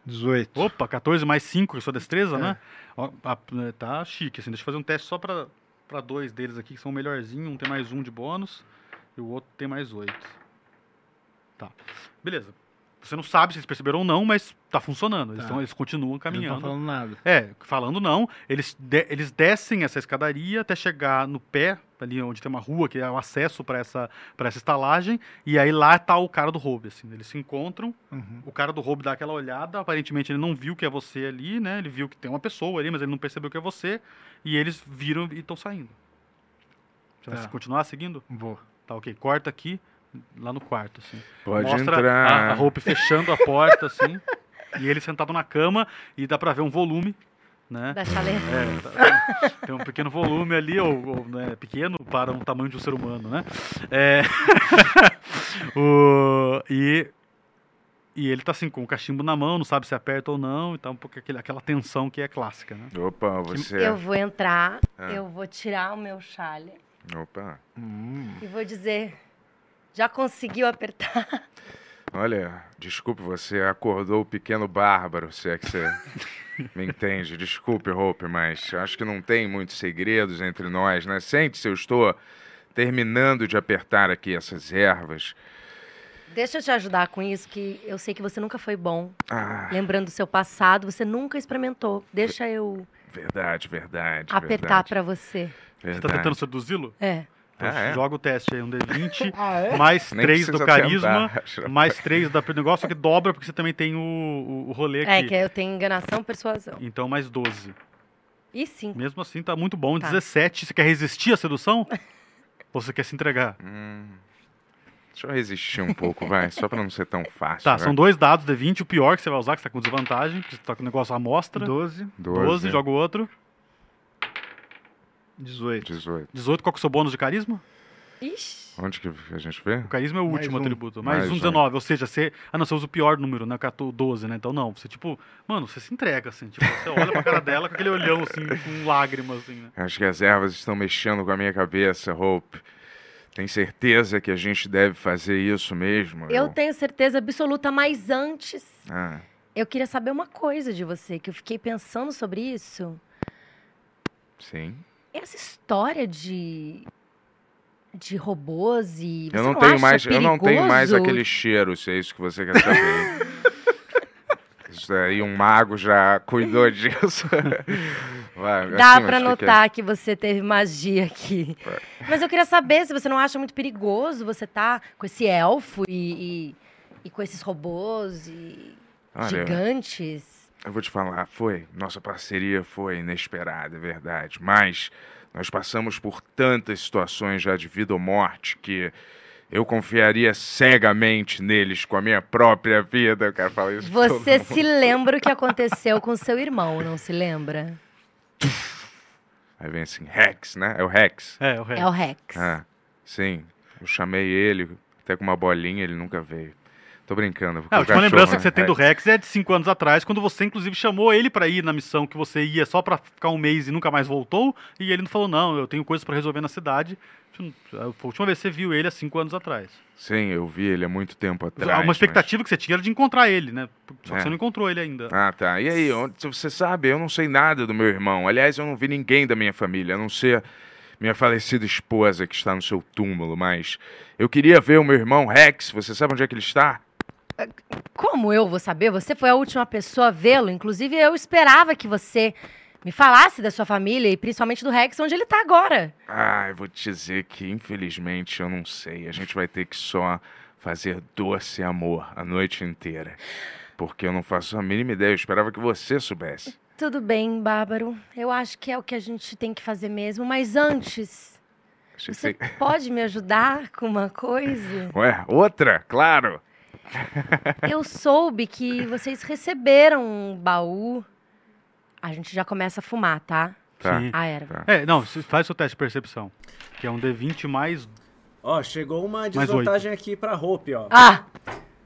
18. Opa, 14 mais 5, que é sua destreza, É. né? Ó, né, tá chique, assim. Deixa eu fazer um teste só pra, pra dois deles aqui, que são o melhorzinho. Um tem mais um de bônus e o outro tem mais 8. Tá. Beleza. Você não sabe se eles perceberam ou não, mas tá funcionando. Eles, Tá. tão- eles continuam Eles não caminhando. estão falando nada. É, falando não, eles, de- eles descem essa escadaria até chegar no pé, ali onde tem uma rua, que é o acesso para essa, pra essa estalagem, e aí lá tá o cara do roubo, assim. Eles se encontram, Uhum. o cara do roubo dá aquela olhada, aparentemente ele não viu que é você ali, né? Ele viu que tem uma pessoa ali, mas ele não percebeu que é você, e eles viram e estão saindo. Você vai Tá. continuar seguindo? Vou. Tá, ok. Corta aqui, lá no quarto, assim. Pode Mostra entrar. A, a Hope fechando a porta, assim, e ele sentado na cama, e dá pra ver um volume, né? Da chaleira. É, tá- tem um pequeno volume ali, ou, ou, né, pequeno para um tamanho de um ser humano, né? É, [laughs] o- e, e ele tá assim, com o cachimbo na mão, não sabe se aperta ou não, então um pouco aquele, aquela tensão que é clássica, né? Opa, você. Eu vou entrar, Ah. eu vou tirar o meu chale Opa. Hum. e vou dizer: já conseguiu apertar? [laughs] Olha, desculpe, você acordou o pequeno bárbaro, se é que você [laughs] me entende. Desculpe, Hope, mas acho que não tem muitos segredos entre nós, né? Sente-se, eu estou terminando de apertar aqui essas ervas. Deixa eu te ajudar com isso, que eu sei que você nunca foi bom. Ah, Lembrando do seu passado, você nunca experimentou. Deixa eu verdade, verdade. apertar verdade, pra você. Você tá verdade. tentando seduzi-lo? É. Ah, é? joga o teste aí, um D20, [laughs] Ah, é? mais Nem 3 do carisma, tentar, mais 3 da negócio, que dobra porque você também tem o, o, o rolê É, aqui. que eu tenho enganação e persuasão. Então mais 12. E sim. Mesmo assim, tá muito bom. Tá. 17. Você quer resistir à sedução? [laughs] Ou você quer se entregar? Hum, deixa eu resistir um pouco, vai, só pra não ser tão fácil. Tá, vai. são dois dados D20. O pior que você vai usar, que você tá com desvantagem, que você tá com o negócio à amostra. 12, 12, joga o outro. 18. 18. 18, qual que é o seu bônus de carisma? Ixi. Onde que a gente vê? O carisma é o Mais último um. atributo. Mais, Mais um um. 19. Ou seja, você. Ah, não, você usa o pior número, né? 14, 12, né? Então não. Você, tipo, mano, você se entrega, assim. Tipo, você olha pra cara dela com aquele olhão, assim, com lágrimas, assim, né? Acho que as ervas estão mexendo com a minha cabeça, Hope. Tem certeza que a gente deve fazer isso mesmo? Eu tenho certeza absoluta, mas antes, Ah, eu queria saber uma coisa de você, que eu fiquei pensando sobre isso. sim. Essa história de. de robôs e. Eu você não tenho mais, eu não tenho mais perigoso? aquele cheiro, se é isso que você quer saber. [laughs] isso aí um mago já cuidou disso. [laughs] Vai, Dá assim, pra mas o que é? notar que você teve magia aqui. Mas eu queria saber se você não acha muito perigoso você tá com esse elfo e, e, e com esses robôs e Olha, gigantes. Eu vou te falar, foi. Nossa parceria foi inesperada, é verdade. Mas nós passamos por tantas situações já de vida ou morte que eu confiaria cegamente neles com a minha própria vida. Eu quero falar isso Você mundo. se lembra o que aconteceu com seu irmão, não se lembra? Aí vem assim, Rex, né? É o Rex. É, o resto. É o Rex. Ah, sim. Eu chamei ele, até com uma bolinha, ele nunca veio. Tô brincando. Ah, a última lembrança né, que você tem do Rex é de 5 anos atrás, quando você, inclusive, chamou ele pra ir na missão que você ia só pra ficar um mês e nunca mais voltou, e ele não falou, não, eu tenho coisas pra resolver na cidade. A última vez que você viu ele há 5 anos atrás. Sim, eu vi ele há muito tempo atrás. Uma mas- expectativa que você tinha era de encontrar ele, né? Só que É. você não encontrou ele ainda. Ah, tá. E aí, você sabe, eu não sei nada do meu irmão. Aliás, eu não vi ninguém da minha família, a não ser minha falecida esposa que está no seu túmulo, mas eu queria ver o meu irmão Rex. Você sabe onde é que ele está? Como eu vou saber? Você foi a última pessoa a vê-lo. Inclusive, eu esperava que você me falasse da sua família e principalmente do Rex, onde ele tá agora. Ah, eu vou te dizer que, infelizmente, eu não sei. A gente vai ter que só fazer doce amor a noite inteira. Porque eu não faço a mínima ideia. Eu esperava que você soubesse. Tudo bem, Bárbaro. Eu acho que é o que a gente tem que fazer mesmo. Mas antes, você pode me ajudar com uma coisa? Ué, outra? Claro. Eu soube que vocês receberam um baú. A gente já começa a fumar, tá? Tá. Sim. A erva. É, não, faz seu teste de percepção. Que é um D20 mais. Ó, chegou uma desvantagem aqui pra Hope, ó. Ah!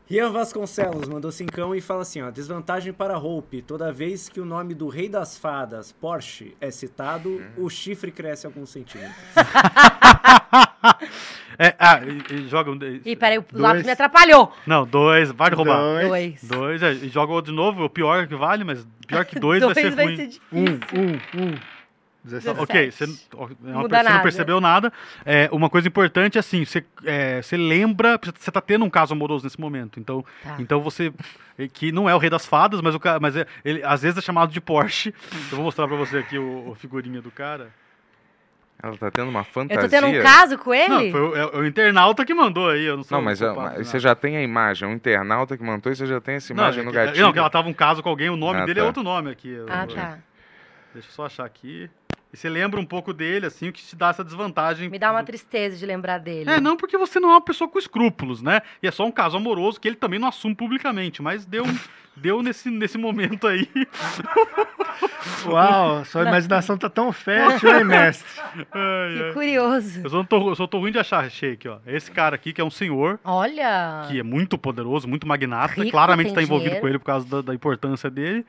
Rian Vasconcelos mandou cincão e fala assim, ó. Desvantagem para Hope. Toda vez que o nome do rei das fadas, Porsche, é citado, o chifre cresce alguns centímetros. [laughs] É, ah, e, e joga um. Ih, peraí, o Dois. lápis me atrapalhou. Não, dois, vai roubar. Dois. Dois. Dois, é, e joga outro de novo, o pior que vale, mas pior que dois, vai [laughs] ser vai ruim. ser difícil. Um, um, um. 17. Ok, você, 17. ó, é uma Muda pessoa- você não nada. percebeu nada. É, uma coisa importante é assim, você, é, você lembra, você tá tendo um caso amoroso nesse momento. Então, Tá. então você. é, Que não é o rei das fadas, mas, o, mas é, ele às vezes é chamado de Porsche. Eu vou mostrar pra você aqui o, o figurinha do cara. Ela tá tendo uma fantasia. Eu tô tendo um caso com Não, ele? foi o, é o internauta que mandou aí. Eu não, sou Não, mas, culpado ah, de mas nada. você já tem a imagem. Um internauta que montou e você já tem essa Não, imagem é no que- gatilho. Não, que ela tava um caso com alguém, o nome Ah, dele tá. é outro nome aqui. Ah, eu- tá. Deixa eu só achar aqui. E você lembra um pouco dele, assim, o que te dá essa desvantagem. Me dá uma tristeza de lembrar dele. É, não porque você não é uma pessoa com escrúpulos, né? E é só um caso amoroso que ele também não assume publicamente, mas deu, [laughs] deu nesse, nesse momento aí. [laughs] Uau, sua imaginação tá tão fértil, hein, mestre? [laughs] Ai, Que ai. curioso. Eu só, tô, eu só tô ruim de achar shake, ó. Esse cara aqui, que é um senhor, Olha. que é muito poderoso, muito magnata, Rico, claramente está envolvido dinheiro. com ele por causa da, da importância dele.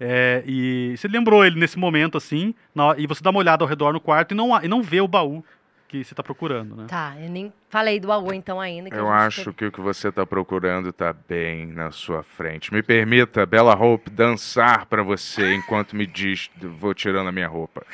É, e você lembrou ele nesse momento, assim, na- e você dá uma olhada ao redor no quarto e não, e não vê o baú que você tá procurando, né? Tá, eu nem falei do baú então ainda. Eu acho teve- que o que você tá procurando tá bem na sua frente. Me permita, Bella Hope, dançar pra você enquanto me diz, vou tirando a minha roupa.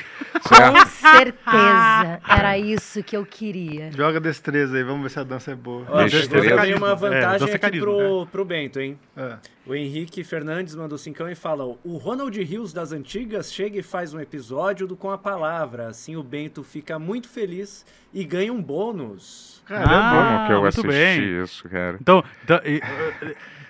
Com Certo? certeza. Era isso que eu queria. Joga destreza aí, vamos ver se a dança é boa. Ó, chegou eu- também uma É, vantagem dança aqui pro, pro Bento, hein? É. O Henrique Fernandes mandou cincão e fala: O Ronald Rios das antigas chega e faz um episódio do Com a Palavra. Assim o Bento fica muito feliz e ganha um bônus. Caramba, Ah, Como que eu muito assisti bem. isso, cara? Então, então, e-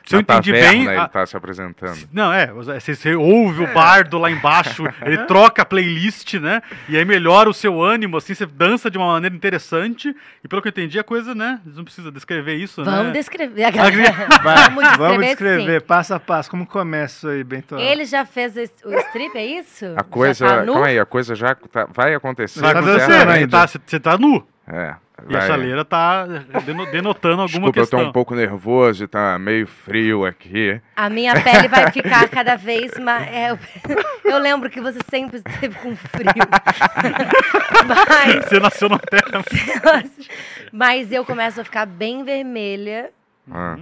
se eu Na entendi bem. ele a- tá se apresentando. Não, é, você, você ouve o bardo lá embaixo, ele [laughs] troca a playlist, né? E aí melhora o seu ânimo, assim, você dança de uma maneira interessante. E pelo que eu entendi, a coisa, né? Não precisa descrever isso, Vamos né? descrever. Vai, Vamos descrever, [laughs] [laughs] vamos descrever, sim. passo a passo. Como começa aí, Bento? Ele já fez o strip, é isso? A coisa. Já tá calma aí, a coisa já tá- vai acontecer. Vai Tá acontecer, né? Tá, você, você tá nu. É. E a chaleira tá deno- denotando alguma Desculpa, eu tô questão. um pouco nervoso, tá meio frio aqui. A minha pele vai ficar cada vez mais. é, eu, [laughs] eu lembro que você sempre esteve com frio. [laughs] mas, Você nasceu na terra. [laughs] mas eu começo a ficar bem vermelha Ah.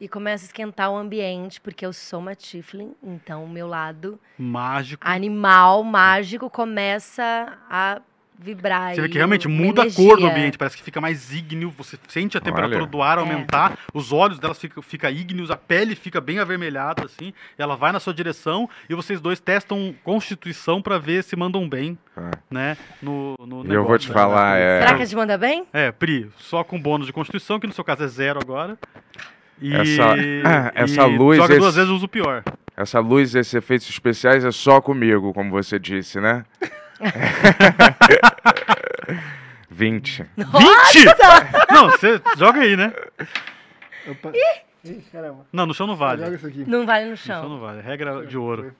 e começo a esquentar o ambiente, porque eu sou uma Tiflin, então o meu lado Mágico. animal mágico começa a vibrar. Você vê que realmente muda a cor do energia. ambiente, parece que fica mais ígneo, você sente a temperatura Olha. do ar É. aumentar, os olhos delas ficam fica ígneos, a pele fica bem avermelhada, assim, ela vai na sua direção e vocês dois testam constituição pra ver se mandam bem, Ah. né, no, no E eu vou te negócio. falar, é. Será que a gente manda bem? É, Pri, só com bônus de constituição, que no seu caso é zero agora. E, Essa- [coughs] essa e luz, Joga duas esse- vezes usa o pior. Essa luz, esses efeitos especiais é só comigo, como você disse, né? [laughs] 20. 20! Não, você joga aí, né? Opa. Ih, caramba. Não, no chão não vale. Joga isso aqui. Não vale no No chão chão. não vale. Regra de ouro.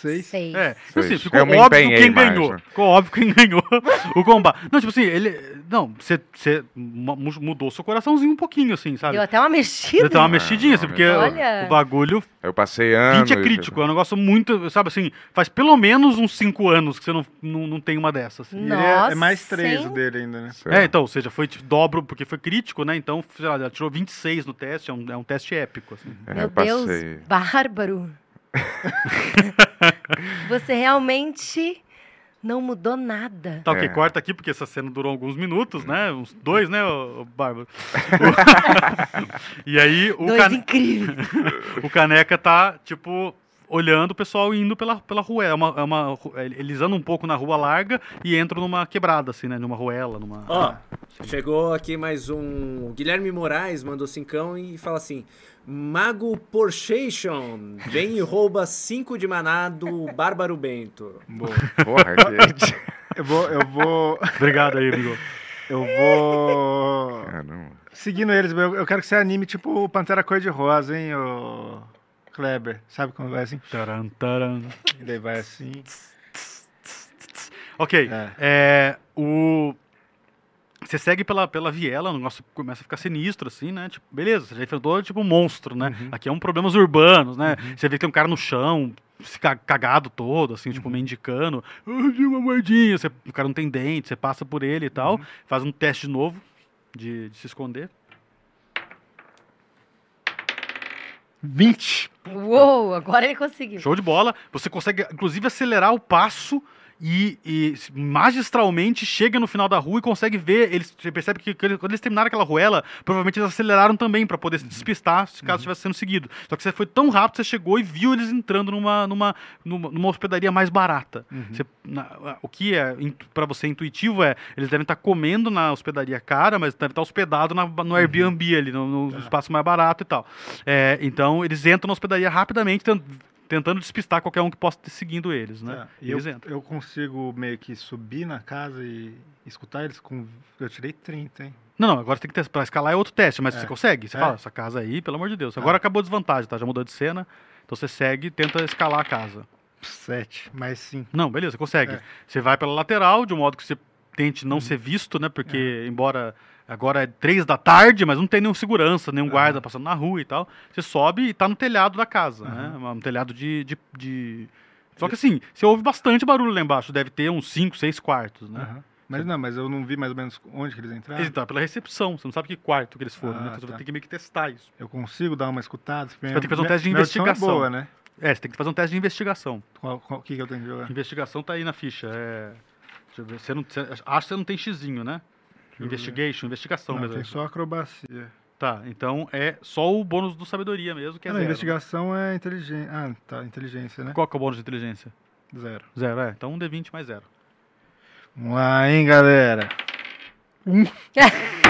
Seis. Seis. É, Seis. assim, ficou Eu óbvio quem ganhou. né? Ficou óbvio quem [laughs] ganhou o combate. Não, tipo assim, ele. Não, você você mu- mudou seu coraçãozinho um pouquinho, assim, sabe? Deu até uma mexida. Deu até uma Ah, mexidinha, assim, uma porque o- Olha. o bagulho. Eu passei anos. 20 é crítico, é um negócio muito. Sabe assim, faz pelo menos uns 5 anos que você não, não, não tem uma dessas. assim. Ele é, Nossa, é mais três hein? o dele ainda, né? É, então, ou seja, foi tipo, dobro, porque foi crítico, né? Então, sei lá, ela tirou 26 no teste, é um, é um teste épico, assim. É, Meu eu Deus, bárbaro. [laughs] Você realmente não mudou nada. Tá, ok, É. corta aqui, porque essa cena durou alguns minutos, né? Uns dois, né, Bárbaro? [laughs] e aí, o, Dois cane- incríveis. [laughs] o Caneca tá, tipo, olhando o pessoal indo pela, pela rua. É uma, é uma, ru- eles andam um pouco na rua larga e entram numa quebrada, assim, né? Numa ruela, numa... Ó, chegou aqui mais um. O Guilherme Moraes mandou cincão e fala assim: Mago Porchation, vem e rouba 5 de maná do Bárbaro Bento. Boa. Porra, que... Eu vou, eu vou, Obrigado aí, amigo. eu vou... Caramba. Seguindo eles, eu, quero que você anime tipo o Pantera Cor-de-Rosa, hein, ô Kleber. Sabe quando vai assim? Taran, taran. E daí vai assim. Ok, É. é, o... Você segue pela, pela viela, o negócio começa a ficar sinistro, assim, né? Tipo, beleza, você já enfrentou, tipo, um monstro, né? Aqui é um problemas urbanos, né? Você vê que tem um cara no chão, se cagado todo, assim, tipo, mendicando. Ah, de uma moedinha. Você- o cara não tem dente, você passa por ele e tal. Faz um teste de novo de, de se esconder. 20. Uou, agora ele conseguiu. Show de bola. Você consegue, inclusive, acelerar o passo e, e magistralmente chega no final da rua e consegue ver. Eles, você percebe que quando eles terminaram aquela ruela, provavelmente eles aceleraram também para poder se despistar se caso estivesse sendo seguido. Só que você foi tão rápido, você chegou e viu eles entrando numa, numa, numa, numa hospedaria mais barata. Você- na- o que é para você intuitivo é eles devem estar comendo na hospedaria cara, mas devem estar hospedado na- no Airbnb ali, no, no espaço mais barato e tal. É, então eles entram na hospedaria rapidamente, tentando despistar qualquer um que possa estar seguindo eles, né? Tá. E Eu, eles entram. eu consigo meio que subir na casa e escutar eles com. Eu tirei 30, hein? Não, não, agora tem que ter, pra escalar é outro teste, mas É. você consegue. Você É. fala, essa casa aí, pelo amor de Deus. Agora acabou a desvantagem, tá? Já mudou de cena. Então você segue e tenta escalar a casa. 7, mais 5. Não, beleza, consegue. É. Você vai pela lateral, de um modo que você tente não ser visto, né? Porque, embora agora é três da tarde, mas não tem nenhum segurança, nenhum guarda passando na rua e tal. Você sobe e tá no telhado da casa, né? Um telhado de, de, de- Só que assim, você ouve bastante barulho lá embaixo. Deve ter uns 5, 6 quartos, né? Mas não, mas eu não vi mais ou menos onde que eles entraram. Eles entraram pela recepção, você não sabe que quarto que eles foram, Ah, né? Então você tá. vai ter que meio que testar isso. Eu consigo dar uma escutada? Você vai ter que fazer um teste de investigação. É boa, né? É, você tem que fazer um teste de investigação. Qual, qual- o que, que eu tenho que jogar? Investigação tá aí na ficha. É... Deixa eu ver. Você não, você, acho que você não tem xizinho, né? Ver. Investigation, investigação Não, mesmo. tem só acrobacia. Tá, então é só o bônus do sabedoria mesmo, que é Ah, não, zero. investigação é inteligência. Ah, tá, inteligência, né? Qual que é o bônus de inteligência? Zero. Zero, é. Então um D20 mais zero. Vamos lá, hein, galera. [laughs]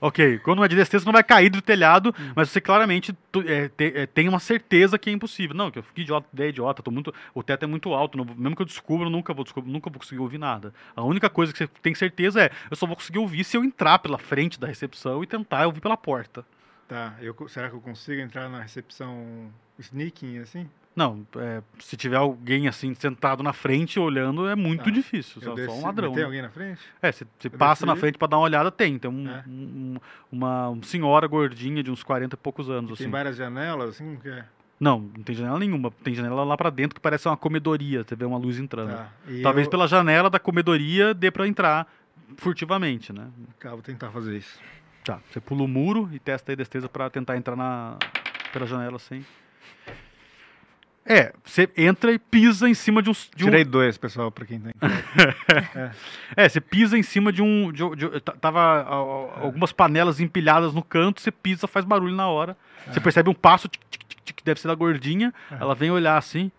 Ok, quando é de destreza, você não vai cair do telhado, mas você claramente é, te- é, tem uma certeza que é impossível. Não, que eu fiquei idiota, ideia idiota, tô muito, o teto é muito alto, não mesmo que eu descubra, eu nunca vou, descobrir, nunca vou conseguir ouvir nada. A única coisa que você tem certeza é, eu só vou conseguir ouvir se eu entrar pela frente da recepção e tentar ouvir pela porta. Tá, eu, será que eu consigo entrar na recepção sneaking, assim? Não, é, se tiver alguém assim sentado na frente olhando, é muito Tá. difícil, só, só desci- um ladrão. Tem né? alguém na frente? É, você você Eu passa na frente pra dar uma olhada, tem. Tem um- É. um- um- uma senhora gordinha de uns 40 e poucos anos, Tem assim. várias janelas, assim, como que é? Não, não tem janela nenhuma. Tem janela lá pra dentro que parece uma comedoria. Você vê uma luz entrando. Tá. E Talvez eu... pela janela da comedoria dê pra entrar furtivamente, né? Tá, vou tentar fazer isso. Tá, você pula o muro e testa aí destreza pra tentar entrar na pela janela sem. É, você entra e pisa em cima de um. De um Tirei dois, pessoal, pra quem tem. [laughs] é, você pisa em cima de um. De, um- de um- tava a- a- algumas panelas empilhadas no canto, você pisa, faz barulho na hora. Você percebe um passo, tic, tic, tic, que deve ser da gordinha. Ela vem olhar assim.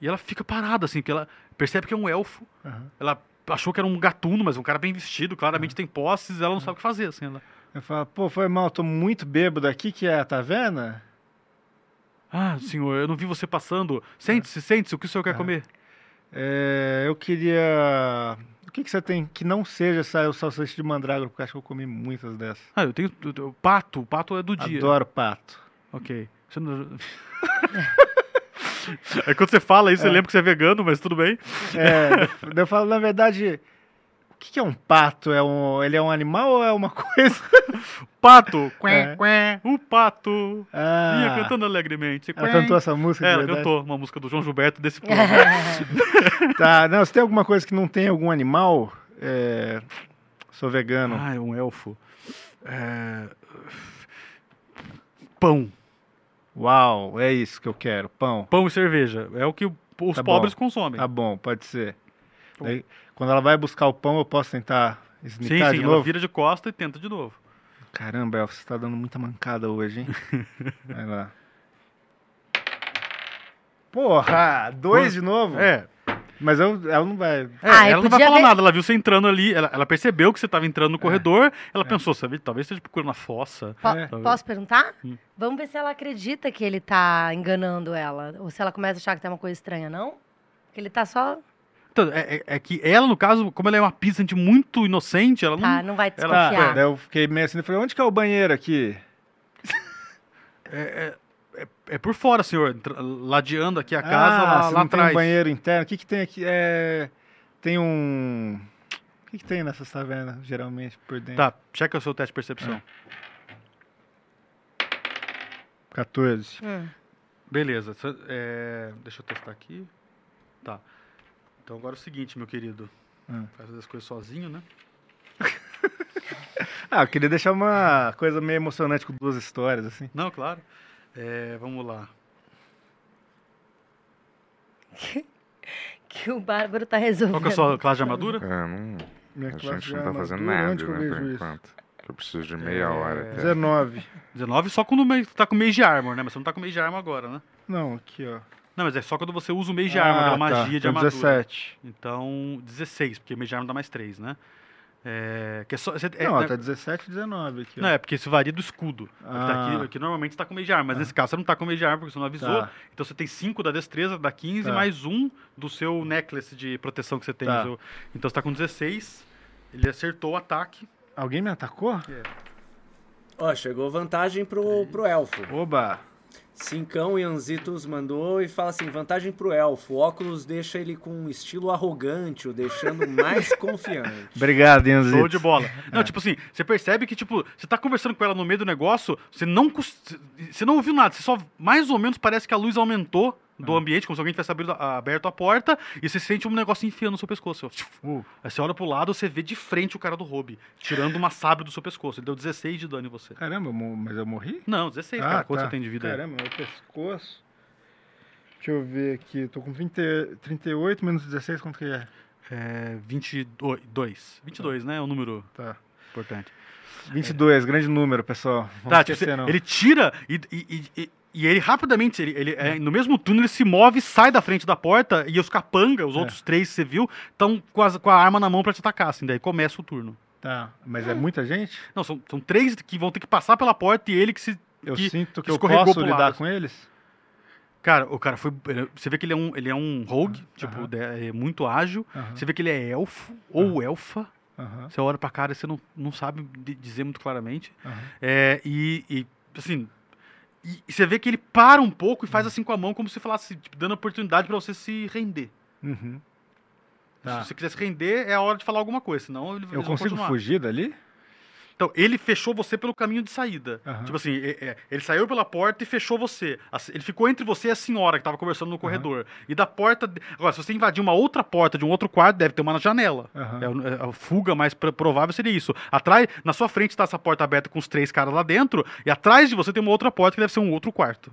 E ela fica parada, assim, porque ela percebe que é um elfo. Aham. Ela achou que era um gatuno, mas um cara bem vestido, claramente tem posses, ela não sabe o que fazer, assim. Ela, Eu falo, pô, foi mal, tô muito bêbado aqui, que é a taverna? Ah, senhor, eu não vi você passando. Sente-se, sente-se, o que o senhor quer comer? É, eu queria... O que, que você tem que não seja essa, o salsicha de mandrágora? Porque acho que eu comi muitas dessas. Ah, eu tenho. eu- eu- pato, o pato é do dia. Adoro pato. Ok. Você não... [laughs] é quando você fala isso, você lembra que você é vegano, mas tudo bem. É, eu falo, na verdade, que, que é um pato? É um, ele é um animal ou é uma [laughs] coisa? Pato, quém, É. quém, o pato. Ah, Ia cantando alegremente. ela cantou essa música É, ela verdade? cantou uma música do João Gilberto desse povo. [laughs] Tá, não, se tem alguma coisa que não tem algum animal, é, sou vegano. ah, é um elfo. É... Pão. Uau, é isso que eu quero, pão. Pão e cerveja. É o que os Tá bom. pobres consomem. Tá bom, pode ser. Bom. Quando ela vai buscar o pão, eu posso tentar sim, sneakar sim, de ela novo? vira de costa e tenta de novo. Caramba, Elf, você tá dando muita mancada hoje, hein? [laughs] vai lá. Porra, dois de novo? É, Mas eu, ela não vai... É, Ah, ela não vai falar ver- nada, ela viu você entrando ali, ela, ela percebeu que você estava entrando É. no corredor, ela pensou, sabe, talvez esteja procurando a fossa. Po- É. Posso perguntar? Hum. Vamos ver se ela acredita que ele tá enganando ela. Ou se ela começa a achar que tem uma coisa estranha, não? Que ele tá só. Então, é, é- é que ela, no caso, como ela é uma pisante muito inocente, ela Tá, não. não vai Hum. ela- desconfiar. daí eu fiquei meio assim, eu falei, onde que é o banheiro aqui? É por fora, senhor, ladeando aqui a casa ah, lá, se lá não tem atrás. um banheiro interno, o que que tem aqui? É... Tem um... O que que tem nessas tavernas, geralmente, por dentro? Tá, checa o seu teste de percepção. 14. Hum. Beleza, é, deixa eu testar aqui. Tá. Então agora é o seguinte, meu querido. Hum. Faz as coisas sozinho, né? [laughs] Ah, eu queria deixar uma coisa meio emocionante com duas histórias, assim. Não, claro. É, vamos lá. [laughs] Que o Bárbaro tá resolvendo. Qual que é a sua classe de armadura? É, não, Minha a gente de não tá fazendo nada, que né, por isso? enquanto. Eu preciso de meia hora até. 19. 19 só quando tá com Mage Armor, né? Mas você não tá com Mage Armor agora, né? Não, aqui, ó. Não, mas é só quando você usa o Mage Armor, aquela Ah, magia tá. de Então, armadura. 17. Então, 16, porque Mage Armor dá mais 3, né? É, que é só, você- é, não, né, tá 17 e 19 aqui. ó. não, é porque isso varia do escudo. Tá aqui, Ah. aqui normalmente você tá com Mage Armor, mas nesse caso você não tá com Mage Armor porque você não avisou. Tá. Então você tem 5 da destreza, da 15, Tá. mais um do seu necklace de proteção que você tem. Tá. seu- Então você tá com 16, ele acertou o ataque. Alguém me atacou? Ó, chegou vantagem pro, pro elfo. Oba! Cincão Ianzitos mandou e fala assim: vantagem pro elfo. O óculos deixa ele com um estilo arrogante, o deixando mais [laughs] confiante. Obrigado, Enzo. Show de bola. Não, tipo assim, você percebe que, tipo, você tá conversando com ela no meio do negócio, você não você não ouviu nada, você só mais ou menos parece que a luz aumentou do ambiente, como se alguém tivesse abrido, aberto a porta, e você sente um negócio enfiando no seu pescoço. ó. Uh, Aí você olha pro lado, você vê de frente o cara do Hobby, tirando uma sábio do seu pescoço. Ele deu 16 de dano em você. caramba, mas eu morri? Não, 16, cara. Quanto tá. você tem de vida aí? Caramba, meu pescoço. Deixa eu ver aqui. Tô com 20, 38 menos 16, quanto que é? É 22. 22, né? É um número Tá. importante. 22, grande número, pessoal. Não Tá, tipo, esquecer, não. ele tira e, e, e- e- ele rapidamente, ele, ele, é, no mesmo turno, ele se move, sai da frente da porta e os capanga, É. os outros três que você viu, estão com, as- com a arma na mão pra te atacar, assim, daí começa o turno. Tá, mas é muita gente? Não, são, são três que vão ter que passar pela porta e ele que se. Eu que sinto que eu escorregou posso lidar lado. com eles? Cara, o cara foi. Você vê que ele é um, ele é um rogue, tipo, é muito ágil. Aham. Você vê que ele é elfo ou elfa. Aham, Você olha pra cara e você não, não sabe di- dizer muito claramente. É, e, e, assim. E, e você vê que ele para um pouco e faz assim com a mão, como se falasse, tipo, dando oportunidade pra você se render. Uhum. Tá. Se você quiser se render, é a hora de falar alguma coisa, senão ele Eu consigo continuar. fugir dali? Então, ele fechou você pelo caminho de saída. Aham. Tipo assim, ele saiu pela porta e fechou você. Ele ficou entre você e a senhora que tava conversando no corredor. E da porta. Agora, se você invadir uma outra porta de um outro quarto, deve ter uma na janela. Aham. É, a fuga mais pro- provável seria isso. Atrás, na sua frente está essa porta aberta com os três caras lá dentro, e atrás de você tem uma outra porta que deve ser um outro quarto.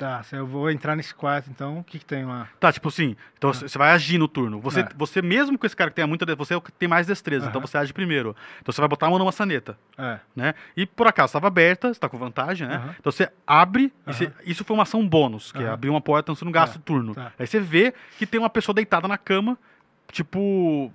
Tá, eu vou entrar nesse quarto, então, o que que tem lá? Tá, tipo assim, então você vai agir no turno. Você, É. você mesmo com esse cara que tem muita, você é tem mais destreza, então você age primeiro. Então você vai botar a mão numa saneta. É, né? E por acaso estava aberta, você tá com vantagem, né? Aham. Então você abre, você- isso foi uma ação bônus, que é abrir uma porta, então você não gasta Tá, o turno. tá. Aí você vê que tem uma pessoa deitada na cama, tipo,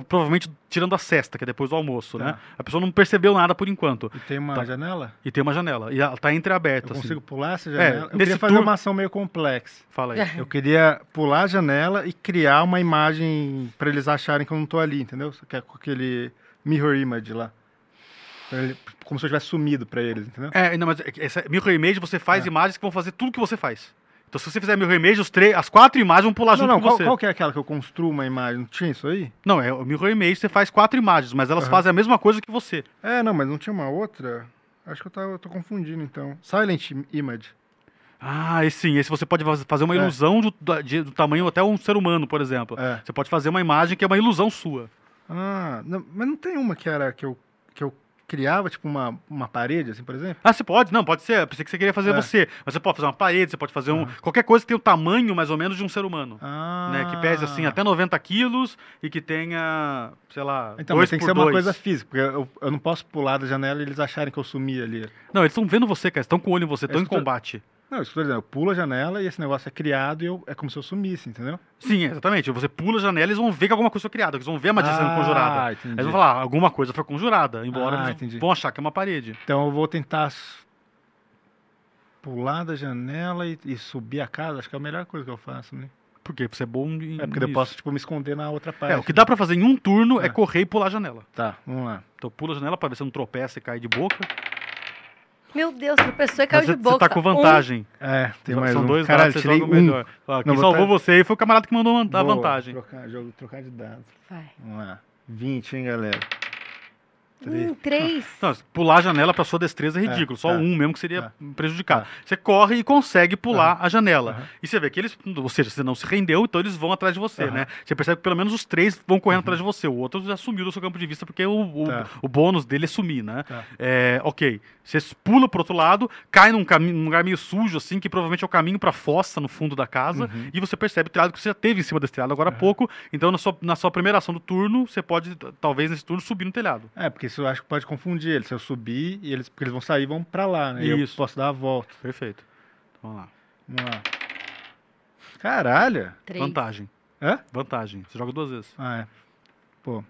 provavelmente tirando a cesta, que é depois do almoço, Tá. né? A pessoa não percebeu nada por enquanto. e tem uma Tá. janela? E tem uma janela, e ela tá entreaberta, Eu assim. consigo pular essa É, janela? eu nesse queria fazer turno- uma ação meio complexa. Fala aí. Eu queria pular a janela e criar uma imagem pra eles acharem que eu não tô ali, entendeu? Que é com aquele mirror image lá. Como se eu tivesse sumido pra eles, entendeu? É, não, mas essa mirror image você faz É. imagens que vão fazer tudo que você faz. Então se você fizer mirror image, os três, as quatro imagens vão pular não, junto não, com qual, você. qual que é aquela que eu construo uma imagem? Não tinha isso aí? Não, é o mirror image, você faz quatro imagens, mas elas Aham. fazem a mesma coisa que você. É, não, mas não tinha uma outra? Acho que eu, tava, eu tô confundindo, então. Silent Image. Ah, esse sim. Esse você pode faz- fazer uma É. ilusão do, de- do tamanho até um ser humano, por exemplo. É. Você pode fazer uma imagem que é uma ilusão sua. Ah, não, mas não tem uma que era que eu, que eu criava, tipo, uma, uma parede, assim, por exemplo? Ah, você pode? Não, pode ser. Eu Pensei que você queria fazer É. você. Mas você pode fazer uma parede, você pode fazer um. Ah. Qualquer coisa que tenha o tamanho, mais ou menos, de um ser humano. Ah. Né, que pese assim até 90 quilos e que tenha, sei lá, Então, dois mas tem que ser uma dois. coisa física, porque eu, eu não posso pular da janela e eles acharem que eu sumi ali. Não, eles estão vendo você, cara. Estão com o olho em você, estão em eu tô- combate. Não, isso tô dizendo, eu pulo a janela e esse negócio é criado e eu, é como se eu sumisse, entendeu? Sim, exatamente. Você pula a janela e eles vão ver que alguma coisa foi criada, eles vão ver a magia sendo Ah, conjurada. Aí entendi. eles vão falar, alguma coisa foi conjurada, embora Ah, eles entendi. vão achar que é uma parede. Então eu vou tentar pular da janela e, e subir a casa, acho que é a melhor coisa que eu faço, né? Porque você é bom em É porque eu posso, tipo, me esconder na outra parte. É, o que dá pra fazer em um turno é, É. correr e pular a janela. Tá, vamos lá. Então pula a janela pra ver se não tropeça e cai de boca. Meu Deus, tropeçou e caiu Mas de você boca. tá com vantagem. É, tem mais São um. dois Caralho, dados, você tirei joga um. o melhor. Ó, quem Não, vou salvou você aí foi o camarada que mandou a Boa, vantagem. Trocar, jogo, trocar de dados. Um. Vai. Vamos lá. 20, hein, galera? Hum, três. Não, pular a janela pra sua destreza é ridículo. Só tá. um mesmo que seria Tá. prejudicado. Você corre e consegue pular a janela. E você vê que eles, ou seja, você não se rendeu, então eles vão atrás de você. Uhum. né? Você percebe que pelo menos os três vão correndo atrás de você. O outro já sumiu do seu campo de vista porque o, o, Tá. o bônus dele é sumir, né? Tá. É, ok. Você pula pro outro lado, cai num, caminho, num lugar meio sujo, assim, que provavelmente é o caminho pra fossa no fundo da casa, Uhum. e você percebe o telhado que você já teve em cima desse telhado agora há pouco. Então, na sua, na sua primeira ação do turno, você pode, talvez nesse turno, subir no telhado. É, porque isso eu acho que pode confundir eles. Se eu subir, e eles, porque eles vão sair e vão pra lá, né? E eu Isso. posso dar a volta. Perfeito. Então, vamos lá. Vamos lá. Caralho! Três. Vantagem. Hã? Vantagem. Você joga duas vezes. Ah, é. Pô.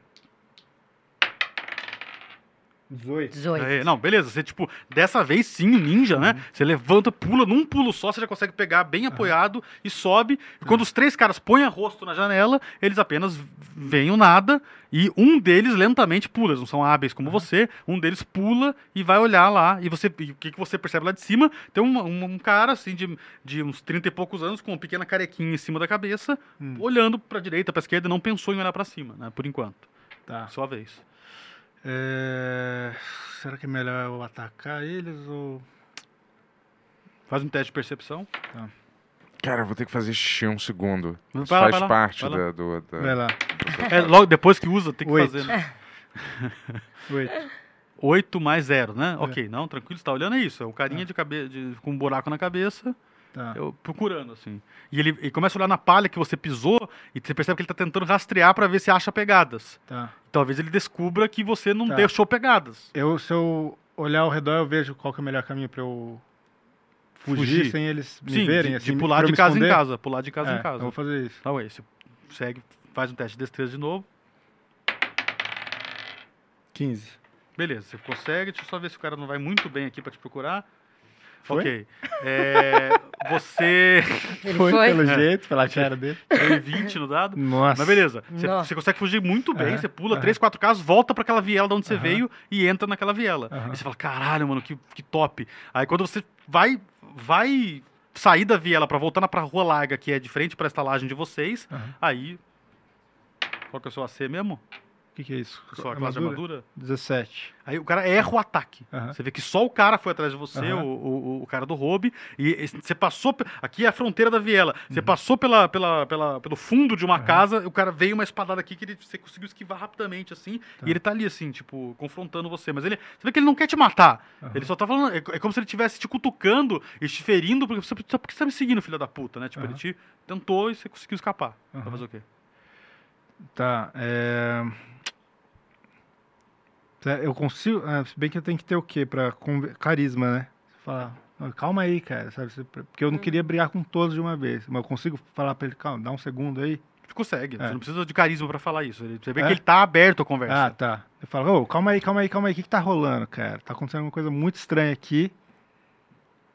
18. 18. É, não, beleza. Você, tipo, dessa vez sim, ninja, né? Você levanta, pula, num pulo só, você já consegue pegar bem apoiado e sobe. E quando os três caras põem a rosto na janela, eles apenas veem o nada e um deles lentamente pula. Eles não são hábeis como você. Um deles pula e vai olhar lá. E você e o que, que você percebe lá de cima? Tem um, um, um cara, assim, de, de uns 30 e poucos anos, com uma pequena carequinha em cima da cabeça, Hum. olhando pra direita, pra esquerda, e não pensou em olhar pra cima, né? Por enquanto. Tá. Sua vez. É, Será que é melhor eu atacar eles ou. Faz um teste de percepção. Cara, eu vou ter que fazer xixi um segundo. Isso lá, faz parte da, do, da- Vai lá. É, logo depois que usa, tem que Oito. fazer. Né? [laughs] 8. 8 mais 0, É. né? Ok, não, tranquilo, você tá olhando é isso. É o carinha de cabe... de- com um buraco na cabeça, Tá. eu procurando, assim. E ele, ele começa a olhar na palha que você pisou e você percebe que ele tá tentando rastrear pra ver se acha pegadas. Tá. Talvez ele descubra que você não Tá. deixou pegadas. Eu, se eu olhar ao redor, eu vejo qual é o melhor caminho pra eu fugir, Fugir. sem eles me Sim, verem. de, assim, de pular eu de casa esconder. em casa. Pular de casa É, em Eu casa. vou fazer isso. Tá, ué, você segue, faz um teste de destreza de novo. 15. Beleza, você consegue. Deixa eu só ver se o cara não vai muito bem aqui pra te procurar. Foi? Ok. É, [laughs] você Ele Foi, foi? pelo É. jeito, pela cara dele. tem 20 no dado. Nossa. Mas beleza, você, Nossa. você consegue fugir muito bem, Aham, você pula aham. três, quatro casas, volta pra aquela viela de onde você veio e entra naquela viela. E você fala, caralho, mano, que, que top. Aí quando você vai, vai sair da viela pra voltar na pra rua larga, que é de frente pra estalagem de vocês, aí... Qual que é o seu AC mesmo? O que, que é isso? Sua classe de armadura? 17. Aí o cara erra o ataque. Você vê que só o cara foi atrás de você, o, o, o cara do Robe, e você passou. Aqui é a fronteira da viela. Você Uhum. passou pela, pela, pela, pelo fundo de uma casa, o cara veio uma espadada aqui que ele, você conseguiu esquivar rapidamente, assim, Tá. e ele tá ali, assim, tipo, confrontando você. Mas ele. Você vê que ele não quer te matar. Ele só tá falando. É, é como se ele estivesse te cutucando e te ferindo, porque você, só porque você tá me seguindo, filha da puta, né? Tipo, ele te tentou e você conseguiu escapar. Vai Aham. fazer o quê? Tá, é... Tá, Eu consigo... ah, se bem que eu tenho que ter o quê? Pra carisma, né? Falar, "Não, calma aí, cara, sabe? Porque eu não queria brigar com todos de uma vez. Mas eu consigo falar pra ele, calma, dá um segundo aí. Você consegue. É. Você não precisa de carisma pra falar isso. Você vê É? que ele tá aberto à conversa. Ah, tá. Eu falo, ô, calma aí, calma aí, calma aí. O que que tá rolando, cara? Tá acontecendo uma coisa muito estranha aqui.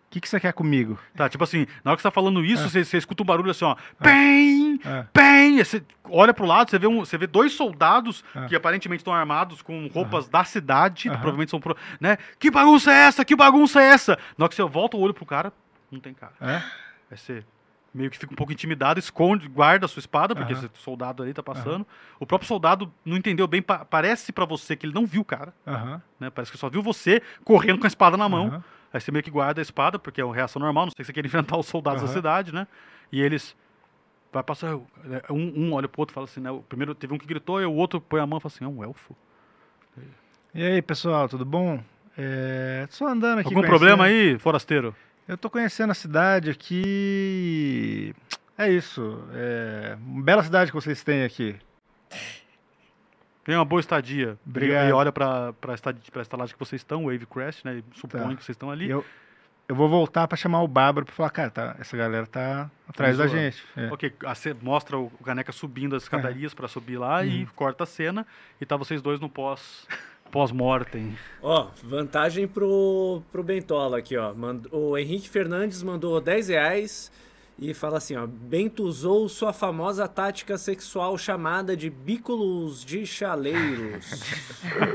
O que que você quer comigo? Tá, tipo assim, na hora que você tá falando isso, É. você, você escuta um barulho assim, ó. Pem! É. Pem! Você olha pro lado, você vê, um, você vê dois soldados É. que aparentemente estão armados com roupas da cidade, provavelmente são. pro- Né? Que bagunça é essa? Que bagunça é essa? Na hora que você volta o olho pro cara, não tem cara. É? Aí você meio que fica um pouco intimidado, esconde, guarda a sua espada, porque Aham. esse soldado ali tá passando. O próprio soldado não entendeu bem, pa- parece pra você que ele não viu o cara, Aham. né? Parece que só viu você correndo com a espada na mão. Aí você meio que guarda a espada, porque é uma reação normal, não sei se você quer enfrentar os soldados da Aham. cidade, né? E eles. Vai passar. Um, um olha pro outro e fala assim, né? O primeiro teve um que gritou, e o outro põe a mão e fala assim, é um elfo. E aí, pessoal, tudo bom? É, só andando aqui. Algum conhecendo- problema aí, forasteiro? Eu tô conhecendo a cidade aqui. É isso. É uma bela cidade que vocês têm aqui. Tem uma boa estadia. Obrigado. E, e olha estadi- pra estalagem que vocês estão, Wave Crest, né? E supõe Tá. que vocês estão ali. Eu, eu vou voltar pra chamar o Bárbaro pra falar, cara, tá, essa galera tá atrás da gente. É. Ok, a mostra o o Caneca subindo as escadarias pra subir lá e Uhum. corta a cena. E tá vocês dois no pós. Pós-mortem. Ó, vantagem pro, pro Bentola aqui, ó. Mand- o Henrique Fernandes mandou 10 reais e fala assim, ó. Bento usou sua famosa tática sexual chamada de bículos de chaleiros.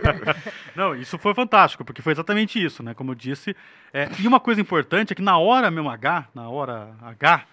[laughs] Não, isso foi fantástico, porque foi exatamente isso, né? Como eu disse. É, e uma coisa importante é que na hora mesmo H, na hora H,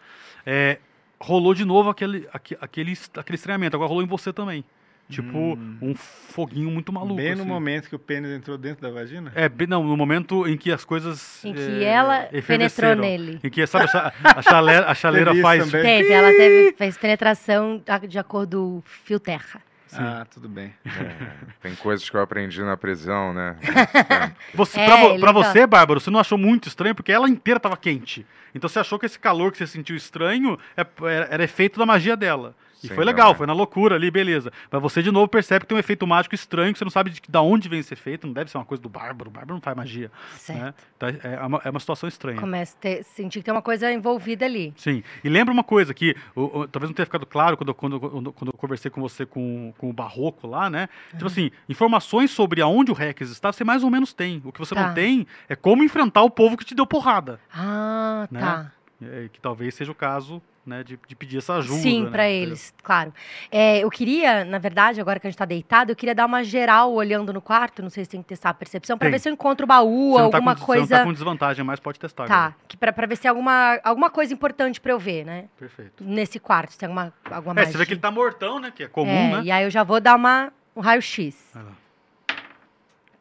é, rolou de novo aquele, aque- aquele, aquele estranhamento. Agora rolou em você também. Tipo, Hum. um foguinho muito maluco. Bem no assim. momento que o pênis entrou dentro da vagina? É, bem- não, no momento em que as coisas. Em que eh, ela penetrou nele. Em que, sabe, a cha- a [laughs] chaleira, a chaleira faz. também. Teve, ela teve, fez penetração de acordo fio terra. Ah, tudo bem. É, tem coisas que eu aprendi na prisão, né? [laughs] Você, É, pra, pra você, Bárbara, você não achou muito estranho porque ela inteira tava quente. Então você achou que esse calor que você sentiu estranho é- era, era efeito da magia dela. E Sim, foi legal, não, foi na loucura ali, beleza. Mas você de novo percebe que tem um efeito mágico estranho, que você não sabe de, da onde vem esse efeito, não deve ser uma coisa do Bárbaro, o Bárbaro não faz magia. Certo. Né? Então, é, é uma, é uma situação estranha. Começa a ter, sentir que tem uma coisa envolvida ali. Sim. E lembra uma coisa que o- o- talvez não tenha ficado claro quando, eu- quando, quando, quando eu conversei com você com, com o Barroco lá, né? Tipo assim, informações sobre aonde o Rex está, você mais ou menos tem. O que você Tá. não tem é como enfrentar o povo que te deu porrada. Ah, Né? tá. É, que talvez seja o caso, né, de, de pedir essa ajuda. Sim, né? pra eles, claro. É, eu queria, na verdade, agora que a gente tá deitado, eu queria dar uma geral olhando no quarto, não sei se tem que testar a percepção, Tem. ver se eu encontro o baú, Você tá alguma com, coisa. você não tá com desvantagem, mas pode testar. Tá, agora. que pra, pra ver se tem alguma, alguma coisa importante pra eu ver, né? Perfeito. Nesse quarto, se tem alguma, alguma É, magia. você vê que ele tá mortão, né? Que é comum, É, né? E aí eu já vou dar uma, um raio-x. Lá.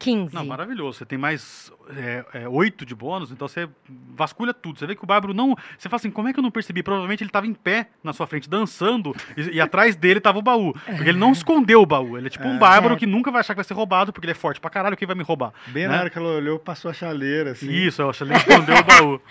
15. Não, maravilhoso. Você tem mais é, é, oito de bônus, então você vasculha tudo. Você vê que o Bárbaro não. Você fala assim, como é que eu não percebi? Provavelmente ele estava em pé na sua frente, dançando, e, e atrás dele tava o baú. Porque ele não escondeu o baú. Ele é tipo um É. Bárbaro que nunca vai achar que vai ser roubado, porque ele é forte pra caralho, quem vai me roubar? Bem né? na hora que ela olhou, passou a chaleira, assim. Isso, que ele escondeu o baú.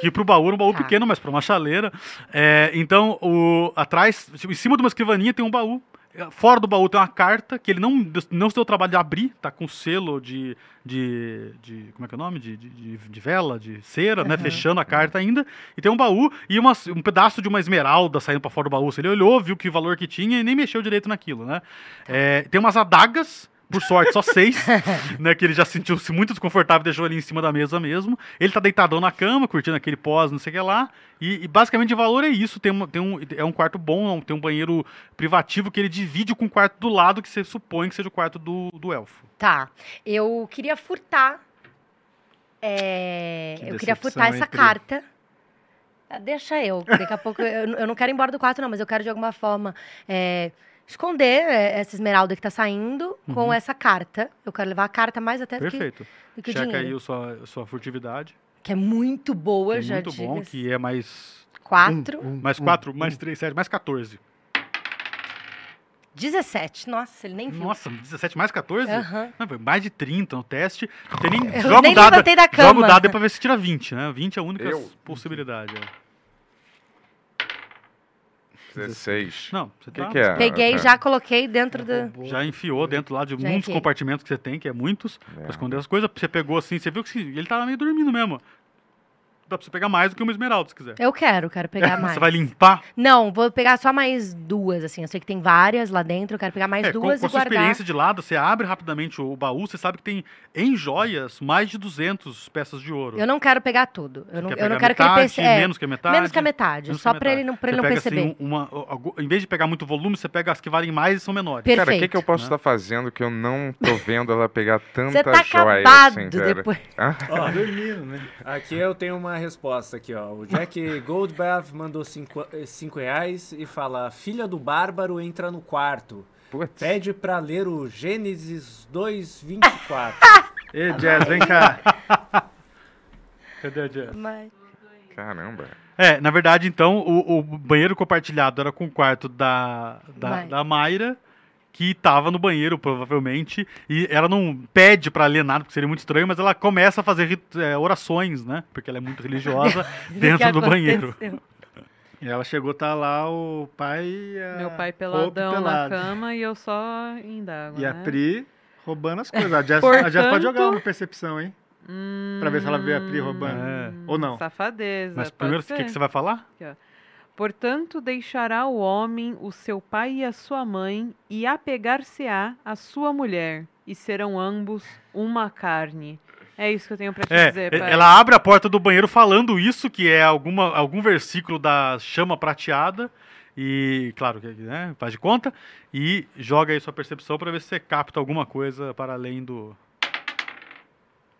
Que pro baú era um baú Tá. pequeno, mas pra uma chaleira. É, então, o, atrás, tipo, em cima de uma escrivaninha tem um baú. É, Fora do baú tem uma carta que ele não, não se deu o trabalho de abrir, tá com selo de. de, de como é que é o nome? De, de, de- vela, de cera, né? Fechando a carta ainda. E tem um baú e uma- um pedaço de uma esmeralda saindo pra fora do baú. Se ele olhou, viu que valor que tinha e nem mexeu direito naquilo, né? É, tem umas adagas. Por sorte, só seis, [laughs] né? Que ele já sentiu-se muito desconfortável, deixou ali em cima da mesa mesmo. Ele tá deitadão na cama, curtindo aquele pós, não sei o que lá. E, e basicamente de valor é isso. Tem, uma- tem um, é um quarto bom, tem um banheiro privativo que ele divide com o quarto do lado, que você supõe que seja o quarto do, do elfo. Tá. Eu queria furtar. é, Que eu queria furtar essa carta. Deixa eu. Daqui a pouco. Eu, eu não quero ir embora do quarto, não, mas eu quero de alguma forma é, esconder é, essa esmeralda que tá saindo com essa carta. Eu quero levar a carta mais até do que, Perfeito. do que o Checa dinheiro. aí a sua, a sua furtividade. Que é muito boa, que é já muito bom, diga-se. que é mais. Quatro. Um, Mais 4, mais 3, 7, mais 14. 17. Nossa, ele nem viu. Nossa, 17 mais 14? Aham. Não, foi mais de 30 no teste. Não tem nem, [laughs] Eu joga nem o dado, levantei da Joga o cama. dado aí pra ver se tira 20, né? 20 é a única Eu? possibilidade. é. 16. Não, você que, tá, que é? Peguei, Ah, já coloquei dentro do. já enfiou dentro lá de Já muitos enfiei. compartimentos que você tem, que é muitos, É. pra esconder as coisas. Você pegou assim, você viu que ele tava meio dormindo mesmo. Dá pra você pegar mais do que uma esmeralda, se quiser. Eu quero, quero pegar mais. Você vai limpar? Não, vou pegar só mais duas, assim. Eu sei que tem várias lá dentro, eu quero pegar mais É, com, duas com a e sua guardar. experiência de lado, você abre rapidamente o baú, você sabe que tem em joias mais de 200 peças de ouro. Eu não quero pegar tudo. Eu não, Quer eu não pegar quero que ele metade, perceba. É, menos que a metade? menos que a metade. Menos Só a pra ele metade. não, pra ele não pega, perceber. Assim, uma, em vez de pegar muito volume, você pega as que valem mais e são menores. Perfeito. Cara, o que, que eu posso né? estar fazendo que eu não tô vendo ela pegar tanta Você tá joia acabado assim, depois. Hã? [laughs] Ó, Dormindo, né? aqui eu tenho uma resposta aqui, ó. O Jack Goldbath mandou 5 reais e fala: Filha do Bárbaro entra no quarto. Putz. Pede pra ler o Gênesis 2:24. [laughs] Ei, Jazz, vem cá. [laughs] Cadê a Jess? Mas- Caramba. É, na verdade, então, o, o banheiro compartilhado era com o quarto da, da, da Mayra, que tava no banheiro, provavelmente, e ela não pede pra ler nada, porque seria muito estranho, mas ela começa a fazer é, orações, né? Porque ela é muito religiosa [laughs] [laughs] dentro do banheiro. E ela chegou, tá lá o pai a Meu pai peladão na pelado. cama e eu só indo água, E a né? Pri roubando as coisas. A Jess, a Jess pode jogar Portanto- uma percepção, hein? Pra ver se ela vê a Pri roubando. É. Ou não. Safadeza. Mas primeiro, o que, que você vai falar? Portanto, deixará o homem o seu pai e a sua mãe, e apegar-se-á a sua mulher, e serão ambos uma carne. É isso que eu tenho pra te É, dizer, e- pai. ela abre a porta do banheiro falando isso, que é alguma, algum versículo da chama prateada. E, claro, que, né, faz de conta. E joga aí sua percepção pra ver se você capta alguma coisa para além do.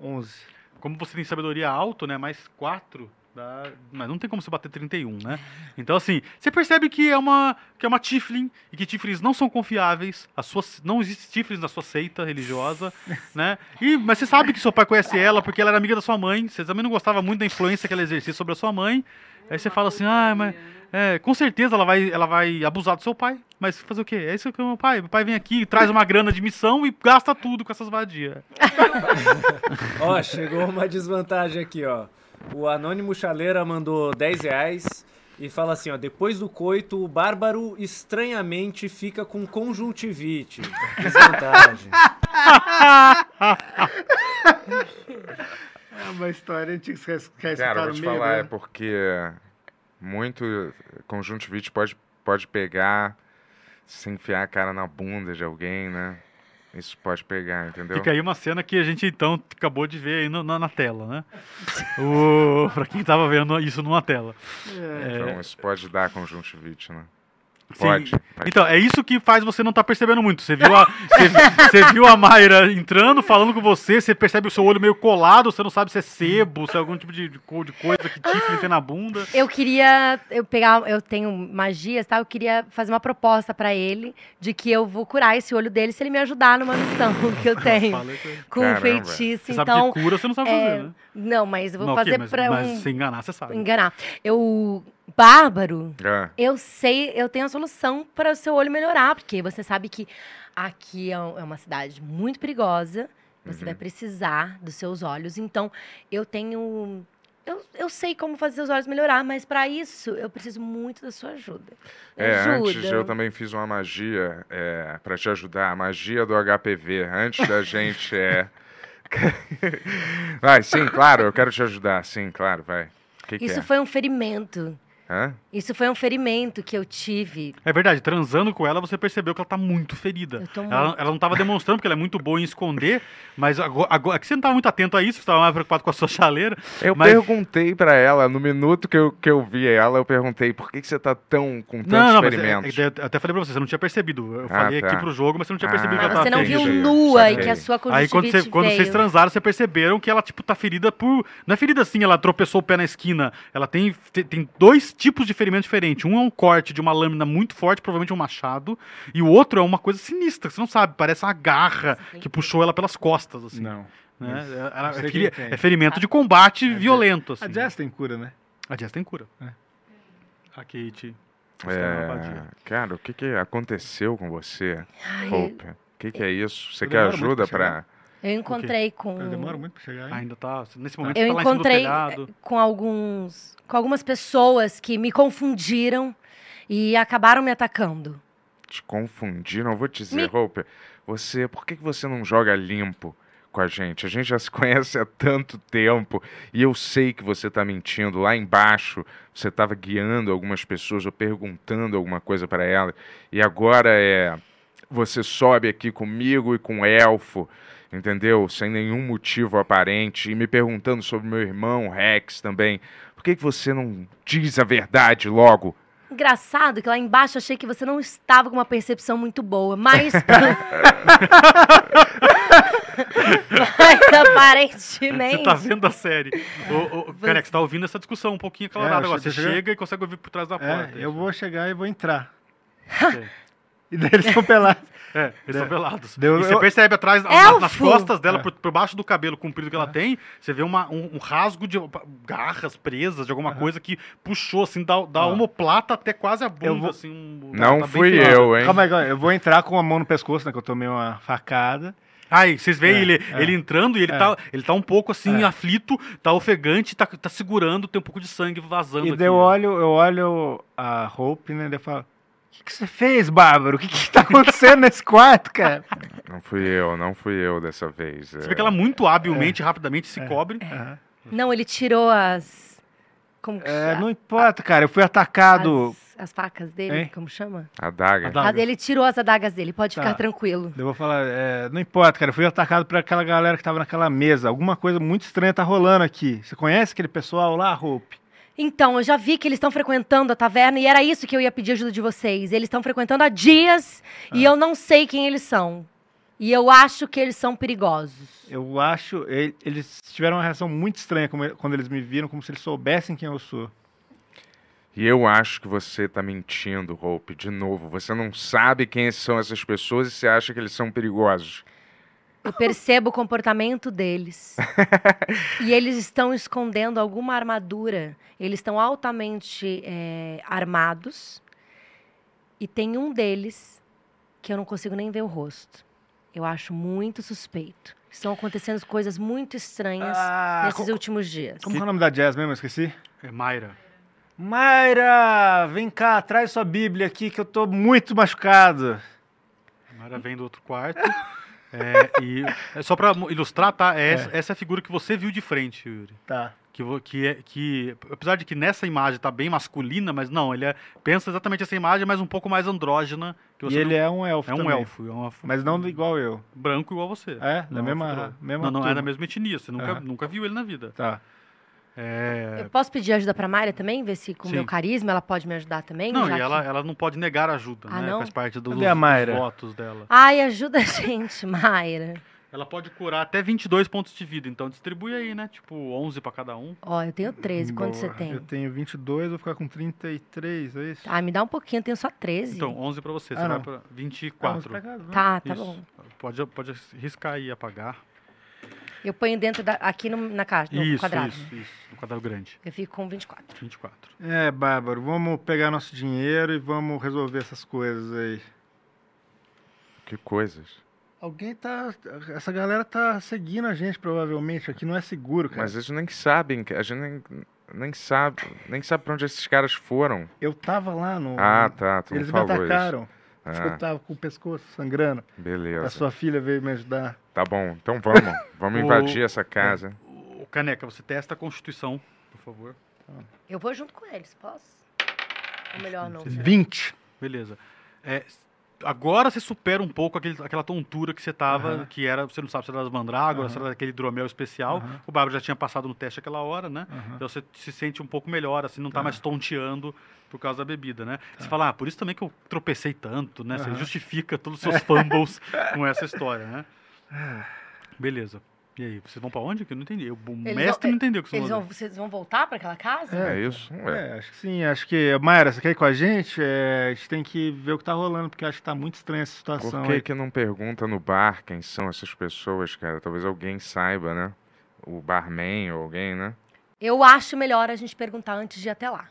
11. Como você tem sabedoria alto, né? Mais 4, Dá- Mas não tem como você bater 31, né? Então, assim, você percebe que é uma, que é uma Tiflin e que Tiflins não são confiáveis. A sua, não existe Tiflins na sua seita religiosa, [laughs] né? E, mas você sabe que seu pai conhece ela porque ela era amiga da sua mãe. Você também não gostava muito da influência que ela exercia sobre a sua mãe. Aí você fala assim, ah, mas é, com certeza ela vai, ela vai abusar do seu pai. Mas fazer o quê? É isso que o meu pai. Meu pai vem aqui, traz uma grana de missão e gasta tudo com essas vadias. [laughs] Ó, chegou uma desvantagem aqui, ó. O Anônimo Chaleira mandou 10 reais e fala assim, ó. Depois do coito, o bárbaro estranhamente fica com conjuntivite. Desvantagem. [laughs] É uma história antiga que você quer Cara, vou te meio, falar, né? é porque muito conjuntivite pode, pode pegar se enfiar a cara na bunda de alguém, né? Isso pode pegar, entendeu? Fica aí uma cena que a gente então acabou de ver aí no- na, na tela, né? [laughs] O, pra quem tava vendo isso numa tela. É, Então, isso pode dar conjuntivite, né? Pode. pode. Então, é isso que faz você não estar percebendo muito. Você viu, a, você, você viu a Mayra entrando, falando com você, você percebe o seu olho meio colado, você não sabe se é sebo, se é algum tipo de, de co- de coisa que Tiffany tem na bunda. Eu queria eu pegar, eu tenho magias, tá? Eu queria fazer uma proposta pra ele de que eu vou curar esse olho dele se ele me ajudar numa missão [laughs] que eu tenho Falei com ele. com Caramba. feitiço. Você sabe Então, que cura você não sabe é, fazer, né? não, mas eu vou Não, fazer mas, pra mas um se enganar, você sabe. enganar. Eu bárbaro, Ah, eu sei, eu tenho a solução para o seu olho melhorar, porque você sabe que aqui é é uma cidade muito perigosa. Você Uhum. vai precisar dos seus olhos. Então, eu tenho. Eu, eu sei como fazer seus olhos melhorar, mas para isso eu preciso muito da sua ajuda. Me é, ajuda. antes eu também fiz uma magia é, para te ajudar, a magia do HPV. Antes da gente é. [laughs] vai, sim, claro, eu quero te ajudar, sim, claro, vai. Que Isso é? foi um ferimento. Hã? Isso foi um ferimento que eu tive. É verdade, transando com ela, você percebeu que ela tá muito ferida. Eu tô Ela, muito. ela não tava demonstrando, porque ela é muito boa em esconder, mas agora, agora é que você não tava muito atento a isso, você tava mais preocupado com a sua chaleira. Eu Mas- perguntei pra ela, no minuto que eu, que eu vi ela, eu perguntei por que, que você tá tão com tantos Não, não, mas é- é- eu até falei pra você, você não tinha percebido. Eu Ah, falei tá. aqui pro jogo, mas você não tinha Ah, percebido que Mas ela você tava não ferida. viu nua Saquei. e que a sua Aí quando, você- quando vocês transaram, você perceberam que ela, tipo, tá ferida por. Não é ferida assim, ela tropeçou o pé na esquina. Ela tem, te- tem dois tipos de ferimento diferentes. Um é um corte de uma lâmina muito forte, provavelmente um machado. E o outro é uma coisa sinistra, que você não sabe. Parece uma garra que puxou ela pelas costas, assim. Não. né? Ela- é, quem que- tem. é ferimento de combate violento, assim. A Jess tem cura, né? A Jess tem cura. É. A Kate. É, cara, o que, que aconteceu com você, Ai, Hope? O que, que é isso? Você quer ajuda pra pra. eu encontrei com. Eu demoro muito pra chegar aí. Ainda tá. Nesse momento Eu tá lá em cima do encontrei telhado. com alguns. Com algumas pessoas que me confundiram e acabaram me atacando. Te confundiram? Eu vou te dizer, Me- Hope, você. Por que, você não joga limpo com a gente? A gente já se conhece há tanto tempo e eu sei que você tá mentindo. Lá embaixo, você tava guiando algumas pessoas ou perguntando alguma coisa pra elas. E agora é. Você sobe aqui comigo e com o elfo. Entendeu? Sem nenhum motivo aparente. E me perguntando sobre meu irmão, Rex, também. Por que, que você não diz a verdade logo? Engraçado que lá embaixo eu achei que você não estava com uma percepção muito boa, mas. [laughs] mas aparentemente. Você tá vendo a série. Ô, ô, Careca, você tá ouvindo essa discussão um pouquinho acalorada É, agora. você Você chega- chega e consegue ouvir por trás da É, porta. eu vou chegar e vou entrar. [laughs] [laughs] E daí eles estão pelados. [laughs] É, eles estão pelados. Deu- e você eu- percebe atrás, na- nas, costas dela, É. por, por baixo do cabelo comprido que ela tem, você vê uma- um, um rasgo de garras presas, de alguma coisa que puxou, assim, da, da Ó. omoplata até quase a bunda, vou- assim. um- Não tá fui eu, hein? Calma aí, calma aí. Eu vou entrar com a mão no pescoço, né? Que eu tomei uma facada. Aí, vocês veem É, ele, é. ele entrando e ele, É. tá, ele tá um pouco assim, É. aflito, tá ofegante, tá, tá segurando, tem um pouco de sangue vazando E aqui. daí eu olho, eu olho a Hope, né? Daí eu falo, que, que você fez, Bárbaro? O que, que tá acontecendo nesse quarto, cara? Não fui eu, não fui eu dessa vez. Você é. vê que ela muito habilmente, rapidamente se cobre. Aham. Não, ele tirou as. Como que É, chama? não importa, cara. Eu fui atacado. As, as facas dele, Hein? como chama? A daga. A daga. Ah, ele tirou as adagas dele, pode Tá. ficar tranquilo. Eu vou falar, é, não importa, cara. Eu fui atacado por aquela galera que tava naquela mesa. Alguma coisa muito estranha tá rolando aqui. Você conhece aquele pessoal lá, Hope? Então, eu já vi que eles estão frequentando a taverna e era isso que eu ia pedir ajuda de vocês. Eles estão frequentando há dias Ah. e eu não sei quem eles são. E eu acho que eles são perigosos. Eu acho. Eles tiveram uma reação muito estranha quando eles me viram, como se eles soubessem quem eu sou. E eu acho que você tá mentindo, Hope, de novo. Você não sabe quem são essas pessoas e você acha que eles são perigosos. Eu percebo o comportamento deles. [laughs] e eles estão escondendo alguma armadura. Eles estão altamente é, armados. E tem um deles que eu não consigo nem ver o rosto. Eu acho muito suspeito. Estão acontecendo coisas muito estranhas Ah, nesses co- últimos dias. Como que é o nome da Jazz mesmo? Eu esqueci. É Mayra. Mayra, vem cá, traz sua Bíblia aqui que eu tô muito machucado. A Mayra vem do outro quarto. [laughs] É, e é só pra mo- ilustrar, tá? É Essa, essa é a figura que você viu de frente, Yuri. Tá. Que, que, é, que, apesar de que nessa imagem tá bem masculina, mas não, ele é, pensa exatamente essa imagem, mas um pouco mais andrógena. Que E ele é um elfo não, é um também. elfo, é um elfo Mas não igual eu. branco igual você. É? Da Não, mesma, elfo mesma não, não é da mesma etnia, você nunca, Aham. nunca viu ele na vida. Tá. É, Eu posso pedir ajuda pra Mayra também? Ver se com o meu carisma ela pode me ajudar também? Não, já e que- ela, ela não pode negar ajuda, Ah, né? não? Faz parte dos, Cadê a Mayra? dos votos dela. Ai, ajuda a gente, Mayra. Ela pode curar até 22 pontos de vida, então distribui aí, né? Tipo, 11 pra cada um. Ó, eu tenho 13. Quanto você tem? Eu tenho 22, vou ficar com 33, é isso? Ah, me dá um pouquinho, eu tenho só 13. Então, 11 pra você, Ah, você vai não. pra Ah, vamos 24. pra casa, né? Tá, tá Isso. bom. Pode, pode riscar aí e apagar. Eu ponho dentro da, aqui no- na caixa, no isso, quadrado. isso, isso. No quadrado grande. Eu fico com 24. 24. É, Bárbaro, vamos pegar nosso dinheiro e vamos resolver essas coisas aí. Que coisas. Alguém tá. Essa galera tá seguindo a gente, provavelmente. Aqui não é seguro, cara. Mas eles nem sabem, a gente nem, nem sabe, nem sabe pra onde esses caras foram. Eu tava lá no. Ah, tá, tu Eles me isso. atacaram. Ah, Eu tava com o pescoço sangrando. A beleza. sua filha veio me ajudar. Tá bom, então vamos. Vamos O- invadir essa casa. O Caneca, você testa a Constituição, por favor. Eu vou junto com eles, posso? Ou melhor não? será? 20. Beleza. É, agora você supera um pouco aquele- aquela tontura que você tava, Aham. que era, você não sabe se era das mandrágoras, se Aham. era daquele hidromel especial. Aham. O Bárbaro já tinha passado no teste aquela hora, né? Então você se sente um pouco melhor, assim, não tá Tá. mais tonteando por causa da bebida, né? Você fala, ah, por isso também que eu tropecei tanto, né? Você justifica todos os seus fumbles [laughs] com essa história, né? Ah. Beleza. E aí, vocês vão pra onde? Que eu não entendi. O Eles mestre vão- não entendeu o que vocês vão vocês vão voltar pra aquela casa? É, isso? Ué. É, acho que sim. Acho que. Mayra, você quer ir com a gente? É, a gente tem que ver o que tá rolando, porque acho que tá muito estranha essa situação Por que, aí. que não pergunta no bar quem são essas pessoas, cara? Talvez alguém saiba, né? O barman ou alguém, né? Eu acho melhor a gente perguntar antes de ir até lá.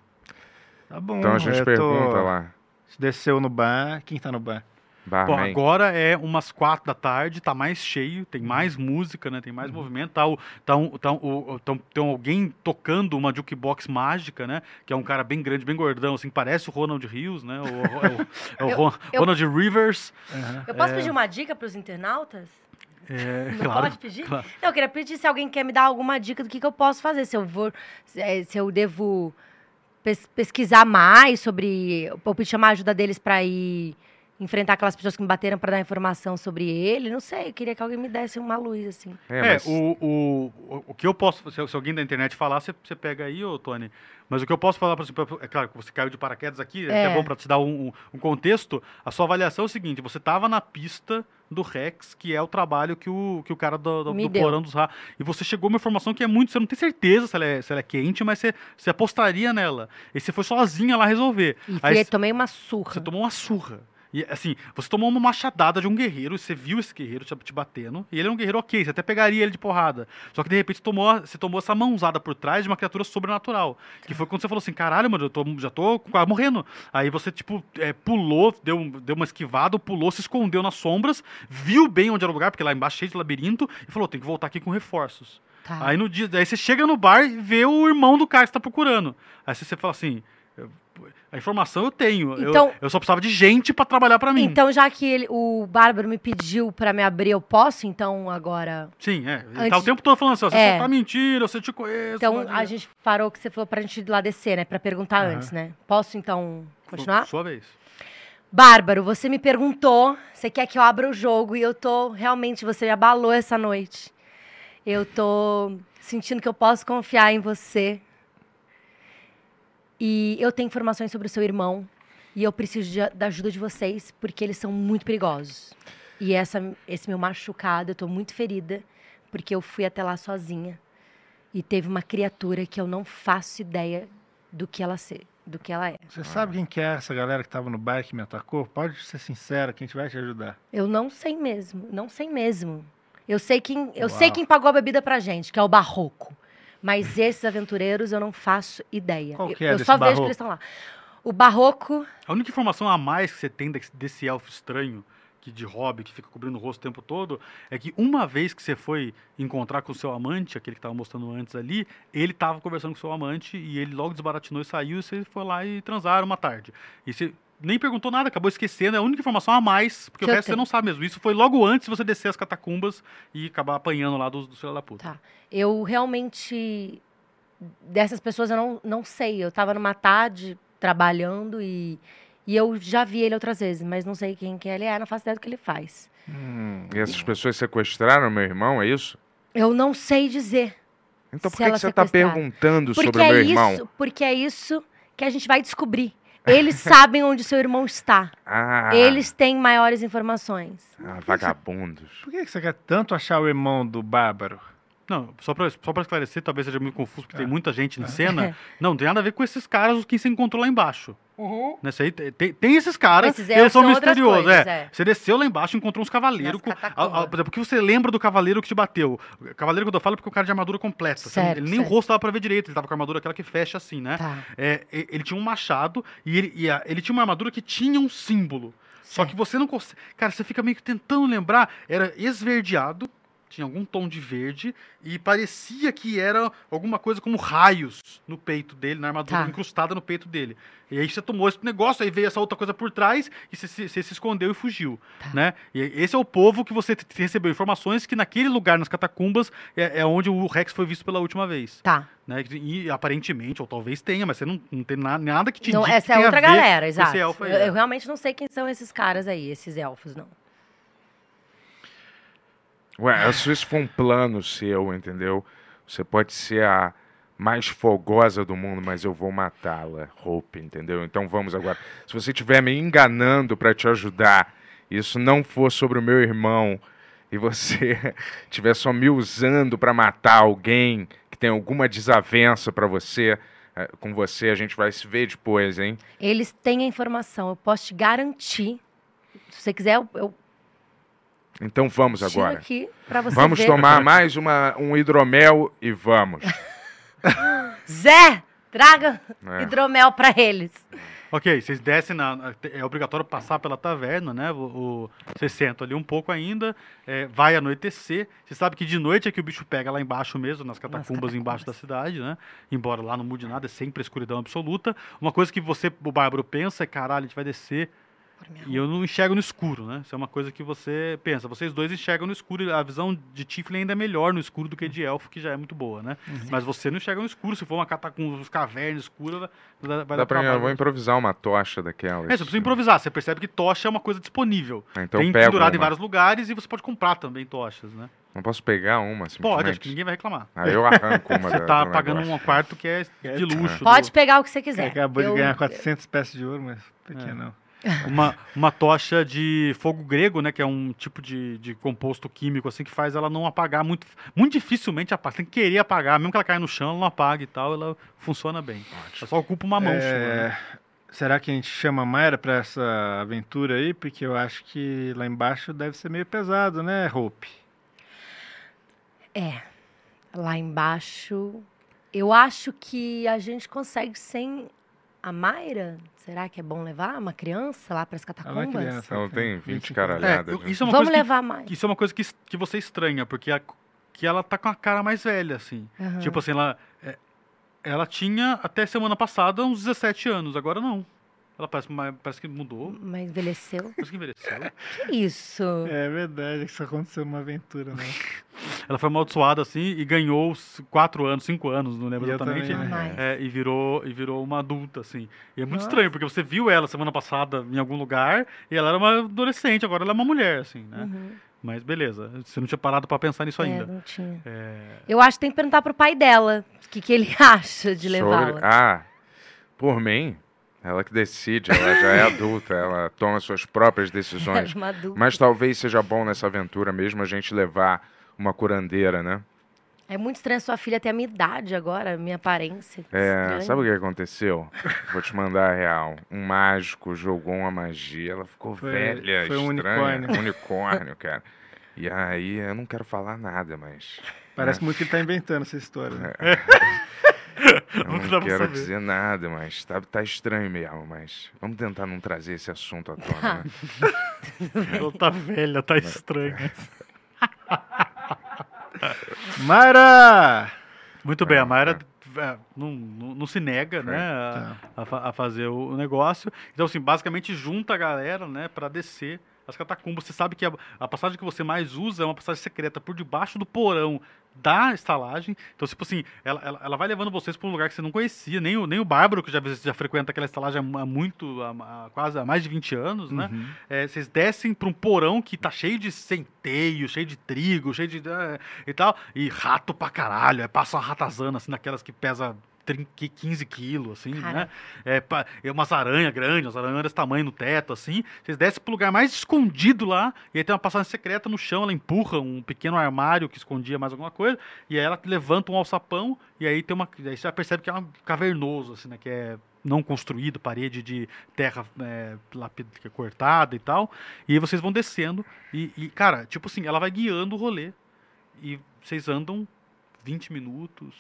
Tá bom. Então a gente eu tô- pergunta lá. Desceu no bar. Quem tá no bar? Bom, agora é umas quatro da tarde, tá mais cheio, tem Uhum. mais música, né? Tem mais movimento. Tá, o, tá, um, tá um- o- tão- tem alguém tocando uma jukebox mágica, né? Que é um cara bem grande, bem gordão, assim, parece o Ronald Rios, né? O, é o, é o [laughs] Eu- Ron- eu- Ronald Rivers. Aham. Eu posso É. pedir uma dica pros internautas? É, Não claro, pode pedir? claro. Não, eu queria pedir se alguém quer me dar alguma dica do que, que eu posso fazer. Se eu vou. Se, se eu devo pes- pesquisar mais sobre. Ou pedir chamar a ajuda deles pra ir enfrentar aquelas pessoas que me bateram pra dar informação sobre ele. Não sei, eu queria que alguém me desse uma luz, assim. É, É, mas o, o, o- o que eu posso. Se, se alguém da internet falar, você, você pega aí, ô Tony. Mas o que eu posso falar, pra você, é claro que você caiu de paraquedas aqui, é, É. é bom para te dar um, um- um contexto. A sua avaliação é o seguinte: você estava na pista do Rex, que é o trabalho que o, que o cara do, do, do. Porão dos Rá. E você chegou a uma informação que é muito. Você não tem certeza se ela é, se ela é quente, mas você, você apostaria nela. E você foi sozinha lá resolver. E Aí tomei uma surra. você tomou uma surra. E assim, você tomou uma machadada de um guerreiro, e você viu esse guerreiro te, te batendo, e ele é um guerreiro ok, você até pegaria ele de porrada. Só que de repente você tomou, você tomou essa mãozada por trás de uma criatura sobrenatural. Que foi quando você falou assim: caralho, mano, eu tô, já tô quase morrendo. Aí você, tipo, é, pulou, deu, deu uma esquivada, pulou, se escondeu nas sombras, viu bem onde era o lugar, porque lá embaixo é cheio de labirinto, e falou: tem que voltar aqui com reforços. Tá. Aí no dia, aí você chega no bar e vê o irmão do cara que você tá procurando. Aí você, você fala assim: a informação eu tenho. eu- Então- eu, só precisava de gente pra trabalhar pra mim. Então, já que ele- o Bárbaro me pediu pra me abrir, eu posso, então, agora. Sim, é. Ele tá Antes- o tempo todo falando assim: ó, você É. tá mentindo, você te conheço. Então, a gente parou que você falou pra gente ir lá descer, né? Pra perguntar Aham. antes, né? Posso, então, continuar? Sua vez. Bárbaro, você me perguntou, você quer que eu abra o jogo e eu tô realmente, você me abalou essa noite. Eu tô sentindo que eu posso confiar em você. E eu tenho informações sobre o seu irmão e eu preciso de- da ajuda de vocês porque eles são muito perigosos. E essa, esse meu machucado, eu tô muito ferida, porque eu fui até lá sozinha. E teve uma criatura que eu não faço ideia do que ela ser, do que ela é. Você sabe quem que é essa galera que tava no bar que me atacou? Pode ser sincera, que a gente vai te ajudar. Eu não sei mesmo, não sei mesmo. Eu sei quem, eu sei quem pagou a bebida pra gente, que é o Barroco. Mas esses aventureiros eu não faço ideia. Qual Eu- que é eu só vejo Barroco? que eles estão lá. O Barroco, A única informação a mais que você tem desse, elfo estranho, que de hobby, que fica cobrindo o rosto o tempo todo, é que uma vez que você foi encontrar com o seu amante, aquele que estava mostrando antes ali, ele estava conversando com o seu amante e ele logo desbaratinou e saiu e você foi lá e transaram uma tarde. E você nem perguntou nada, acabou esquecendo, é a única informação a mais, porque Que o resto você tenho. não sabe mesmo. Isso foi logo antes de você descer as catacumbas e acabar apanhando lá dos do filho da puta. Tá. Eu realmente. Dessas pessoas eu não, não sei. Eu tava numa tarde trabalhando e, e eu já vi ele outras vezes, mas não sei quem que ele é, não faço ideia do que ele faz. Hum, E essas pessoas sequestraram meu irmão, é isso? Eu não sei dizer. Então por que, que você está sequestraram. perguntando Porque sobre o é meu irmão? isso, porque é isso que a gente vai descobrir. Eles [laughs] sabem onde seu irmão está. Ah, Eles têm maiores informações. ah, vagabundos. por que que você quer tanto achar o irmão do Bárbaro? Não, só pra, só pra esclarecer, talvez seja meio confuso, porque tem Ah. muita gente em É. cena. [laughs] Não, não tem nada a ver com esses caras, os que você encontrou lá embaixo. Nessa aí, tem, tem- esses caras, Esses eles elfos são são misteriosos. coisas, é. é. Você desceu lá embaixo e encontrou uns cavaleiros. Com- a- a- por exemplo, porque você lembra do cavaleiro que te bateu. O Cavaleiro, quando eu falo, é porque o cara de armadura completa. Certo, ele nem o certo. rosto dava pra ver direito, ele tava com a armadura aquela que fecha assim, né? Tá. É, ele tinha um machado e, ele, e a- ele tinha uma armadura que tinha um símbolo. Só que você não consegue. Cara, você fica meio que tentando lembrar. Era esverdeado, tinha algum tom de verde, e parecia que era alguma coisa como raios no peito dele, na armadura Tá. incrustada no peito dele. E aí você tomou esse negócio, aí veio essa outra coisa por trás, e você, se- você se escondeu e fugiu. Tá. Né? E esse é o povo que você recebeu informações que naquele lugar, nas catacumbas, é, é onde o Rex foi visto pela última vez. Tá. Né? E aparentemente, ou talvez tenha, mas você não, não tem na- nada que te Não, essa é outra galera, exato. Esse elfo aí, eu, eu realmente não sei quem são esses caras aí, esses elfos, não. Ué, se isso for um plano seu, entendeu? Você pode ser a mais fogosa do mundo, mas eu vou matá-la, Hope, entendeu? Então vamos agora. Se você estiver me enganando para te ajudar, isso não for sobre o meu irmão, e você [laughs] estiver só me usando para matar alguém que tem alguma desavença para você, eh, com você, a gente vai se ver depois, hein? Eles têm a informação, eu posso te garantir. Se você quiser, eu, eu Então vamos agora. aqui pra você Vamos ver. tomar mais uma, um hidromel e vamos. [laughs] Zé, traga É. hidromel pra eles. Ok, vocês descem na. É obrigatório passar pela taverna, né? O, o- vocês sentam ali um pouco ainda. é, vai anoitecer. Você sabe que de noite é que o bicho pega lá embaixo mesmo, nas catacumbas, catacumbas. embaixo da cidade, né? Embora lá não mude nada, é sempre escuridão absoluta. Uma coisa que você, o Bárbaro, pensa é: caralho, a gente vai descer e eu não enxergo no escuro, né? Isso é uma coisa que você pensa. Vocês dois enxergam no escuro. e A visão de Tiflin ainda é melhor no escuro do que de elfo, que já é muito boa, né? Mas você não enxerga no escuro. Se for uma catacumba, umas cavernas escuras, vai, vai Dá dar pra, eu trabalho. vou improvisar uma tocha daquela. É, você precisa improvisar. Você percebe que tocha é uma coisa disponível. Então Tem eu pendurado em vários lugares e você pode comprar também tochas, né? Não posso pegar uma, Pode, simplesmente? acho que ninguém vai reclamar. Aí eu arranco uma [laughs] Você da- tá do pagando negócio. um quarto que é de [laughs] luxo. Pode do- pegar o que você quiser. acabou Eu- de ganhar 400 peças de ouro, mas por que É. não? [laughs] uma, uma tocha de fogo grego, né? Que é um tipo de, de composto químico, assim, que faz ela não apagar muito. Muito dificilmente apaga. Tem que querer apagar. Mesmo que ela caia no chão, ela não apaga e tal, ela funciona bem. Ela só ocupa uma mão sua. É, né? Será que a gente chama a Mayra pra essa aventura aí? Porque eu acho que lá embaixo deve ser meio pesado, né, Hope? É. Lá embaixo. Eu acho que a gente consegue sem a Mayra. Será que é bom levar uma criança lá para as Ela não é catacumbas? criança. Ela tem 20 25 caralhadas. É, né? isso é uma Vamos coisa levar mais. que, isso é uma coisa que, que você estranha, porque a- que ela tá com a cara mais velha, assim. Aham. Tipo assim, ela, é, ela tinha até semana passada uns 17 anos, agora não. Ela parece, parece que mudou, Mas envelheceu. parece que envelheceu. Que isso? É verdade que isso aconteceu numa aventura, né? [laughs] Ela foi amaldiçoada assim e ganhou 4 anos, 5 anos, não lembro E exatamente. também, né? É, e virou e virou uma adulta, assim. E é muito Nossa. estranho, porque você viu ela semana passada em algum lugar e ela era uma adolescente, agora ela é uma mulher, assim, né? Uhum. Mas beleza, você não tinha parado pra pensar nisso É, ainda. não tinha. É, Eu acho que tem que perguntar pro pai dela o que, que ele [laughs] acha de Sobre- levá-la. Ah, por mim, Ela que decide, ela já é adulta, [laughs] ela toma suas próprias decisões. Era uma dúvida. Mas talvez seja bom nessa aventura mesmo a gente levar uma curandeira, né? É muito estranho sua filha ter a minha idade agora, a minha aparência. É, Estranho. sabe o que aconteceu? Vou te mandar a real. Um mágico jogou uma magia, ela ficou Foi- velha, foi um estranha. unicórnio. Um unicórnio, cara. E aí, eu não quero falar nada, mas. Parece muito que ele tá inventando essa história. né? [laughs] Eu Nunca não pra quero saber. dizer nada, mas tá, tá estranho mesmo. Mas vamos tentar não trazer esse assunto à tona, né? [laughs] Ela tá velha, tá estranha. [laughs] Mayra! Muito bem, a Mayra é, não, não, não se nega, né, Tá. a, a fa- a fazer o negócio. Então, assim, basicamente junta a galera, né, pra descer as catacumbas. Você sabe que a, a passagem que você mais usa é uma passagem secreta por debaixo do porão da estalagem. Então, tipo assim, ela, ela, ela vai levando vocês pra um lugar que você não conhecia, nem o, nem o Bárbaro, que já, já frequenta aquela estalagem há muito, há, há quase há mais de 20 anos, né? Uhum. É, vocês descem para um porão que tá cheio de centeio, cheio de trigo, cheio de. é, e tal. E rato pra caralho. É, passa uma ratazana, assim, daquelas que pesa 30, 15 quilos, assim, Cara. né? É, é umas aranhas grandes, umas aranhas desse tamanho no teto, assim. Vocês descem pro lugar mais escondido lá, e aí tem uma passagem secreta no chão, ela empurra um pequeno armário que escondia mais alguma coisa, e aí ela levanta um alçapão, e aí tem uma. Aí você já percebe que é um cavernoso, assim, né? Que é não construído, parede de terra é, é cortada e tal. E aí vocês vão descendo, e, e, cara, tipo assim, ela vai guiando o rolê. E vocês andam 20 minutos,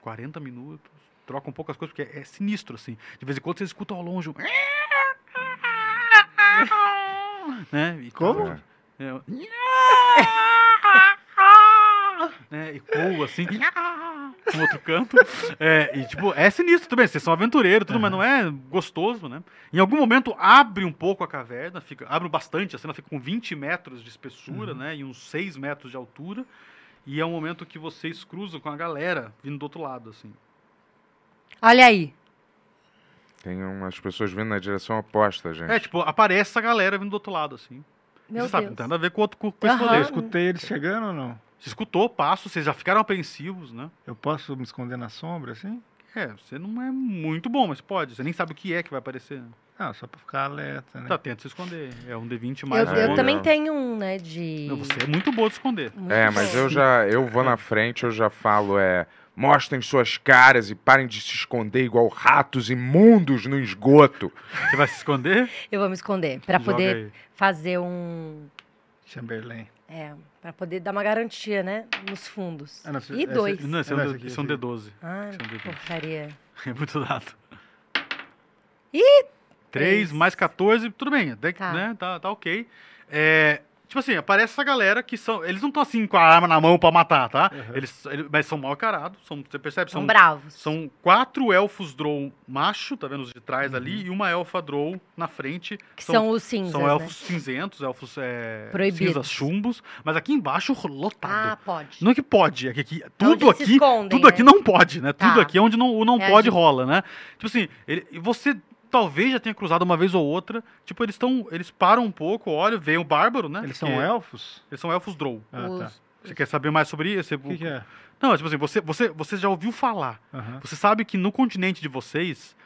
40 minutos, trocam poucas coisas, porque é sinistro, assim. De vez em quando vocês escutam ao longe um. [laughs] né? E Como? tal. É, [laughs] né? E coa, assim. Um outro canto. É, e, tipo, é sinistro também. Vocês são aventureiros, tudo, mas não é gostoso, né? Em algum momento abre um pouco a caverna, fica, abre bastante, assim, ela fica com 20 metros de espessura, né? E uns 6 metros de altura. E é um momento que vocês cruzam com a galera vindo do outro lado, assim. Olha aí. Tem umas pessoas vindo na direção oposta, gente. É, tipo, aparece a galera vindo do outro lado, assim. Meu Você sabe, não tem nada a ver com, outro, com, com esse rolê. Eu escutei eles chegando ou não? Você escutou, passo, vocês já ficaram apreensivos, né? Eu posso me esconder na sombra, assim? É, você não é muito bom, mas pode. Você nem sabe o que é que vai aparecer. né? Não, só pra ficar alerta, né? Tá, tenta se esconder. É um D20 Eu, mais Ah, um eu bônus. também tenho um, né, de... Não, Você é muito boa de esconder. Muito É, mas bom. eu já eu vou na frente, eu já falo, é. Mostrem suas caras e parem de se esconder igual ratos imundos no esgoto. Você vai se esconder? Eu vou me esconder, pra Joga poder aí. fazer um... Chamberlain. É, pra poder dar uma garantia, né, nos fundos. Ah, não, e esse- dois. Não, esse é Não, um, esse D- aqui, esse é um esse aqui. D12. Ah, é D12. porcaria. [laughs] É muito dado. Ih! 3 Três. mais 14, tudo bem, até que, Tá. né? Tá, tá ok. É, tipo assim, aparece essa galera que são. Eles não estão assim com a arma na mão pra matar, tá? Uhum. Eles, eles- mas são mal encarados. São, você percebe? São São, bravos. são quatro elfos drow macho, tá vendo os de trás Uhum. ali, e uma elfa drow na frente. Que são, os cinzas, São né? elfos cinzentos, elfos é, Proibidos. cinzas chumbos, mas aqui embaixo lotado. Ah, pode. Não é que pode, é que aqui, onde tudo se aqui, escondem, tudo né? aqui não pode, né? Tá. Tudo aqui é onde não, o não É pode gente. rola, né? Tipo assim, ele, você talvez já tenha cruzado uma vez ou outra, tipo, eles estão, eles param um pouco, olham, veem o bárbaro, né? Eles são elfos? Eles são elfos drow. Ah, tá. Você quer saber mais sobre isso? O que, que é? Não, tipo assim, você, você, você já ouviu falar. Você sabe que no continente de vocês,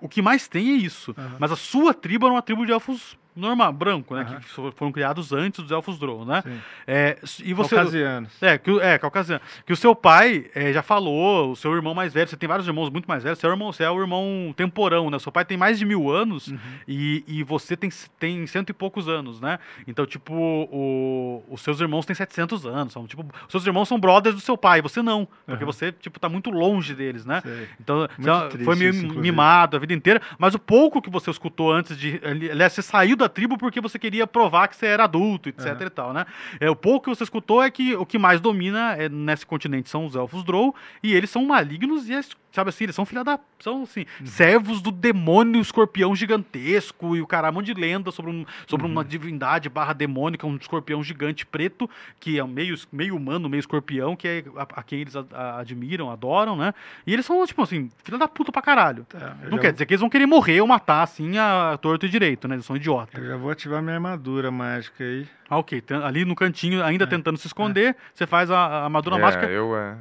o que mais tem é isso. Mas a sua tribo era uma tribo de elfos normal, branco, né? Que fo- foram criados antes dos elfos drow, né? Sim. É, e você, Caucasianos. é, que, é, caucasiano. Que o seu pai é, já falou, o seu irmão mais velho, você tem vários irmãos muito mais velhos, seu irmão, você é o irmão temporão, né? Seu pai tem mais de mil anos Uhum. e, e você tem, tem cento e poucos anos, né? Então, tipo, o- os seus irmãos têm 700 anos. São, tipo, os seus irmãos são brothers do seu pai, você não. Porque Uhum. você, tipo, tá muito longe deles, né? Sei. Então, você triste foi inclusive. mimado a vida inteira, mas o pouco que você escutou antes de. Aliás, você saiu da tribo porque você queria provar que você era adulto, etc Aham. e tal, né? É, o pouco que você escutou é que o que mais domina é, nesse continente são os elfos Drow, e eles são malignos e, sabe assim, eles são filha da. São, assim, Uhum. servos do demônio escorpião gigantesco e o caramba um monte de lenda sobre, um, sobre Uhum. uma divindade barra demônica, um escorpião gigante preto, que é meio, meio humano, meio escorpião, que é a, a quem eles a- a- admiram, adoram, né? E eles são, tipo assim, filha da puta pra caralho. Tá, Não quer vou- dizer que eles vão querer morrer ou matar, assim, a torto e direito, né? Eles são idiotas. Eu já vou ativar minha armadura mágica aí. Ah, ok. Tem- Ali no cantinho, ainda É, tentando se esconder, você faz a, a armadura é, mágica. eu é.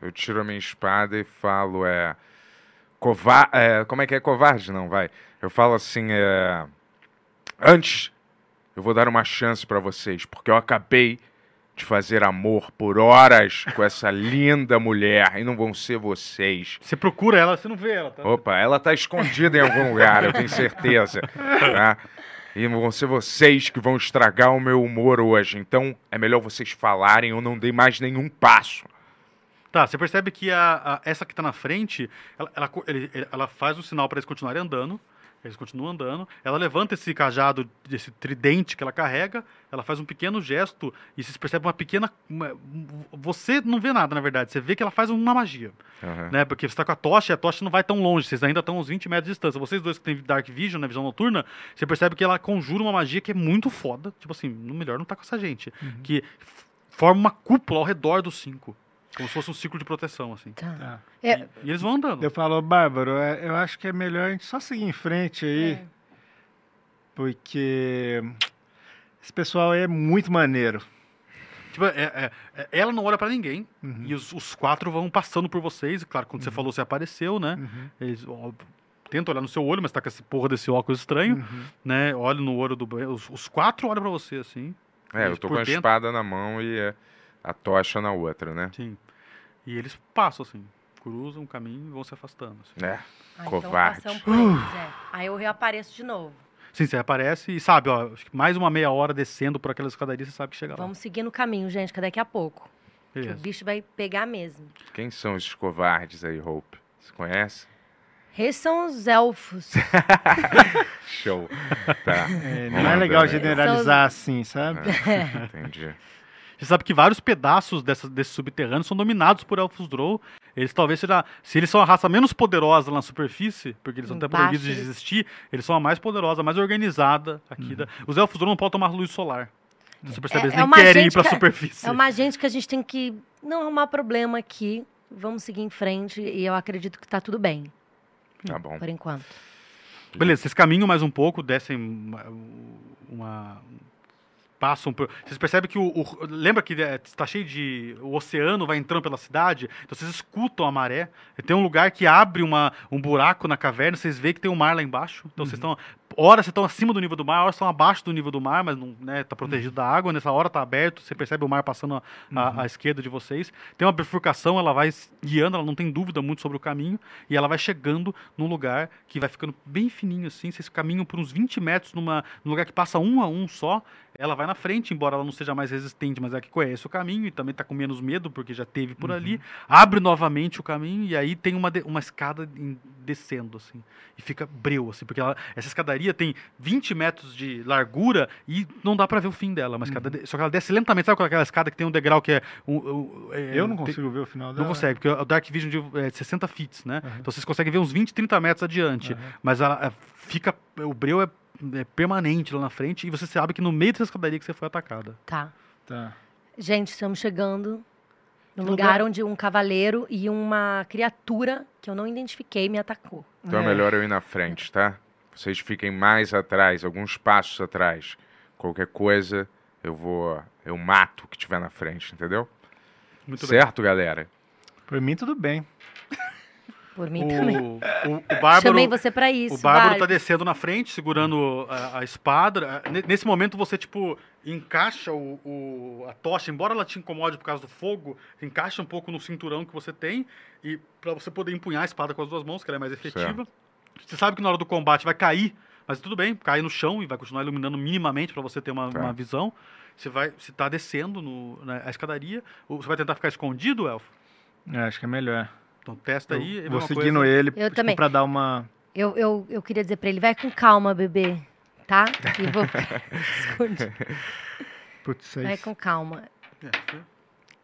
Eu tiro a minha espada e falo, é. Cova é, como é que é covarde? Não, vai. Eu falo assim, é, antes eu vou dar uma chance pra vocês, porque eu acabei de fazer amor por horas com essa linda mulher e não vão ser vocês. Você procura ela, você não vê ela, tá? Opa, ela tá escondida em algum lugar, eu tenho certeza. Tá? E vão ser vocês que vão estragar o meu humor hoje. Então é melhor vocês falarem ou não dei mais nenhum passo. Tá, você percebe que a, a- essa que tá na frente, ela, ela, ele- ela faz um sinal para eles continuarem andando. Eles continuam andando. Ela levanta esse cajado, esse tridente que ela carrega. Ela faz um pequeno gesto e vocês percebem uma pequena. uma- você não vê nada, na verdade. Você vê que ela faz uma magia. Aham. Né? Porque você tá com a tocha e a tocha não vai tão longe. Vocês ainda estão uns 20 metros de distância. Vocês dois que têm Dark Vision, né? Visão noturna, você percebe que ela conjura uma magia que é muito foda. Tipo assim, no melhor não tá com essa gente. Que f- forma uma cúpula ao redor dos cinco. Como se fosse um ciclo de proteção, assim. Tá. Tá. É, E eles vão andando. Eu falo, Bárbaro, é, eu acho que é melhor a gente só seguir em frente aí, É. porque esse pessoal aí é muito maneiro. Tipo, é- é- é- ela não olha pra ninguém. Uhum. E os, os quatro vão passando por vocês. E claro, quando você falou, você apareceu, né? Uhum. Eles ó, tentam olhar no seu olho, mas tá com esse porra desse óculos estranho, Uhum. né? Olha no olho do banheiro. Os, os quatro olham pra você, assim. É, eu tô com a dentro- espada na mão e é, a tocha na outra, né? Sim. E eles passam, assim. Cruzam o caminho e vão se afastando. assim. É. Ah, Covarde. Então passamos por eles, é. Aí eu reapareço de novo. Sim, você aparece e sabe, ó, acho que mais uma meia hora descendo por aquela escadaria, você sabe que chega lá. Vamos seguir no caminho, gente, que é daqui a pouco. Que o bicho vai pegar mesmo. Quem são esses covardes aí, Hope? Você conhece? Esses são os elfos. [laughs] Show. Tá. É, não Vamos é legal generalizar assim, sabe? É, entendi. [laughs] Você sabe que vários pedaços dessa, desse subterrâneo são dominados por elfos drow. Eles talvez sejam. Se eles são a raça menos poderosa na superfície, porque eles são até proibidos de existir, eles são a mais poderosa, a mais organizada aqui. Uhum. Da... Os elfos drow não podem tomar luz solar. Você percebe? É- eles é nem uma querem ir gente pra que- superfície. É uma gente que a gente tem que não arrumar problema aqui. Vamos seguir em frente e eu acredito que tá tudo bem, Tá bom. por enquanto. Beleza, vocês caminham mais um pouco, descem uma. uma- passam por. Vocês percebem que o. o- lembra que está cheio de. O oceano vai entrando pela cidade? Então vocês escutam a maré. Tem um lugar que abre uma, um buraco na caverna, vocês veem que tem um mar lá embaixo. Então vocês estão. Hora vocês estão acima do nível do mar, hora estão abaixo do nível do mar, mas não né, tá protegido da água. Nessa hora tá aberto, você percebe o mar passando à- à, à esquerda de vocês. Tem uma bifurcação, ela vai guiando, ela não tem dúvida muito sobre o caminho, e ela vai chegando num lugar que vai ficando bem fininho assim. Vocês caminham por uns 20 metros numa, num lugar que passa um a um só. Ela vai na frente, embora ela não seja mais resistente, mas é que conhece o caminho e também tá com menos medo, porque já teve por ali. Abre novamente o caminho e aí tem uma, uma escada descendo, assim. E fica breu, assim, porque ela- essa escadaria tem 20 metros de largura e não dá pra ver o fim dela. Mas cada de- só que ela desce lentamente. Sabe aquela escada que tem um degrau que é. um- um- é, Eu não tem- consigo ver o final dela. não consegue, porque o Dark Vision de é, 60 feet, né? Uhum. Então vocês conseguem ver uns 20, 30 metros adiante. Uhum. Mas ela é, fica. O breu é, é permanente lá na frente e você sabe que no meio dessa escadaria que você foi atacada. Tá. Tá. Gente, estamos chegando no lugar lugar? onde um cavaleiro e uma criatura que eu não identifiquei me atacou. Então é É. melhor eu ir na frente, tá? Vocês fiquem mais atrás, alguns passos atrás. Qualquer coisa, eu vou. Eu mato o que tiver na frente, entendeu? Muito bem. certo, galera? Por mim, tudo bem. Por mim também. O, o, o Bárbaro. Chamei você pra isso. O Bárbaro vai. tá descendo na frente, segurando a, a espada. Ne- Nesse momento você, tipo, encaixa o, o- a tocha, embora ela te incomode por causa do fogo, encaixa um pouco no cinturão que você tem, e para você poder empunhar a espada com as duas mãos, que ela é mais efetiva. Você sabe que na hora do combate vai cair, mas tudo bem, cai no chão e vai continuar iluminando minimamente para você ter uma, Tá. uma visão. Você vai, você tá descendo no, na a escadaria. Você vai tentar ficar escondido, Elfo? É, acho que é melhor. Então testa aí. e vê Vou seguindo coisa. ele Eu tipo, também. pra dar uma. Eu, eu, eu queria dizer pra ele, vai com calma, bebê. Tá? E vou. [laughs] Putz, é Vai com calma. É, você-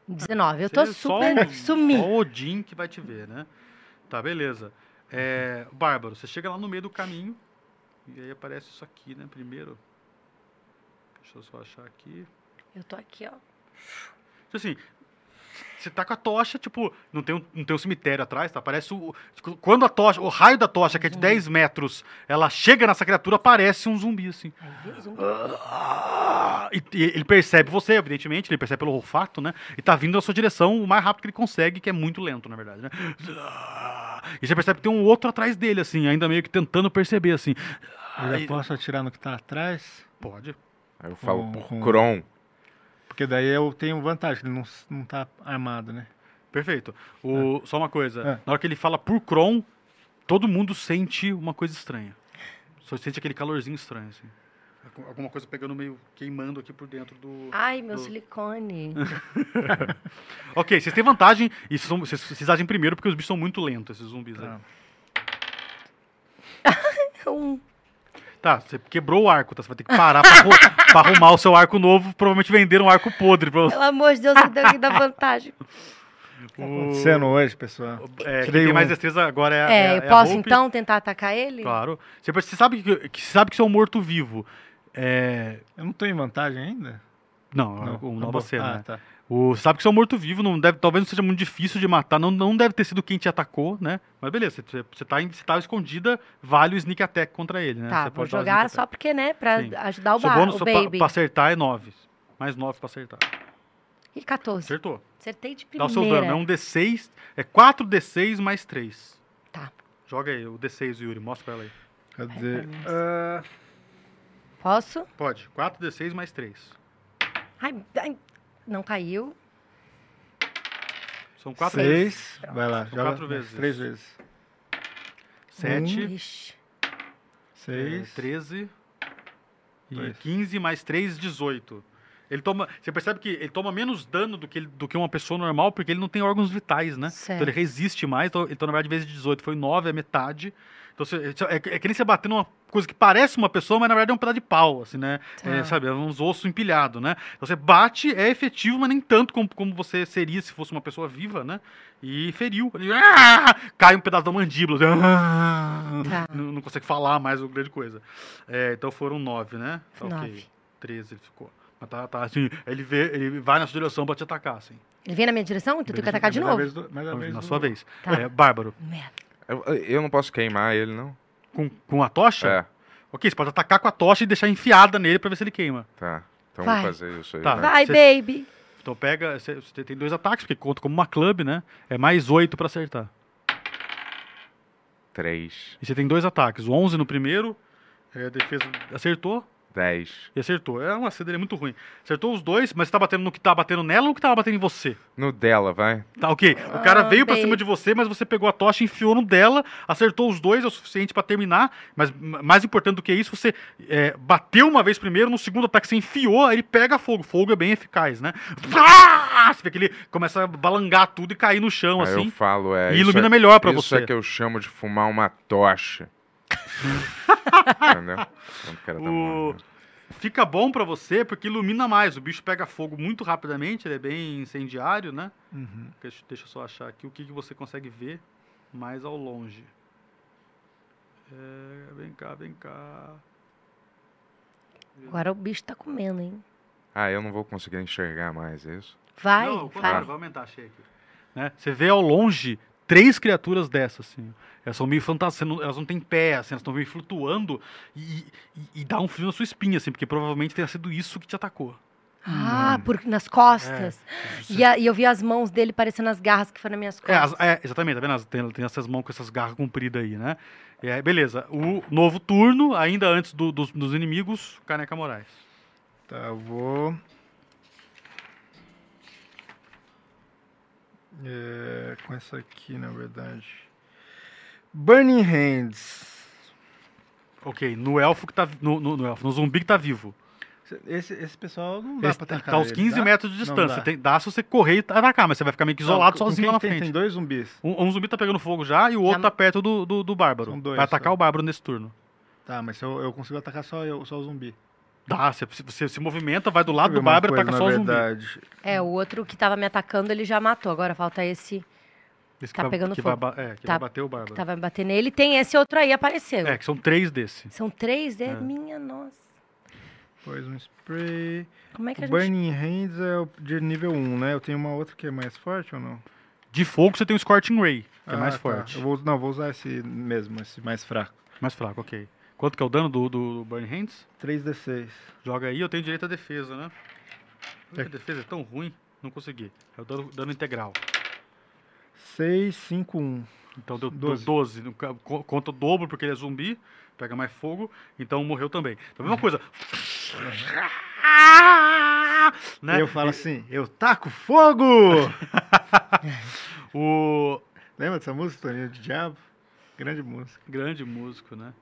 19. Eu tô Você- só super o- sumi. Só o Odin que vai te ver, né? Tá, beleza. É, Bárbaro, você chega lá no meio do caminho e aí aparece isso aqui, né? Primeiro. Deixa eu só achar aqui. Eu tô aqui, ó. Então, Assim, você tá com a tocha, tipo, não tem um, não tem um cemitério atrás, tá? Parece o. tipo, Quando a tocha, o raio da tocha, que é de 10 metros, ela chega nessa criatura, parece um zumbi, assim. Ah, E, e ele percebe você, evidentemente, ele percebe pelo olfato, né? E tá vindo na sua direção o mais rápido que ele consegue, que é muito lento, na verdade, né? E você percebe que tem um outro atrás dele, assim, ainda meio que tentando perceber, assim. Eu já posso atirar no que tá atrás? Pode. Aí eu falo com- Kron. Porque daí eu tenho vantagem, ele não, não tá armado, né? Perfeito. O, Só uma coisa. É. Na hora que ele fala por Kron, todo mundo sente uma coisa estranha. Só sente aquele calorzinho estranho, assim. Algum- Alguma coisa pegando meio queimando aqui por dentro do. Ai, meu do- silicone. [laughs] Ok, vocês têm vantagem e vocês, são- vocês, vocês agem primeiro porque os bichos são muito lentos, esses zumbis. Tá. [laughs] Um. Tá, você quebrou o arco, tá? Você vai ter que parar pra, [laughs] pra arrumar o seu arco novo. Provavelmente venderam um arco podre pra você. Pelo amor de Deus, me deu aqui da vantagem. Tá acontecendo hoje, pessoal? É, quem tem mais destreza agora é, a- É, é, eu a posso então tentar atacar ele? Claro. Você, você sabe que, que você sabe que você é um morto-vivo. É, Eu não tô em vantagem ainda? Não, Não, não, tá não bom. você, Ah, né? tá. O, você sabe que você é um morto-vivo, não deve, talvez não seja muito difícil de matar, não, não deve ter sido quem te atacou, né? Mas beleza, você, você, tá, você tá escondida, vale o sneak attack contra ele, né? Tá, Você vou pode jogar só attack. porque, né, pra Sim. ajudar o, Seu ba bônus o só pra, baby. pra acertar é 9. Mais 9 pra acertar. Ih, 14. Acertou. Acertei de Dá o primeira. seu dano, é um D6, é 4D6 mais 3. Tá. Joga aí, o D6, Yuri, mostra pra ela aí. Cadê? Pai, Ah, Posso? Pode, 4D6 mais 3. Ai, ai, não caiu. São 4 seis. Vai lá, São joga quatro mais vezes. Três vezes. 7, Ixi. Seis. 13 e Dois. 15 mais 3, 18. Ele toma, você percebe que ele toma menos dano do que, ele- do que uma pessoa normal, porque ele não tem órgãos vitais, né? Certo. Então ele resiste mais, então, então na verdade, vezes de 18 foi 9, é metade. Então você, é, é que nem você bater numa coisa que parece uma pessoa, mas na verdade é um pedaço de pau, assim, né? Tá. É, sabe, é uns ossos empilhados, né? Então você bate, é efetivo, mas nem tanto como, como você seria se fosse uma pessoa viva, né? E feriu. Ah! Cai um pedaço da mandíbula. assim, ah! Tá. não, não consegue falar mais grande coisa. É, então foram 9, né? Tá ok. Nove. 13 ele ficou. Mas tá, tá assim, ele, vê, ele vai na sua direção pra te atacar, assim. Ele vem na minha direção? Então eu tenho que atacar de novo? vez do- na sua vez. Tá. É, Bárbaro, Merda. Eu, eu não posso queimar ele, não? com, com a tocha? É, Ok, você pode atacar com a tocha e deixar enfiada nele pra ver se ele queima. tá. Então Vai. vou fazer isso aí. Tá. vai. Vai, Cê- baby. Então pega, você, você tem dois ataques, porque conta como uma club, né? É mais 8 pra acertar. Três, E você tem dois ataques, o 11 no primeiro, é, a defesa acertou dez. e acertou. É uma CD muito ruim. Acertou os dois, mas você tá batendo no que tá batendo nela ou no que tava batendo em você? No dela, vai. Tá, ok. O cara Ah, veio pra bem. cima de você, mas você pegou a tocha, enfiou no dela, acertou os dois, é o suficiente pra terminar. Mas mais importante do que isso, você é, bateu uma vez primeiro, no segundo ataque você enfiou, aí ele pega fogo. Fogo é bem eficaz, né? Ah! Você vê que ele começa a balangar tudo e cair no chão, Aí assim. eu falo, é. e isso ilumina é- melhor pra isso você. é que eu chamo de fumar uma tocha. [laughs] Entendeu? Quando o tá O- morrendo. Fica bom pra você porque ilumina mais. O bicho pega fogo muito rapidamente, ele é bem incendiário, né? Uhum. Deixa, deixa eu só achar aqui o que, que você consegue ver mais ao longe. É, vem cá, vem cá. Agora o bicho tá comendo, hein? Ah, eu não vou conseguir enxergar mais é isso. Vai, Não, vai. vai aumentar a shake. Né? Você vê ao longe três criaturas dessas, assim. Elas são meio fantásticas, elas não têm pé, assim, elas estão meio flutuando e, e, e dá um frio na sua espinha, assim, porque provavelmente tenha sido isso que te atacou. Ah, por, nas costas. E, a- e eu vi as mãos dele parecendo as garras que foram nas minhas É, as- costas. é, exatamente, tá vendo? Tem, tem essas mãos com essas garras compridas aí, né? É, beleza, o novo turno, ainda antes do- dos, dos inimigos, Caneca Moraes. Tá, eu vou. É, com essa aqui, na verdade. Burning Hands. Ok, no elfo que tá. No, no, no elfo, no zumbi que tá vivo. Esse, esse pessoal não dá Esse pra tá atacar. aos ele, 15 dá? metros de distância. dá. Tem, dá se você correr e atacar, mas você vai ficar meio que isolado Não, sozinho lá na tem? frente. Tem dois zumbis. Um, um zumbi tá pegando fogo já e o outro Já- tá perto do, do, do bárbaro. São dois vai atacar só. o bárbaro nesse turno. Tá, mas se eu, eu consigo atacar só, eu, só o zumbi. Dá, você, você se movimenta, vai do lado do bárbaro e ataca só o zumbi. verdade. É, o outro que tava me atacando, ele já matou. Agora falta esse Esse que Tá vai, pegando que fogo. Vai, é, que Tá- vai bater o que bárbaro. tava me batendo nele. Tem esse outro aí, apareceu. É, que são três desse. São três, é, É. minha nossa. Poison Spray. Como é que a O gente... Burning Hands é o de nível 1, né? Eu tenho uma outra que é mais forte ou não? De fogo você tem o Scorching Ray, que é Ah, mais tá. forte. Eu vou, não, vou usar esse mesmo, esse mais fraco. Mais fraco, ok. Quanto que é o dano do, do Burn Hands? 3d6. Joga aí, eu tenho direito à defesa, né? É. A defesa é tão ruim, não consegui. É o dano, dano integral. 6, 5, 1. Então deu Doze. 12. 12. Conta o dobro porque ele é zumbi, pega mais fogo, então morreu também. Então a mesma coisa. [laughs] né? Eu falo assim, eu taco fogo! [laughs] O Lembra dessa música, Toninho de Diabo? Grande música. grande músico, né?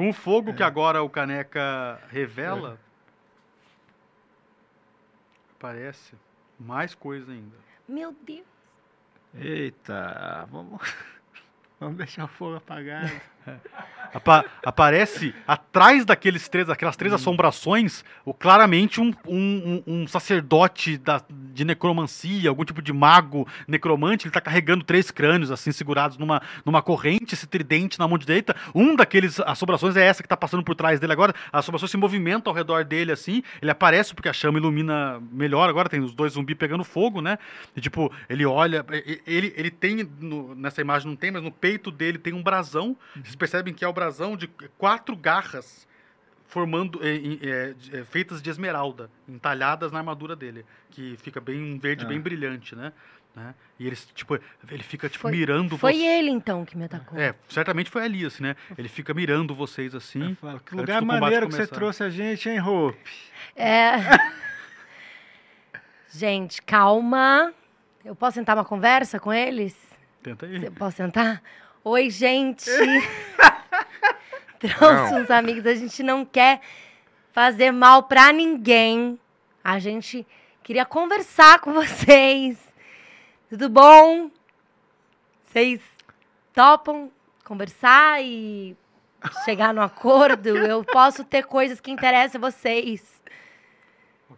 Com o fogo que agora o Caneca revela, parece mais coisa ainda. Meu Deus. Eita, vamos, [laughs] vamos deixar o fogo apagado. [laughs] Apa- aparece atrás daqueles três, aquelas três assombrações, o, claramente um, um- um- sacerdote da- de necromancia, algum tipo de mago necromante, ele tá carregando três crânios, assim, segurados numa, numa corrente, esse tridente na mão direita. Um daqueles assombrações é essa que tá passando por trás dele agora. A assombração se movimenta ao redor dele, assim. Ele aparece porque a chama ilumina melhor. Agora tem os dois zumbis pegando fogo, né? E, tipo, ele olha. Ele, ele tem, no- nessa imagem não tem, mas no peito dele tem um brasão. Vocês percebem que é o brasão de quatro garras formando de- eh, feitas de esmeralda, entalhadas na armadura dele, que fica bem um verde Ah. bem brilhante, né? Né? E ele tipo, ele fica tipo Foi- mirando Foi você- ele, então, que me atacou. É, certamente foi ali, assim, né? Ele fica mirando vocês assim. Falo, que lugar maneiro que você trouxe a gente, hein, Hope? É. [laughs] Gente, calma. Eu posso sentar uma conversa com eles? Tenta aí. Eu posso sentar? Oi, gente. [laughs] Trouxe Não. uns amigos. A gente não quer fazer mal pra ninguém. A gente queria conversar com vocês. Tudo bom? Vocês topam conversar e chegar no acordo? Eu posso ter coisas que interessam a vocês.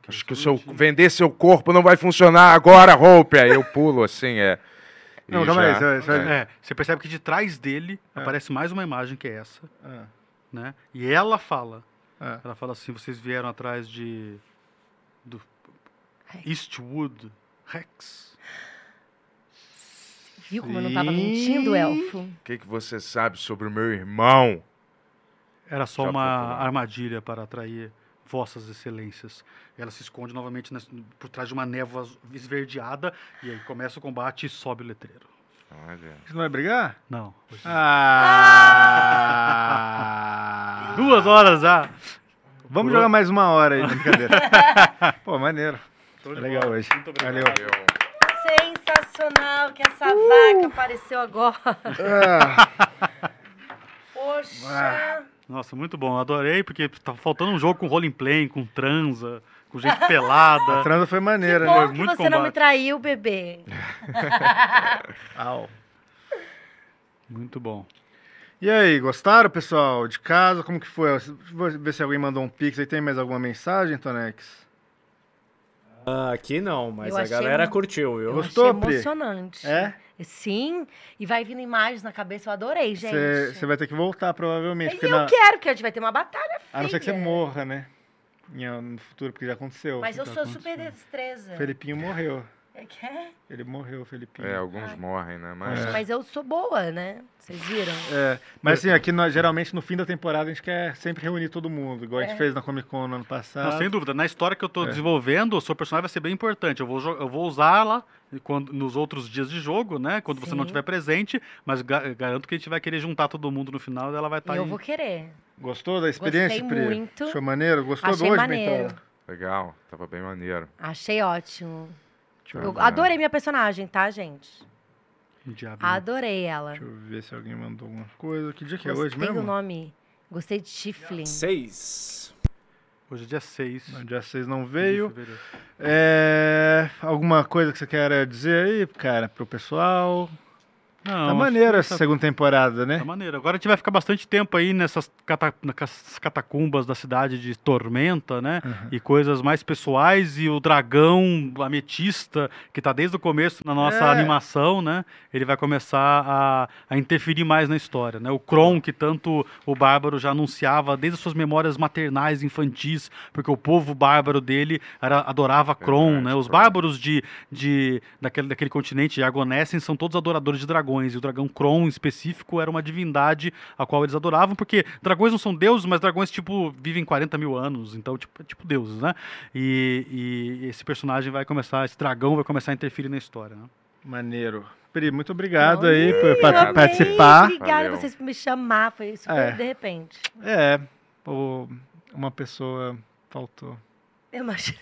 Acho que o seu, de- vender seu corpo não vai funcionar agora. Aí eu pulo assim, é. Não, calma aí, já- você vai- você vai- é. É, você percebe que de trás dele Ah. aparece mais uma imagem que é essa, Ah, né? E ela fala, ah. ela fala assim, vocês vieram atrás de do Eastwood Rex. Viu como eu não tava Sim. mentindo, elfo? O que, que você sabe sobre o meu irmão? Era só Já uma armadilha para atrair vossas excelências. Ela se esconde novamente nas- por trás de uma névoa esverdeada e aí começa o combate e sobe o letreiro. Olha. Você não vai brigar? Não. Ah! Duas horas já. Vamos jogar mais uma hora aí, brincadeira. [laughs] Pô, maneiro. De Legal bola. hoje. Muito obrigado. Valeu. Eu- Sensacional que essa vaca apareceu agora. Ah, Poxa. Nossa, muito bom. Adorei, porque tá faltando um jogo com role play, com transa, com gente pelada. a transa foi maneira, Bom né? que muito você não me combate. traiu, bebê. [laughs] Au. Muito bom. E aí, gostaram, pessoal? De casa, como que foi? Vou ver se alguém mandou um pix aí. Tem mais alguma mensagem, Tonex? Ah, aqui não, mas Eu a galera curtiu, viu? Eu Gostou, achei emocionante. É? Sim, e vai vindo imagens na cabeça, eu adorei, gente. Você vai ter que voltar, provavelmente. E Porque eu na... quero, porque a gente vai ter uma batalha A não ser que você morra, né? No futuro, porque já aconteceu. Mas eu Já sou super destreza. Felipinho morreu. É que é? Ele morreu, Felipinho. É, alguns morrem, né? Mas. É. Mas eu sou boa, né? Vocês viram? É, mas assim, aqui nós, geralmente no fim da temporada a gente quer sempre reunir todo mundo, igual a gente É. fez na Comic Con no ano passado. Não, sem dúvida. Na história que eu tô É. desenvolvendo, o seu personagem vai ser bem importante. Eu vou, eu vou usá-la quando, nos outros dias de jogo, né? Quando você não Sim. estiver presente, mas ga- garanto que a gente vai querer juntar todo mundo no final e ela vai estar E eu aí. vou querer. Gostou da experiência, Gostei Pri? muito. Achou maneiro? Gostou Achei do hoje, maneiro. Bentola? Legal, tava bem maneiro. Achei ótimo. Deixa eu, adorei minha personagem, tá, gente? Diabinho. Adorei ela. deixa eu ver se alguém mandou alguma coisa. Que dia que é Gostei hoje mesmo? do nome. Gostei de Tiflin. Seis. Hoje é dia 6. No dia 6 não veio. É, alguma coisa que você quer dizer aí, cara, pro pessoal? Não, Tá maneiro essa segunda temporada, né? Tá maneiro. Agora a gente vai ficar bastante tempo aí nessas cata- catacumbas da cidade de Tormenta, né? Uhum. E coisas mais pessoais. E o dragão ametista, que tá desde o começo na nossa É. animação, né? Ele vai começar a, a interferir mais na história, né? O Kron, que tanto o Bárbaro já anunciava desde as suas memórias maternais, infantis, porque o povo bárbaro dele era, adorava Kron, Verdade, né? Os bárbaros de, de, daquele, daquele continente de Argonessen são todos adoradores de dragões. E o dragão Kron, em específico, era uma divindade a qual eles adoravam, porque dragões não são deuses, mas dragões, tipo, vivem 40 mil anos, então, tipo, é tipo deuses, né? E, e esse personagem vai começar, esse dragão vai começar a interferir na história, né? Maneiro. Pri, muito obrigado Olha, aí por amei, participar. Obrigada Valeu. vocês por me chamar. Foi super É. de repente. É, uma pessoa faltou. Eu imaginei.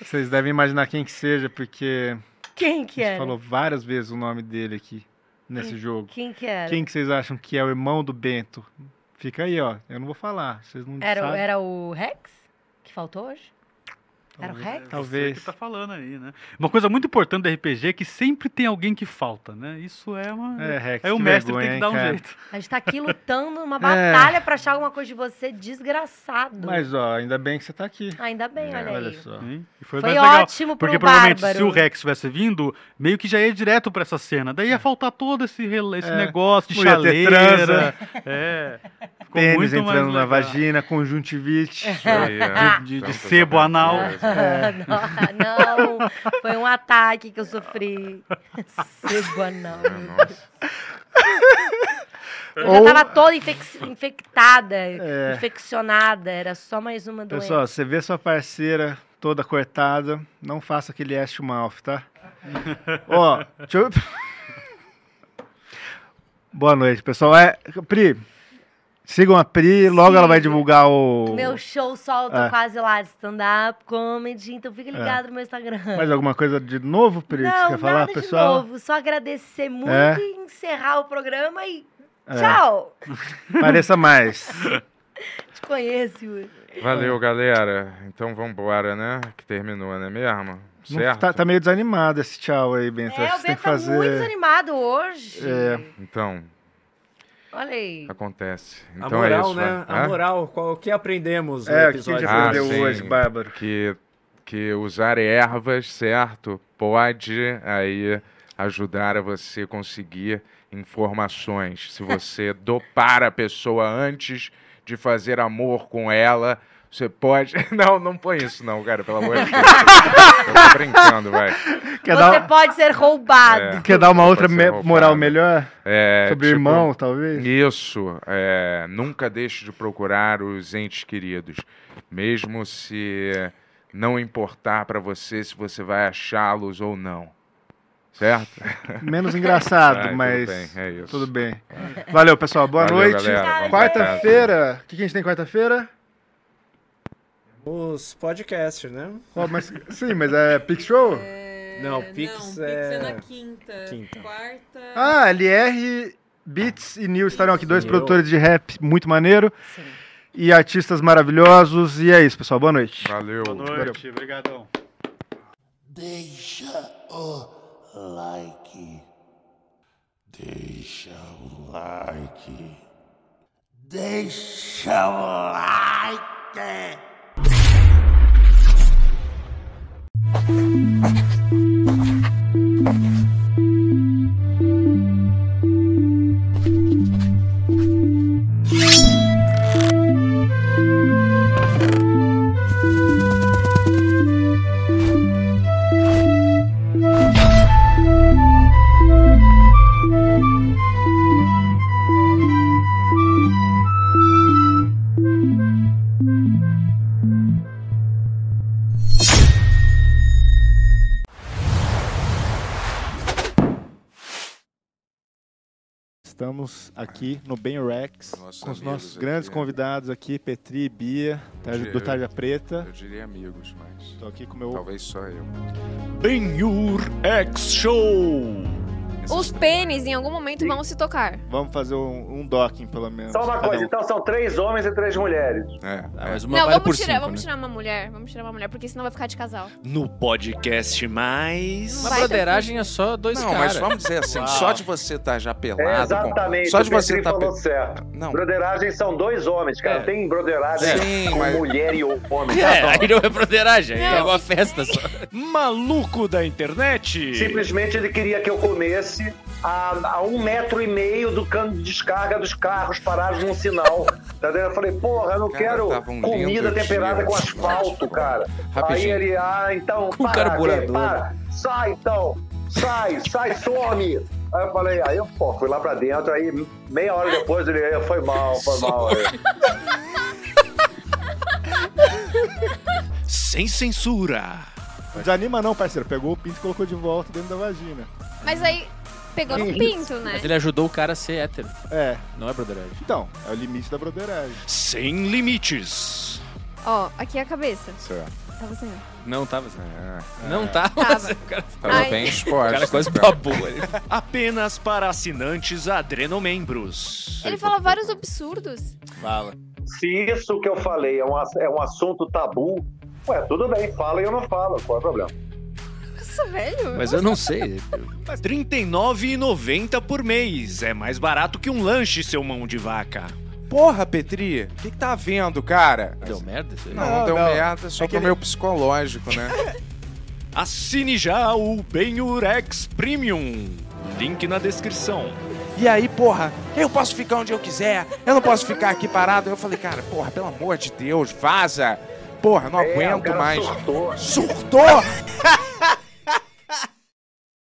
Vocês devem imaginar quem que seja, porque Quem que a gente era? falou várias vezes o nome dele aqui nesse jogo. Quem que era? Quem que vocês acham que é o irmão do Bento? Fica aí, ó. Eu não vou falar. Vocês não Era, sabem. era o Rex? Que faltou hoje? Era o Talvez. Rex? Talvez. Você que tá falando aí, né? Uma coisa muito importante do RPG é que sempre tem alguém que falta, né? Isso é uma. É, Rex, Aí o mestre vergonha, tem que dar um cara. jeito. A gente tá aqui [laughs] lutando numa É. batalha pra achar alguma coisa de você, desgraçado. Mas, ó, ainda bem que você tá aqui. Ainda bem, É, olha aí. Olha só. Sim, e foi, Foi legal. ótimo pro Porque provavelmente Bárbaro. se o Rex tivesse vindo, meio que já ia direto pra essa cena. Daí ia faltar todo esse, esse É. negócio de chaleira. É. [laughs] Pênis entrando na vagina, conjuntivite. Aí, [laughs] é. De- de Tantas sebo anal. É. [laughs] não, não, foi um ataque que eu sofri. Sebo anal. É. Eu Ou- já tava toda infec- infectada, É. infeccionada, era só mais uma doença. Pessoal, você vê sua parceira toda cortada, não faça aquele Ashmouth, tá? [laughs] Ó, deixa eu... Boa noite, pessoal. É, Pri, sigam a Pri, logo ela vai divulgar o... Meu show solta É. quase lá de stand-up comedy, então fica ligado no meu Instagram. Mais alguma coisa de novo, Pri, que você Não, quer falar, nada pessoal? de novo, só agradecer muito É. e encerrar o programa e É. tchau! [laughs] Pareça mais. Te conheço, Yuri. Valeu, galera. Então vambora, né? Que terminou, né mesmo? Não- Certo? tá, tá meio desanimado esse tchau aí, Bento. É, Acho o que você tem Ben que tá fazer... muito desanimado hoje. É. Então, Olha aí. acontece. A Então moral, é isso, né? vai. A moral, qual o que aprendemos no É, o que a episódio? gente Ah, aprendeu sim. hoje, Bárbaro? que, que usar ervas, certo, pode aí ajudar a você conseguir informações. Se você [laughs] dopar a pessoa antes de fazer amor com ela, você pode. [laughs] Não, não põe isso, não, cara, pelo amor de Deus. Eu tô brincando, vai. Quer Você dar, pode ser roubado. É. quer dar uma outra me- moral melhor? É, Sobre tipo, irmão, talvez? Isso, é, nunca deixe de procurar os entes queridos, mesmo se não importar pra você se você vai achá-los ou não. Certo? [laughs] Menos engraçado, Ai, tudo mas bem, é isso. tudo bem. Valeu, pessoal. Boa Valeu, noite. Quarta-feira. O que, que a gente tem quarta-feira? Os podcasts, né? Qual- mas, sim, mas é Pix Show? Não, É, Pix não, Pix é- é na quinta. Quinta. Quarta. Ah, LR, Beats e Nil estarão aqui, dois produtores de rap muito maneiro Sim. e artistas maravilhosos. E é isso, pessoal. Boa noite. Valeu. Boa noite, obrigadão. Deixa o like. Deixa o like. Deixa o like. Thank you. Aqui no Ben Rex Nossos com os nossos aqui, grandes é. convidados aqui, Petri e Bia, do Tarja Preta. Eu diria amigos, mas Estou aqui com meu talvez só eu. Ben X Show. Os pênis em algum momento vão se tocar. Vamos fazer um, um docking, pelo menos. Só uma Cada coisa, um. então são três homens e três mulheres. É, Ah, é. mas uma Não, vale vamos por tirar, cinco, vamos né? tirar uma mulher. Vamos tirar uma mulher, porque senão vai ficar de casal. No podcast mais. Uma broderagem é só dois Não, caras. mas vamos dizer assim, Uau. só de você estar já pelado. É, com- exatamente. Só de você estar. falou certo. Não. Broderagem são dois homens, cara. É. Tem broderagem Sim, com mas- mulher e homem. É, aí não é broderagem, Não. é uma festa só. Maluco da internet. Simplesmente ele queria que eu comesse a, a um metro e meio do cano de descarga dos carros parados num sinal. [laughs] Entendeu? Eu falei, porra, eu não Cara, quero um comida temperada dia. com asfalto, cara. [laughs] Aí Rapidinho. ele, ah, então, Com para, carburador. para, sai então, sai, sai, some. Aí eu falei, aí eu pô, fui lá pra dentro, aí meia hora depois ele, "É, foi mal, foi mal. [laughs] Sem censura. Não desanima não, parceiro. Pegou o pinto e colocou de volta dentro da vagina. Mas aí pegou no pinto, né? Mas ele ajudou o cara a ser hétero. É, Não é broderagem. então, é o limite da broderagem. Sem limites. Ó, aqui é a cabeça. Certo. Tá você. Não tava assim. É, Não tava. Tava. O cara, Tava Ai. bem [laughs] o exposto. cara quase babou ali. Apenas para assinantes adrenomembros. Ele fala vários absurdos. Fala. Se isso que eu falei é um, ass- é um assunto tabu, ué, tudo bem, fala e eu não falo, qual é o problema? Nossa, velho. Mas eu não sei. [laughs] R$ 39,90 por mês. É mais barato que um lanche, seu mão de vaca. Porra, Petri, o que, que tá vendo, cara? Deu merda isso aí? Não, Não, deu não. merda, só É que pro ele- meu psicológico, né? [laughs] Assine já o Benurex Premium. Link na descrição. E aí, porra, eu posso ficar onde eu quiser, eu não posso ficar aqui parado. Eu falei, cara, porra, pelo amor de Deus, vaza. Porra, não É, o aguento cara mais. surtou. Surtou! [laughs]